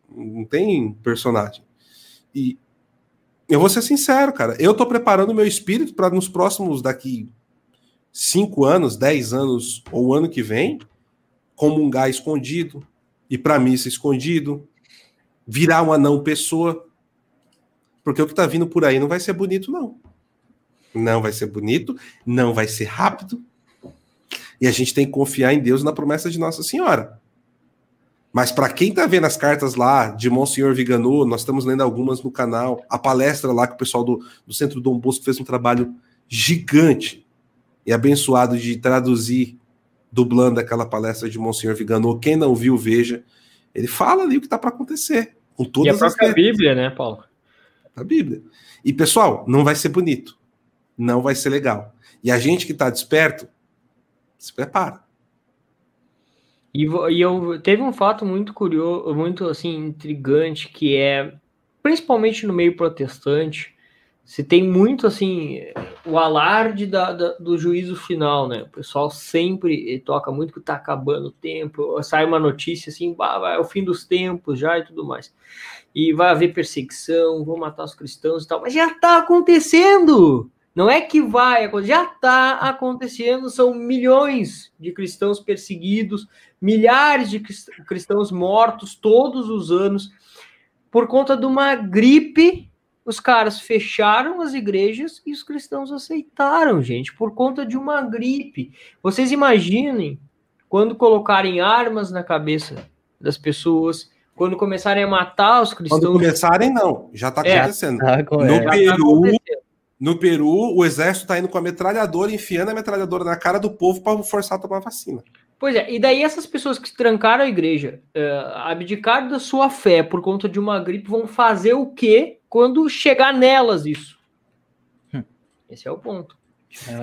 Speaker 2: Não tem personagem. E eu vou ser sincero, cara. Eu tô preparando meu espírito para nos próximos, daqui cinco anos, dez anos ou ano que vem, comungar escondido, ir para missa escondido, virar uma não pessoa. Porque o que está vindo por aí não vai ser bonito, não. Não vai ser bonito, não vai ser rápido. E a gente tem que confiar em Deus na promessa de Nossa Senhora. Mas para quem está vendo as cartas lá de Monsenhor Viganô, nós estamos lendo algumas no canal, a palestra lá que o pessoal do, do Centro Dom Bosco fez um trabalho gigante e abençoado de traduzir, dublando aquela palestra de Monsenhor Viganô. Quem não viu, veja. Ele fala ali o que está para acontecer. Com todas
Speaker 1: e a própria as Bíblia, né, Paulo?
Speaker 2: A Bíblia. E, pessoal, não vai ser bonito. Não vai ser legal. E a gente que está desperto, se prepara.
Speaker 1: E, e eu teve um fato muito curioso, muito assim intrigante que é principalmente no meio protestante, se tem muito assim o alarde da, da, do juízo final, né? O pessoal sempre toca muito que tá acabando o tempo, sai uma notícia assim, bah, é o fim dos tempos já e tudo mais. E vai haver perseguição, vão matar os cristãos e tal, mas já tá acontecendo! Não é que vai, já está acontecendo, são milhões de cristãos perseguidos, milhares de cristãos mortos todos os anos por conta de uma gripe. Os caras fecharam as igrejas e os cristãos aceitaram, gente, por conta de uma gripe. Vocês imaginem quando colocarem armas na cabeça das pessoas, quando começarem a matar os cristãos. Quando
Speaker 2: começarem, não, já está é, acontecendo. Tá, no tá Peru, no Peru, o exército está indo com a metralhadora, enfiando a metralhadora na cara do povo para forçar a tomar vacina.
Speaker 1: Pois é, e daí essas pessoas que trancaram a igreja, uh, abdicaram da sua fé por conta de uma gripe, vão fazer o quê quando chegar nelas isso? Hum. Esse é o ponto.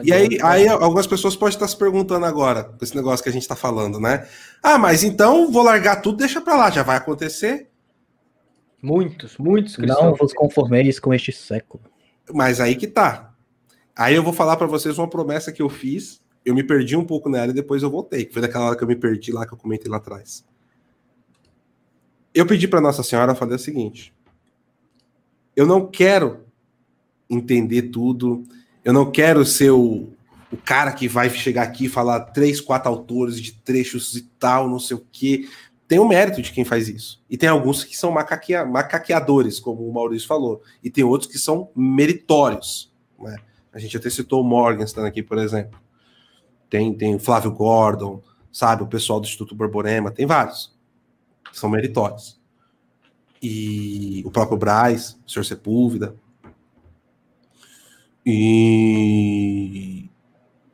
Speaker 2: E aí, aí algumas pessoas podem estar se perguntando agora, com esse negócio que a gente está falando, né? Ah, mas então vou largar tudo, deixa para lá, já vai acontecer?
Speaker 1: Muitos, muitos
Speaker 3: cristãos. Não vos conformeis com este século.
Speaker 2: Mas aí que tá. Aí eu vou falar para vocês uma promessa que eu fiz. Eu me perdi um pouco nela e depois eu voltei. Foi daquela hora que eu me perdi lá que eu comentei lá atrás. Eu pedi para Nossa Senhora fazer o seguinte: eu não quero entender tudo, eu não quero ser o, o cara que vai chegar aqui e falar três, quatro autores de trechos e tal, não sei o quê tem o mérito de quem faz isso. E tem alguns que são macaquea, macaqueadores, como o Maurício falou. E tem outros que são meritórios. Né? A gente até citou o Morgenstern aqui, por exemplo. Tem, tem o Flávio Gordon, sabe? O pessoal do Instituto Borborema. Tem vários. Que são meritórios. E o próprio Braz, o Sr. Sepúlveda. E.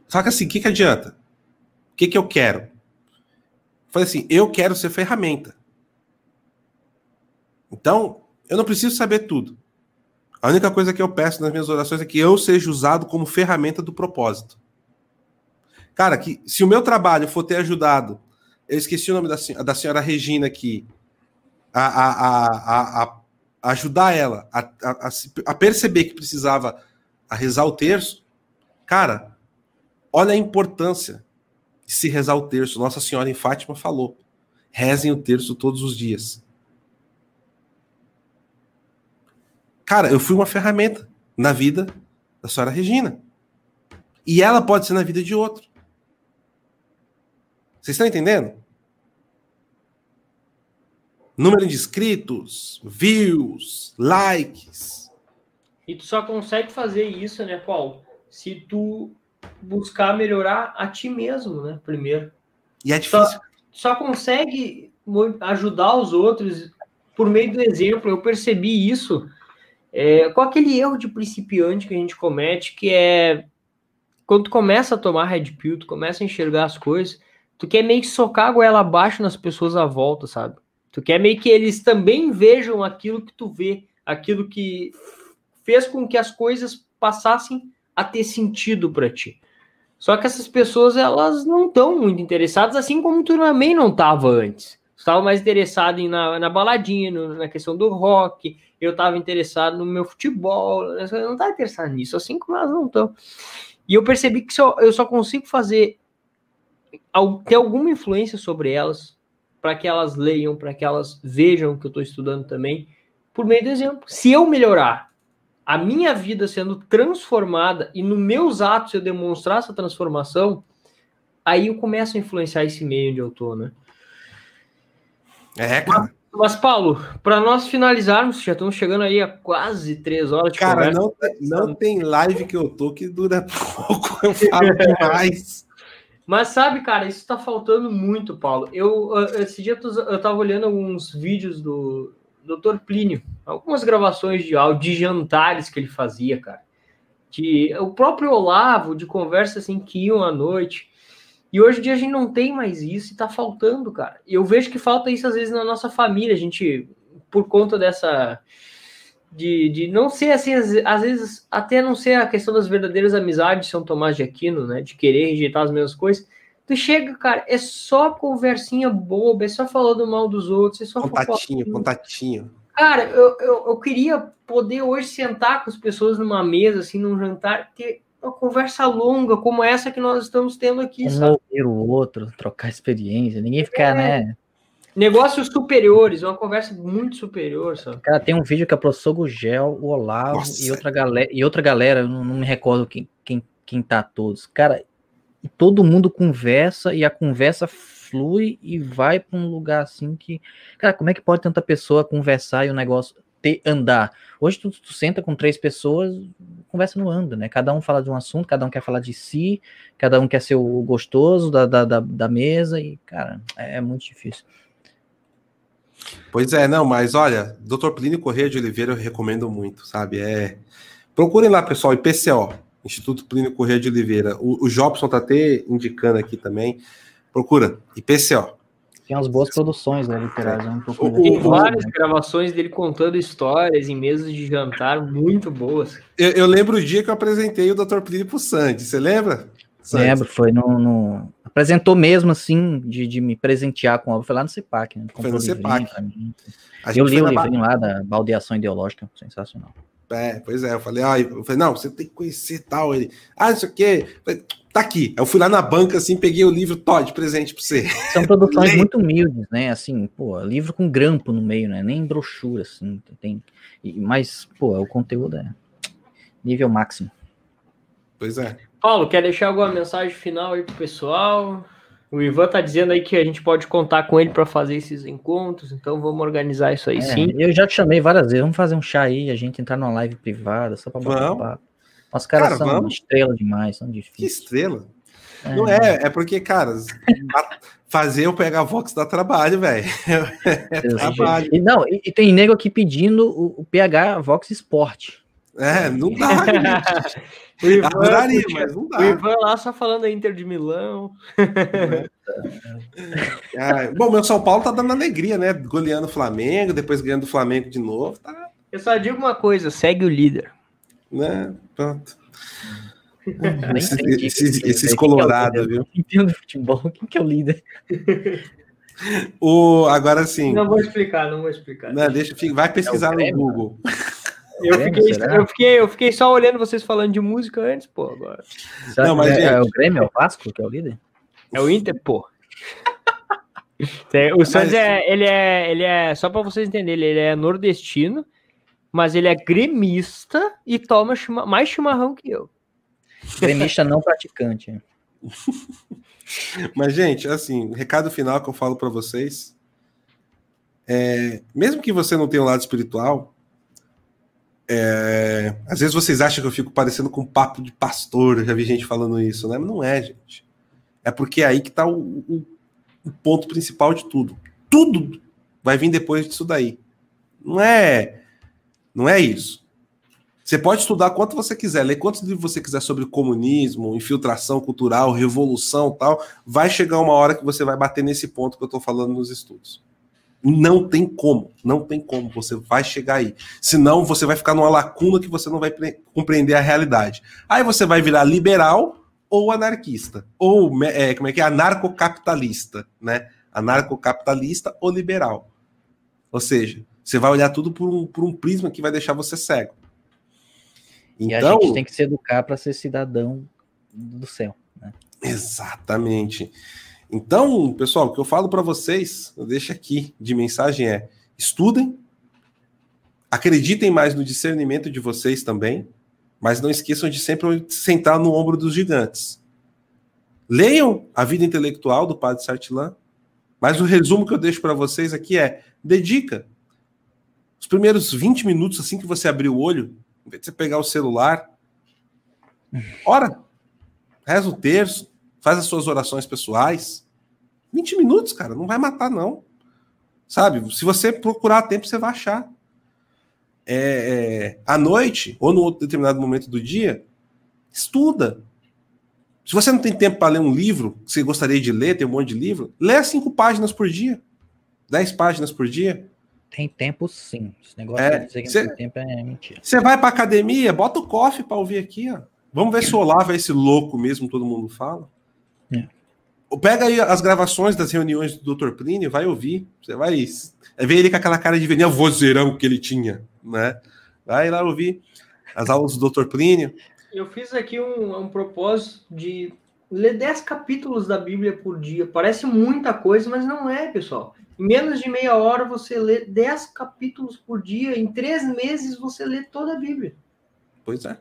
Speaker 2: Só que assim, o que, que adianta? O que, que eu quero? Falei assim: eu quero ser ferramenta. Então, eu não preciso saber tudo. A única coisa que eu peço nas minhas orações é que eu seja usado como ferramenta do propósito. Cara, que se o meu trabalho for ter ajudado, eu esqueci o nome da, da senhora Regina aqui, a, a, a, a ajudar ela a, a, a, perceber que precisava a rezar o terço, cara, olha a importância de se rezar o terço. Nossa Senhora em Fátima falou: rezem o terço todos os dias. Cara, eu fui uma ferramenta na vida da senhora Regina. E ela pode ser na vida de outro. Vocês estão entendendo? Número de inscritos, views, likes.
Speaker 1: E tu só consegue fazer isso, né, Paulo? Se tu buscar melhorar a ti mesmo, né? Primeiro.
Speaker 2: E é difícil.
Speaker 1: Só, só consegue ajudar os outros por meio do exemplo. Eu percebi isso é, com aquele erro de principiante que a gente comete, que é quando tu começa a tomar red pill, tu começa a enxergar as coisas, tu quer meio que socar a goela abaixo nas pessoas à volta, sabe? Tu quer meio que eles também vejam aquilo que tu vê, aquilo que fez com que as coisas passassem a ter sentido para ti. Só que essas pessoas elas não estão muito interessadas, assim como tu também não estava antes. Estava mais interessado em, na, na baladinha, no, na questão do rock. Eu estava interessado no meu futebol. Eu não estava interessado nisso, assim como elas não estão. E eu percebi que só, eu só consigo fazer ter alguma influência sobre elas para que elas leiam, para que elas vejam o que eu estou estudando também, por meio do exemplo. Se eu melhorar a minha vida sendo transformada e nos meus atos eu demonstrar essa transformação, aí eu começo a influenciar esse meio onde eu tô, né?
Speaker 2: É, cara.
Speaker 1: Mas, Paulo, para nós finalizarmos, já estamos chegando aí a quase três horas de
Speaker 2: Cara,
Speaker 1: conversa.
Speaker 2: não, não tem live que eu tô que dura pouco, eu falo demais.
Speaker 1: Mas sabe, cara, isso tá faltando muito, Paulo. Eu, esse dia eu eu tava olhando alguns vídeos do Dr. Plínio, algumas gravações de áudio, de jantares que ele fazia, cara. Que o próprio Olavo, de conversa assim, que iam à noite. E hoje em dia a gente não tem mais isso e tá faltando, cara. Eu vejo que falta isso às vezes na nossa família. A gente, por conta dessa. De, de não ser assim, às vezes, até não ser a questão das verdadeiras amizades de São Tomás de Aquino, né? De querer rejeitar as mesmas coisas. Tu chega, cara, é só conversinha boba, é só falando mal dos outros, é só
Speaker 2: Contatinho, contatinho.
Speaker 1: Cara, eu, eu, eu queria poder hoje sentar com as pessoas numa mesa, assim, num jantar, ter uma conversa longa como essa que nós estamos tendo aqui,
Speaker 3: Um
Speaker 1: sabe?
Speaker 3: ouvir o outro, trocar experiência, ninguém ficar,
Speaker 1: É.
Speaker 3: né?
Speaker 1: Negócios superiores, uma conversa muito superior, sabe?
Speaker 3: Cara, tem um vídeo que é o professor Gugel, o Olavo
Speaker 2: Nossa.
Speaker 3: e outra galera, e outra galera, eu não, não me recordo quem, quem, quem tá todos. Cara, todo mundo conversa e a conversa flui e vai para um lugar assim que. Cara, como é que pode tanta pessoa conversar e o negócio ter, andar? Hoje tu, tu senta com três pessoas, conversa não anda, né? Cada um fala de um assunto, cada um quer falar de si, cada um quer ser o gostoso da, da, da, da mesa e, cara, é, é muito difícil.
Speaker 2: Pois é, não, mas olha, Dr. Plínio Correia de Oliveira eu recomendo muito, sabe? É. Procurem lá, pessoal, IPCO, Instituto Plínio Correia de Oliveira. O, o Jobson tá até indicando aqui também. Procura, IPCO.
Speaker 3: Tem umas boas produções né, literárias. né?
Speaker 1: Tem várias gravações dele contando histórias em mesas de jantar muito boas.
Speaker 2: Eu, eu lembro o dia que eu apresentei o Dr. Plínio pro Sandy, você lembra? Sandy?
Speaker 3: Lembro, foi no, no- Apresentou mesmo, assim, de, de me presentear com obra. Foi lá no CEPAC, né?
Speaker 2: Foi no CEPAC.
Speaker 3: Eu li o livrinho lá da Baldeação Ideológica, sensacional.
Speaker 2: É, pois é, eu falei, ah, eu falei, não, você tem que conhecer tal. Ele, ah, isso aqui, falei, tá aqui. Eu fui lá na banca, assim, peguei o livro, Todd, presente pra você.
Speaker 3: São produções muito humildes, né? Assim, pô, livro com grampo no meio, né? Nem brochura, assim. Tem... e- Mas, pô, o conteúdo é nível máximo.
Speaker 2: Pois é.
Speaker 1: Paulo, quer deixar alguma mensagem final aí pro pessoal? O Ivan tá dizendo aí que a gente pode contar com ele para fazer esses encontros, então vamos organizar isso aí
Speaker 3: É,
Speaker 1: sim.
Speaker 3: Eu já te chamei várias vezes. Vamos fazer um chá aí, a gente entrar numa live privada, só pra bater. Os caras
Speaker 2: Cara,
Speaker 3: são
Speaker 2: vamos.
Speaker 3: estrela demais, são
Speaker 2: Que
Speaker 3: difíceis.
Speaker 2: estrela. Não é, é porque, cara, fazer o Pega Vox dá trabalho, velho. É trabalho.
Speaker 3: E, não, e, e tem nego aqui pedindo o, o PH Vox Sport.
Speaker 2: É, não dá, gente.
Speaker 1: o, Ivan,
Speaker 2: Adoraria, mas não
Speaker 1: o
Speaker 2: dá.
Speaker 1: Ivan lá só falando da Inter de Milão.
Speaker 2: Ah, bom, meu São Paulo tá dando alegria, né? Goleando o Flamengo, depois ganhando o Flamengo de novo, tá,
Speaker 1: Eu só digo uma coisa, segue o líder.
Speaker 2: né? Pronto. Esses- esses-
Speaker 3: é-
Speaker 2: esses
Speaker 3: é o
Speaker 2: colorados,
Speaker 3: líder.
Speaker 2: viu?
Speaker 3: Não entendo futebol. Quem que é o líder?
Speaker 2: O, agora sim,
Speaker 1: Não vou explicar, não vou explicar.
Speaker 2: né, deixa, vai pesquisar no
Speaker 3: Grêmio?
Speaker 2: Google.
Speaker 1: Eu
Speaker 3: Grêmio,
Speaker 1: fiquei, eu, fiquei, eu fiquei só olhando vocês falando de música antes, pô, agora.
Speaker 2: Não, mas,
Speaker 3: é, é
Speaker 2: gente-
Speaker 3: o Grêmio, é o Vasco que é o líder?
Speaker 1: É o Inter, pô. O Santos é, ele é, ele é, só pra vocês entenderem, ele é nordestino, mas ele é gremista e toma chima- mais chimarrão que eu.
Speaker 3: Gremista não praticante.
Speaker 2: Mas, gente, assim, recado final que eu falo para vocês. É, mesmo que você não tenha um lado espiritual, é, às vezes vocês acham que eu fico parecendo com um papo de pastor, já vi gente falando isso, né? Mas não é, gente. É porque é aí que está o, o- o ponto principal de tudo. Tudo vai vir depois disso daí. Não é, não é isso. Você pode estudar quanto você quiser, ler quantos livros você quiser sobre comunismo, infiltração cultural, revolução tal. Vai chegar uma hora que você vai bater nesse ponto que eu estou falando nos estudos. Não tem como, não tem como, você vai chegar aí. Senão você vai ficar numa lacuna que você não vai pre- compreender a realidade. Aí você vai virar liberal ou anarquista, ou é, como é que é? Anarcocapitalista, né? Anarcocapitalista ou liberal. Ou seja, você vai olhar tudo por um, por um prisma que vai deixar você cego.
Speaker 3: E a
Speaker 2: Então,
Speaker 3: gente tem que se educar para ser cidadão do céu. Né?
Speaker 2: Exatamente. Então, pessoal, o que eu falo para vocês, eu deixo aqui de mensagem é: estudem, acreditem mais no discernimento de vocês também, mas não esqueçam de sempre sentar no ombro dos gigantes. Leiam a vida intelectual do Padre Sartilan. Mas o resumo que eu deixo para vocês aqui é: dedica. Os primeiros 20 minutos, assim que você abrir o olho, em vez de você pegar o celular, ora, reza o terço, faz as suas orações pessoais. 20 minutos, cara, não vai matar, não. Sabe? Se você procurar tempo, você vai achar. É, é, à noite, ou num determinado momento do dia, estuda. Se você não tem tempo para ler um livro que você gostaria de ler, tem um monte de livro, lê cinco páginas por dia. Dez páginas por dia.
Speaker 3: Tem tempo sim. Esse negócio
Speaker 2: É,
Speaker 3: de dizer que
Speaker 2: cê-
Speaker 3: não tem tempo é mentira.
Speaker 2: Você vai para academia, bota o coffee para ouvir aqui, ó. Vamos ver se o Olavo é esse louco mesmo, todo mundo fala. Pega aí as gravações das reuniões do Dr. Plínio, vai ouvir. Você vai é ver ele com aquela cara de veneno vozeirão que ele tinha, né? Vai lá ouvir as aulas do Dr. Plínio.
Speaker 1: Eu fiz aqui um, um propósito de ler 10 capítulos da Bíblia por dia. Parece muita coisa, mas não é, pessoal. Em menos de meia hora você lê 10 capítulos por dia. Em três meses você lê toda a Bíblia.
Speaker 2: Pois é.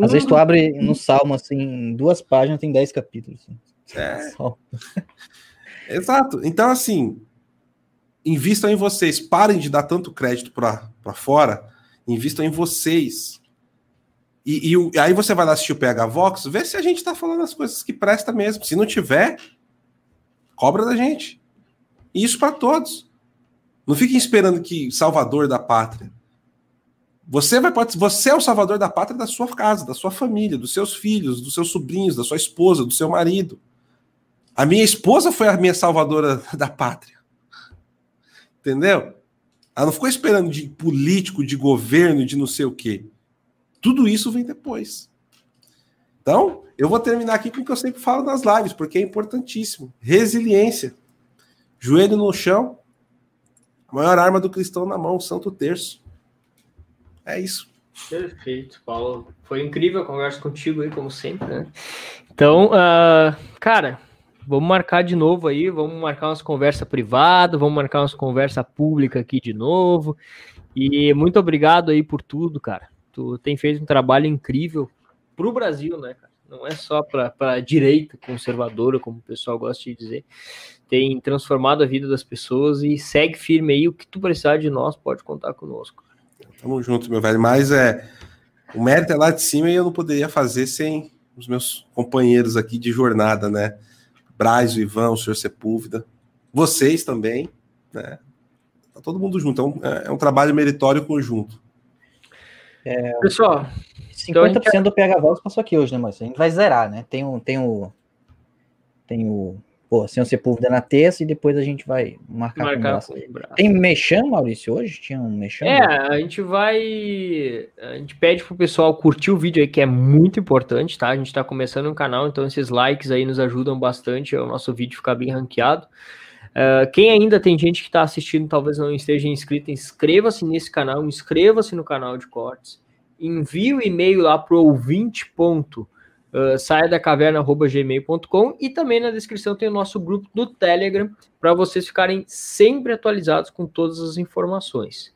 Speaker 3: Às vezes tu abre no Salmo, assim, em duas páginas tem dez capítulos.
Speaker 2: É, exato. Então, assim, invistam em vocês. Parem de dar tanto crédito para fora. Invistam em vocês. E, e o- aí você vai lá assistir o PH Vox, vê se a gente tá falando as coisas que presta mesmo. Se não tiver, cobra da gente. E isso para todos. Não fiquem esperando que salvador da pátria. Você vai pode, você é o salvador da pátria da sua casa, da sua família, dos seus filhos, dos seus sobrinhos, da sua esposa, do seu marido. A minha esposa foi a minha salvadora da pátria. Entendeu? Ela não ficou esperando de político, de governo, de não sei o quê. Tudo isso vem depois. Então, eu vou terminar aqui com o que eu sempre falo nas lives, porque é importantíssimo. Resiliência. Joelho no chão. A maior arma do cristão na mão, o Santo Terço. É isso.
Speaker 1: Perfeito, Paulo. Foi incrível a conversa contigo aí, como sempre, né? Então, ah, cara, vamos marcar de novo aí, vamos marcar umas conversas privadas, vamos marcar umas conversas públicas aqui de novo. E muito obrigado aí por tudo, cara. Tu tem feito um trabalho incrível pro Brasil, né, cara? Não é só para a direita conservadora, como o pessoal gosta de dizer. Tem transformado a vida das pessoas e segue firme aí. O que tu precisar de nós, pode contar conosco.
Speaker 2: Tamo junto, meu velho. Mas é. O mérito é lá de cima e eu não poderia fazer sem os meus companheiros aqui de jornada, né? Braz, o Ivan, o senhor Sepúlveda. Vocês também, né? Tá todo mundo junto. É um, é um trabalho meritório conjunto.
Speaker 1: Pessoal,
Speaker 3: 50% do PH Vox passou aqui hoje, né, mas a gente vai zerar, né? Tem o. Tem o. Tem o. Pô, sem o Sepúlveda na terça e depois a gente vai marcar, com
Speaker 1: marcar com o braço.
Speaker 3: Tem mexão, Maurício, hoje? Tinha um mexão?
Speaker 1: É, a gente vai. A gente pede pro pessoal curtir o vídeo aí, que é muito importante, tá? A gente tá começando um canal, então esses likes aí nos ajudam bastante ao nosso vídeo ficar bem ranqueado. Ah, quem ainda tem gente que está assistindo, talvez não esteja inscrito, inscreva-se nesse canal, inscreva-se no canal de cortes, envie o e-mail lá pro ouvinte. ponto, ah, saia da e também na descrição tem o nosso grupo do Telegram para vocês ficarem sempre atualizados com todas as informações.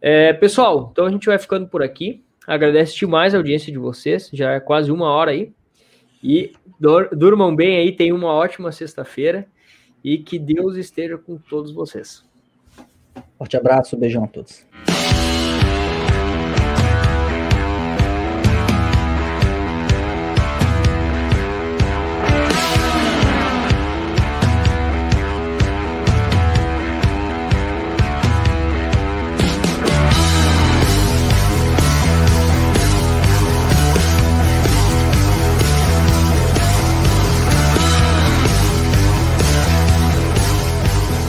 Speaker 1: É, pessoal, então a gente vai ficando por aqui. Agradece demais a audiência de vocês, já é quase uma hora aí. E durmam bem aí, tenham uma ótima sexta-feira e que Deus esteja com todos vocês.
Speaker 3: Forte abraço, beijão a todos.